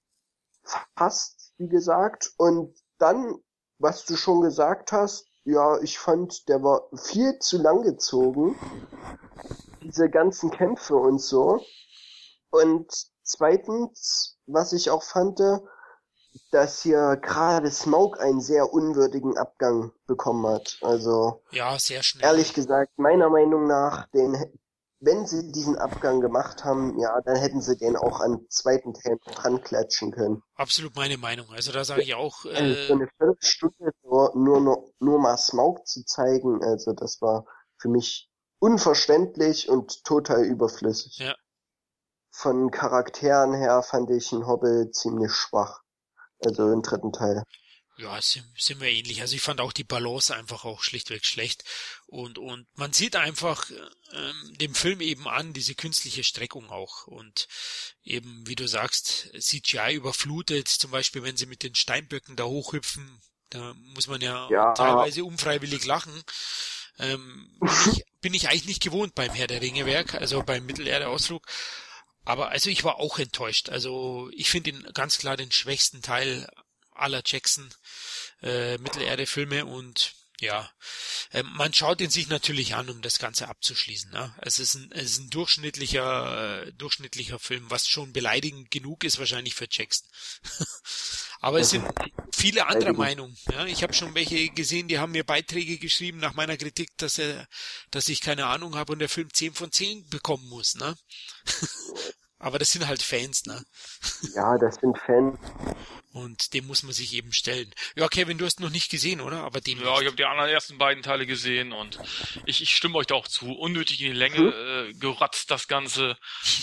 Fast, wie gesagt. Und dann, was du schon gesagt hast, ja, ich fand, der war viel zu lang gezogen. Diese ganzen Kämpfe und so. Und zweitens, was ich auch fand, dass hier gerade Smoke einen sehr unwürdigen Abgang bekommen hat. Also ja, sehr schnell. Ehrlich gesagt, meiner Meinung nach, den wenn sie diesen Abgang gemacht haben, ja, dann hätten sie den auch an zweiten Teil dran klatschen können. Absolut meine Meinung. Also da sage ich auch. Äh, so eine Viertelstunde nur, nur, nur, nur mal Smoke zu zeigen, also das war für mich unverständlich und total überflüssig. Ja. Von Charakteren her fand ich ein Hobbit ziemlich schwach. Also im dritten Teil. Ja, sind, sind wir ähnlich. Also ich fand auch die Balance einfach auch schlichtweg schlecht. Und, und man sieht einfach ähm, dem Film eben an, diese künstliche Streckung auch. Und eben, wie du sagst, CGI überflutet, zum Beispiel, wenn sie mit den Steinböcken da hochhüpfen, da muss man ja, ja. teilweise unfreiwillig lachen. Ähm, bin, ich, bin ich eigentlich nicht gewohnt beim Herr der Ringe Werk, also beim Mittelerde-Ausflug. Aber also ich war auch enttäuscht. Also ich finde ihn ganz klar den schwächsten Teil aller Jackson äh, Mittelerde-Filme und ja, äh, man schaut ihn sich natürlich an, um das Ganze abzuschließen. Ne? Es ist ein, es ist ein durchschnittlicher, äh, durchschnittlicher Film, was schon beleidigend genug ist wahrscheinlich für Jackson. Aber es sind viele andere Meinungen. Ja? Ich habe schon welche gesehen, die haben mir Beiträge geschrieben nach meiner Kritik, dass er, dass ich keine Ahnung habe und der Film 10 von 10 bekommen muss. Ne? Aber das sind halt Fans, ne? Ja, das sind Fans. Und dem muss man sich eben stellen. Ja, Kevin, du hast noch nicht gesehen, oder? Aber dem Ja, ich habe die anderen ersten beiden Teile gesehen und ich, ich stimme euch da auch zu. Unnötig in die Länge hm? äh, geratzt das Ganze.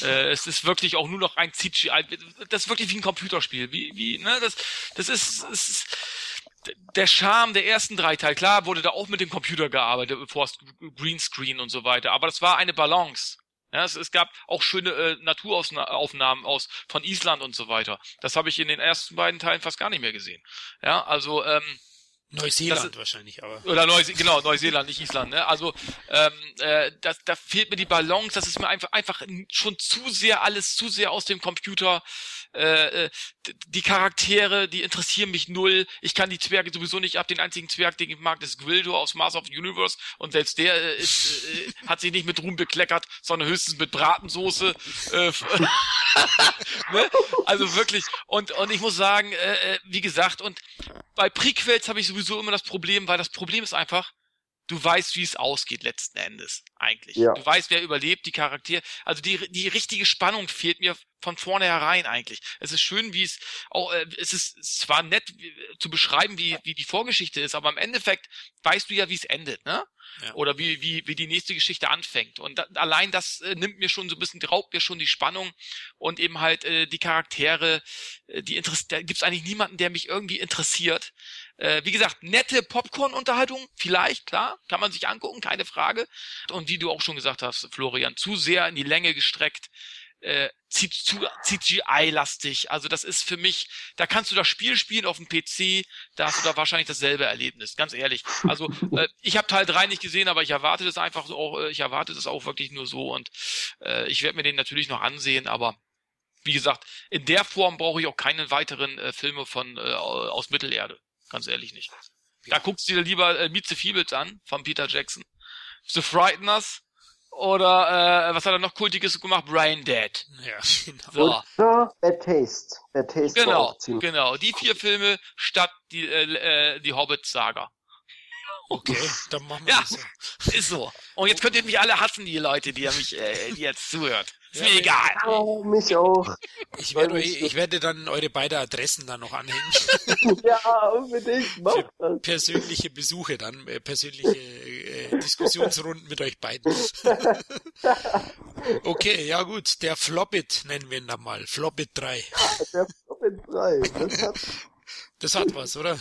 äh, es ist wirklich auch nur noch ein CGI. Das ist wirklich wie ein Computerspiel. Wie, wie, ne? Das, das ist, es ist der Charme der ersten drei Teile. Klar wurde da auch mit dem Computer gearbeitet, bevor es Greenscreen und so weiter. Aber das war eine Balance. Ja, es, es gab auch schöne äh, Naturaufnahmen aus von Island und so weiter. Das habe ich in den ersten beiden Teilen fast gar nicht mehr gesehen. Ja, also ähm, Neuseeland das, wahrscheinlich, aber. Oder Neuse genau, Neuseeland, nicht Island, ne? Also ähm, äh, das, da fehlt mir die Balance, das ist mir einfach einfach schon zu sehr alles zu sehr aus dem Computer äh, äh die Charaktere, die interessieren mich null. Ich kann die Zwerge sowieso nicht ab. Den einzigen Zwerg, den ich mag, ist Gwildo aus Mars of the Universe. Und selbst der äh, ist, äh, hat sich nicht mit Ruhm bekleckert, sondern höchstens mit Bratensoße. Äh, ne? Also wirklich. Und, und ich muss sagen, äh, äh, wie gesagt, und bei Prequels habe ich sowieso immer das Problem, weil das Problem ist einfach, du weißt, wie es ausgeht letzten Endes eigentlich. Ja. Du weißt, wer überlebt, die Charaktere. Also die, die richtige Spannung fehlt mir von vornherein eigentlich. Es ist schön, wie es auch, äh, es ist zwar nett wie, zu beschreiben, wie, wie die Vorgeschichte ist, aber im Endeffekt weißt du ja, wie es endet, ne? Ja. Oder wie, wie, wie die nächste Geschichte anfängt. Und da, allein das äh, nimmt mir schon so ein bisschen, raubt mir schon die Spannung und eben halt äh, die Charaktere, äh, die interessiert, da gibt's eigentlich niemanden, der mich irgendwie interessiert. Äh, wie gesagt, nette Popcorn-Unterhaltung, vielleicht, klar, kann man sich angucken, keine Frage. Und wie du auch schon gesagt hast, Florian, zu sehr in die Länge gestreckt äh, zu CGI-lastig. Also das ist für mich, da kannst du das Spiel spielen auf dem PC, da hast du da wahrscheinlich dasselbe Erlebnis, ganz ehrlich. Also äh, ich habe Teil 3 nicht gesehen, aber ich erwarte das einfach so auch, äh, ich erwarte das auch wirklich nur so und äh, ich werde mir den natürlich noch ansehen, aber wie gesagt, in der Form brauche ich auch keine weiteren äh, Filme von äh, aus Mittelerde, ganz ehrlich nicht. Da guckst du dir lieber äh, Meet the Feebles an von Peter Jackson. The Frighteners, oder äh, was hat er noch Kultiges gemacht? Brain Dead. Ja, genau. So. Bad Taste. Bad Taste genau, genau. Die vier Filme statt die, äh, äh die Hobbit-Saga. Okay, dann machen wir Ja. das so. Ist so. Und jetzt könnt ihr mich alle hassen, die Leute, die ihr mich, äh, die jetzt zuhört. Ist mir egal. Ah, mich auch. Ich werde, euch- ich- werde dann eure beiden Adressen dann noch anhängen. Ja, unbedingt. Mach das. persönliche Besuche dann, äh, persönliche äh, Diskussionsrunden mit euch beiden. okay, ja gut, der Floppit nennen wir ihn dann mal. Floppit 3. Der Flop 3. Das hat Das hat was, oder?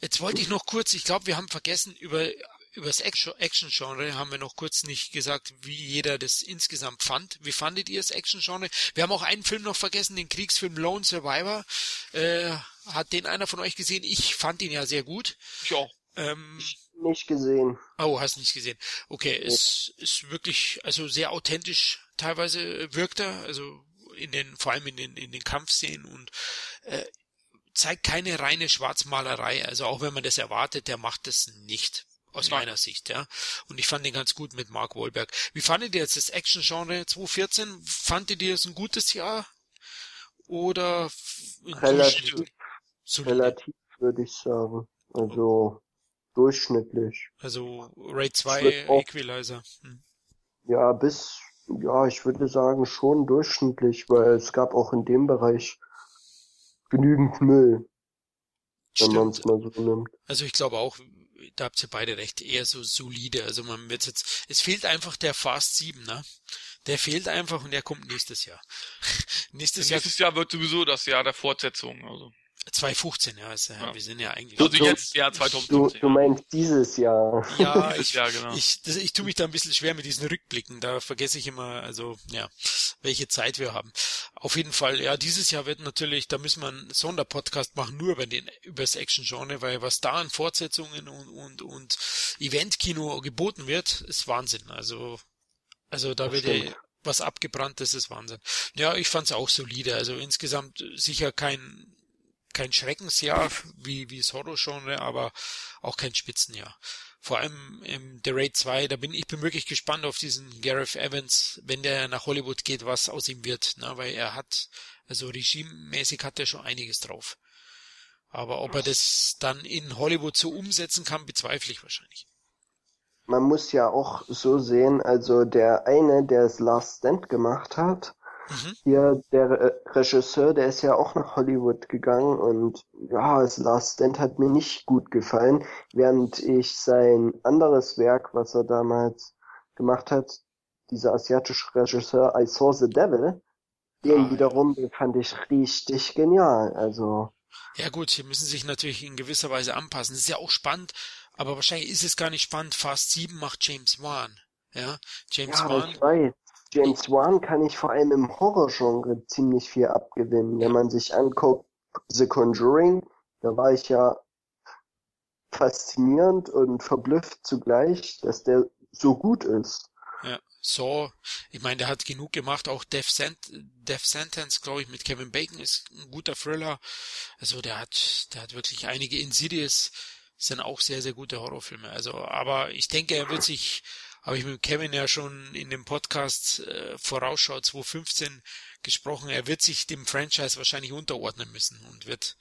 Jetzt wollte ich noch kurz, ich glaube, wir haben vergessen, über über das Action- Action-Genre haben wir noch kurz nicht gesagt, wie jeder das insgesamt fand. Wie fandet ihr das Action-Genre? Wir haben auch einen Film noch vergessen, den Kriegsfilm Lone Survivor. Äh, hat den einer von euch gesehen? Ich fand ihn ja sehr gut. Ich auch. Ähm, nicht gesehen. Oh, hast nicht gesehen. Okay, es ist wirklich, also sehr authentisch teilweise wirkt er, also in den, vor allem in den, in den Kampfszenen und äh, zeigt keine reine Schwarzmalerei. Also auch wenn man das erwartet, der macht das nicht. Aus Nein. meiner Sicht, ja. Und ich fand den ganz gut mit Mark Wahlberg. Wie fandet ihr jetzt das Action-Genre 2014? Fandet ihr es ein gutes Jahr? Oder Relativ. Relativ, würde ich sagen. Also durchschnittlich. Also Raid 2 Ich würd auch- Equalizer. Hm. Ja, bis, ja, ich würde sagen schon durchschnittlich, weil es gab auch in dem Bereich genügend Müll, wenn man Stimmt. es mal so nimmt. Also ich glaube auch, da habt ihr beide recht, eher so solide. Also man wird jetzt, es fehlt einfach der Fast 7, ne? Der fehlt einfach und der kommt nächstes Jahr. nächstes Jahr Nächstes Jahr wird sowieso das Jahr der Fortsetzung. Also, 2015, ja, ist, ja, Ja. wir sind ja eigentlich. also du- jetzt Du, 2015. du meinst dieses Jahr. ja, ich, Jahr, genau. ich, das, ich tue mich da ein bisschen schwer mit diesen Rückblicken. Da vergesse ich immer, also ja, welche Zeit wir haben. Auf jeden Fall, ja, dieses Jahr wird natürlich, da müssen wir einen Sonderpodcast machen, nur über den über das Action-Genre, weil was da an Fortsetzungen und und und Eventkino geboten wird, ist Wahnsinn. Also also da Das wird ja stimmt. was abgebrannt, das ist Wahnsinn. Ja, ich fand's auch solide. Also insgesamt sicher kein kein Schreckensjahr wie wie das Horror-Genre, aber auch kein Spitzenjahr. Vor allem im The Raid 2, da bin ich bin wirklich gespannt auf diesen Gareth Evans, wenn der nach Hollywood geht, was aus ihm wird, ne? weil er hat, also regimemäßig hat er schon einiges drauf. Aber ob er das dann in Hollywood so umsetzen kann, bezweifle ich wahrscheinlich. Man muss ja auch so sehen, also der eine, der es Last Stand gemacht hat, Mhm. hier der Regisseur, der ist ja auch nach Hollywood gegangen und ja, das Last Stand hat mir nicht gut gefallen, während ich sein anderes Werk, was er damals gemacht hat, dieser asiatische Regisseur I Saw the Devil, den Ah, wiederum, den fand ich richtig genial, also Ja gut, sie müssen sich natürlich in gewisser Weise anpassen. Das ist ja auch spannend, aber wahrscheinlich ist es gar nicht spannend. Fast 7 macht James Wan. Ja, James Ja, Wan. James Wan kann ich vor allem im Horrorgenre ziemlich viel abgewinnen. Wenn man sich anguckt, The Conjuring, da war ich ja faszinierend und verblüfft zugleich, dass der so gut ist. Ja, Saw, ich meine, der hat genug gemacht, auch Death, Sent Death Sentence, glaube ich, mit Kevin Bacon ist ein guter Thriller. Also der hat, der hat wirklich einige Insidious, sind auch sehr, sehr gute Horrorfilme. Also, aber ich denke, er wird sich, habe ich mit Kevin ja schon in dem Podcast äh, Vorausschau 2015 gesprochen, er wird sich dem Franchise wahrscheinlich unterordnen müssen und wird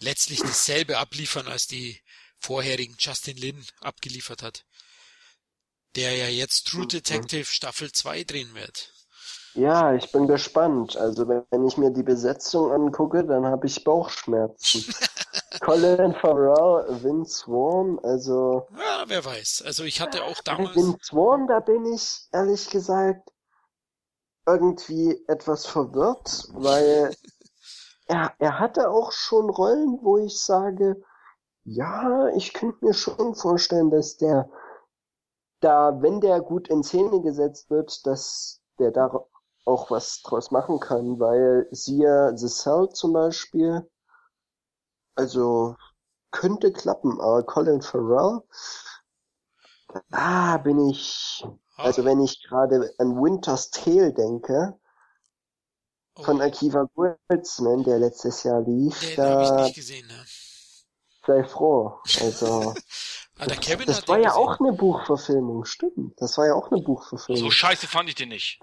letztlich dasselbe abliefern, als die vorherigen Justin Lin abgeliefert hat der ja jetzt True Detective Staffel 2 drehen wird. Ja, ich bin gespannt. Also wenn, ich mir die Besetzung angucke, dann habe ich Bauchschmerzen. Colin Farrell, Vince Vaughn, also Ja, wer weiß. Also ich hatte auch damals. Vince Vaughn, da bin ich ehrlich gesagt irgendwie etwas verwirrt, weil er, er hatte auch schon Rollen, wo ich sage, ja, ich könnte mir schon vorstellen, dass der da, wenn der gut in Szene gesetzt wird, dass der da auch was draus machen kann, weil siehe The Cell zum Beispiel, also könnte klappen, aber Colin Farrell, da bin ich, also wenn ich gerade an Winter's Tale denke, oh, von Akiva Goldsman, der letztes Jahr lief, den habe ich da nicht gesehen. Ne? sei froh. Also, Ah, das hat war ja gesehen. auch eine Buchverfilmung, stimmt. Das war ja auch eine Buchverfilmung. So scheiße fand ich den nicht.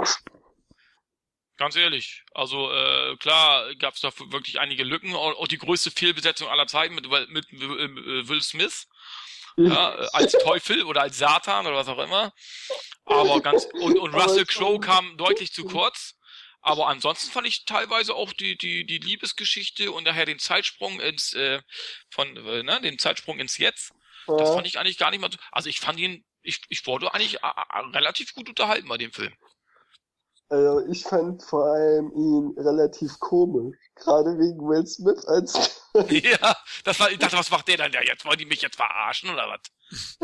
Ganz ehrlich. Also äh, klar gab es da wirklich einige Lücken. Auch, die größte Fehlbesetzung aller Zeiten mit, mit äh, Will Smith. ja, äh, als Teufel oder als Satan oder was auch immer. Aber ganz und, und Russell Crowe kam deutlich zu kurz. Aber ansonsten fand ich teilweise auch die die die Liebesgeschichte und daher den Zeitsprung ins äh, von äh, ne, den Zeitsprung ins Jetzt. Das fand ich eigentlich gar nicht mal. So, also ich fand ihn, ich ich wurde eigentlich a, a, relativ gut unterhalten bei dem Film. Also ich fand vor allem ihn relativ komisch. Gerade wegen Will Smith als. ja, das war, ich dachte, was macht der denn da jetzt? Wollen die mich jetzt verarschen oder was?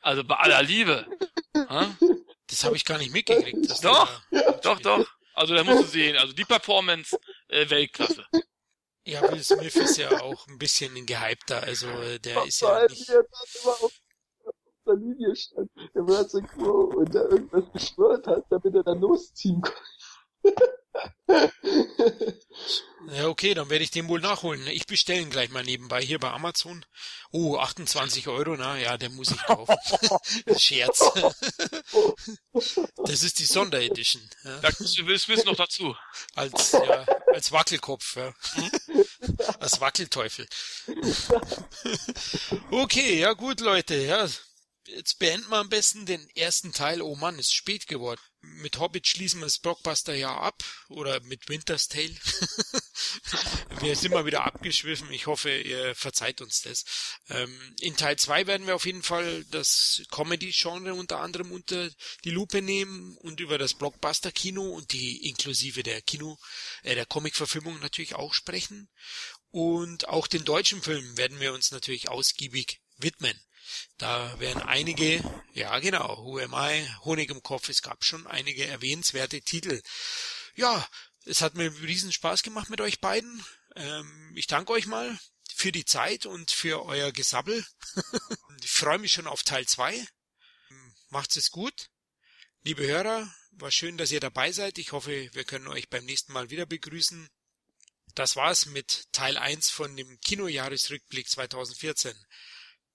also bei aller Liebe. Das habe ich gar nicht mitgekriegt. Doch, da... doch, doch. Also da musst du sehen, also die Performance äh, Weltklasse. Ja, Will Smith ist ja auch ein bisschen ein gehypter, also äh, der ist ja nicht der Linie stand, der Russell Crowe und da irgendwas geschwört hat, damit er dann losziehen konnte. ja, okay, dann werde ich den wohl nachholen. Ich bestelle ihn gleich mal nebenbei hier bei Amazon. Oh, 28 Euro, na ja, der muss ich kaufen. Scherz. das ist die Sonderedition. Ja. Da willst du noch dazu. Als, ja, als Wackelkopf, ja. als Wackelteufel. okay, ja gut, Leute, ja jetzt beenden wir am besten den ersten Teil. Oh Mann, ist spät geworden. Mit Hobbit schließen wir das Blockbuster ja ab. Oder mit Winter's Tale. wir sind mal wieder abgeschwiffen. Ich hoffe, ihr verzeiht uns das. Ähm, in Teil 2 werden wir auf jeden Fall das Comedy-Genre unter anderem unter die Lupe nehmen und über das Blockbuster-Kino und die inklusive der Kino, äh, der Comic-Verfilmung natürlich auch sprechen. Und auch den deutschen Film werden wir uns natürlich ausgiebig widmen. Da werden einige, ja genau, Who Am I, Honig im Kopf, es gab schon einige erwähnenswerte Titel. Ja, es hat mir riesen Spaß gemacht mit euch beiden. Ähm, ich danke euch mal für die Zeit und für euer Gesabbel. ich freue mich schon auf Teil 2. Macht's es gut. Liebe Hörer, war schön, dass ihr dabei seid. Ich hoffe, wir können euch beim nächsten Mal wieder begrüßen. Das war's mit Teil 1 von dem Kinojahresrückblick 2014.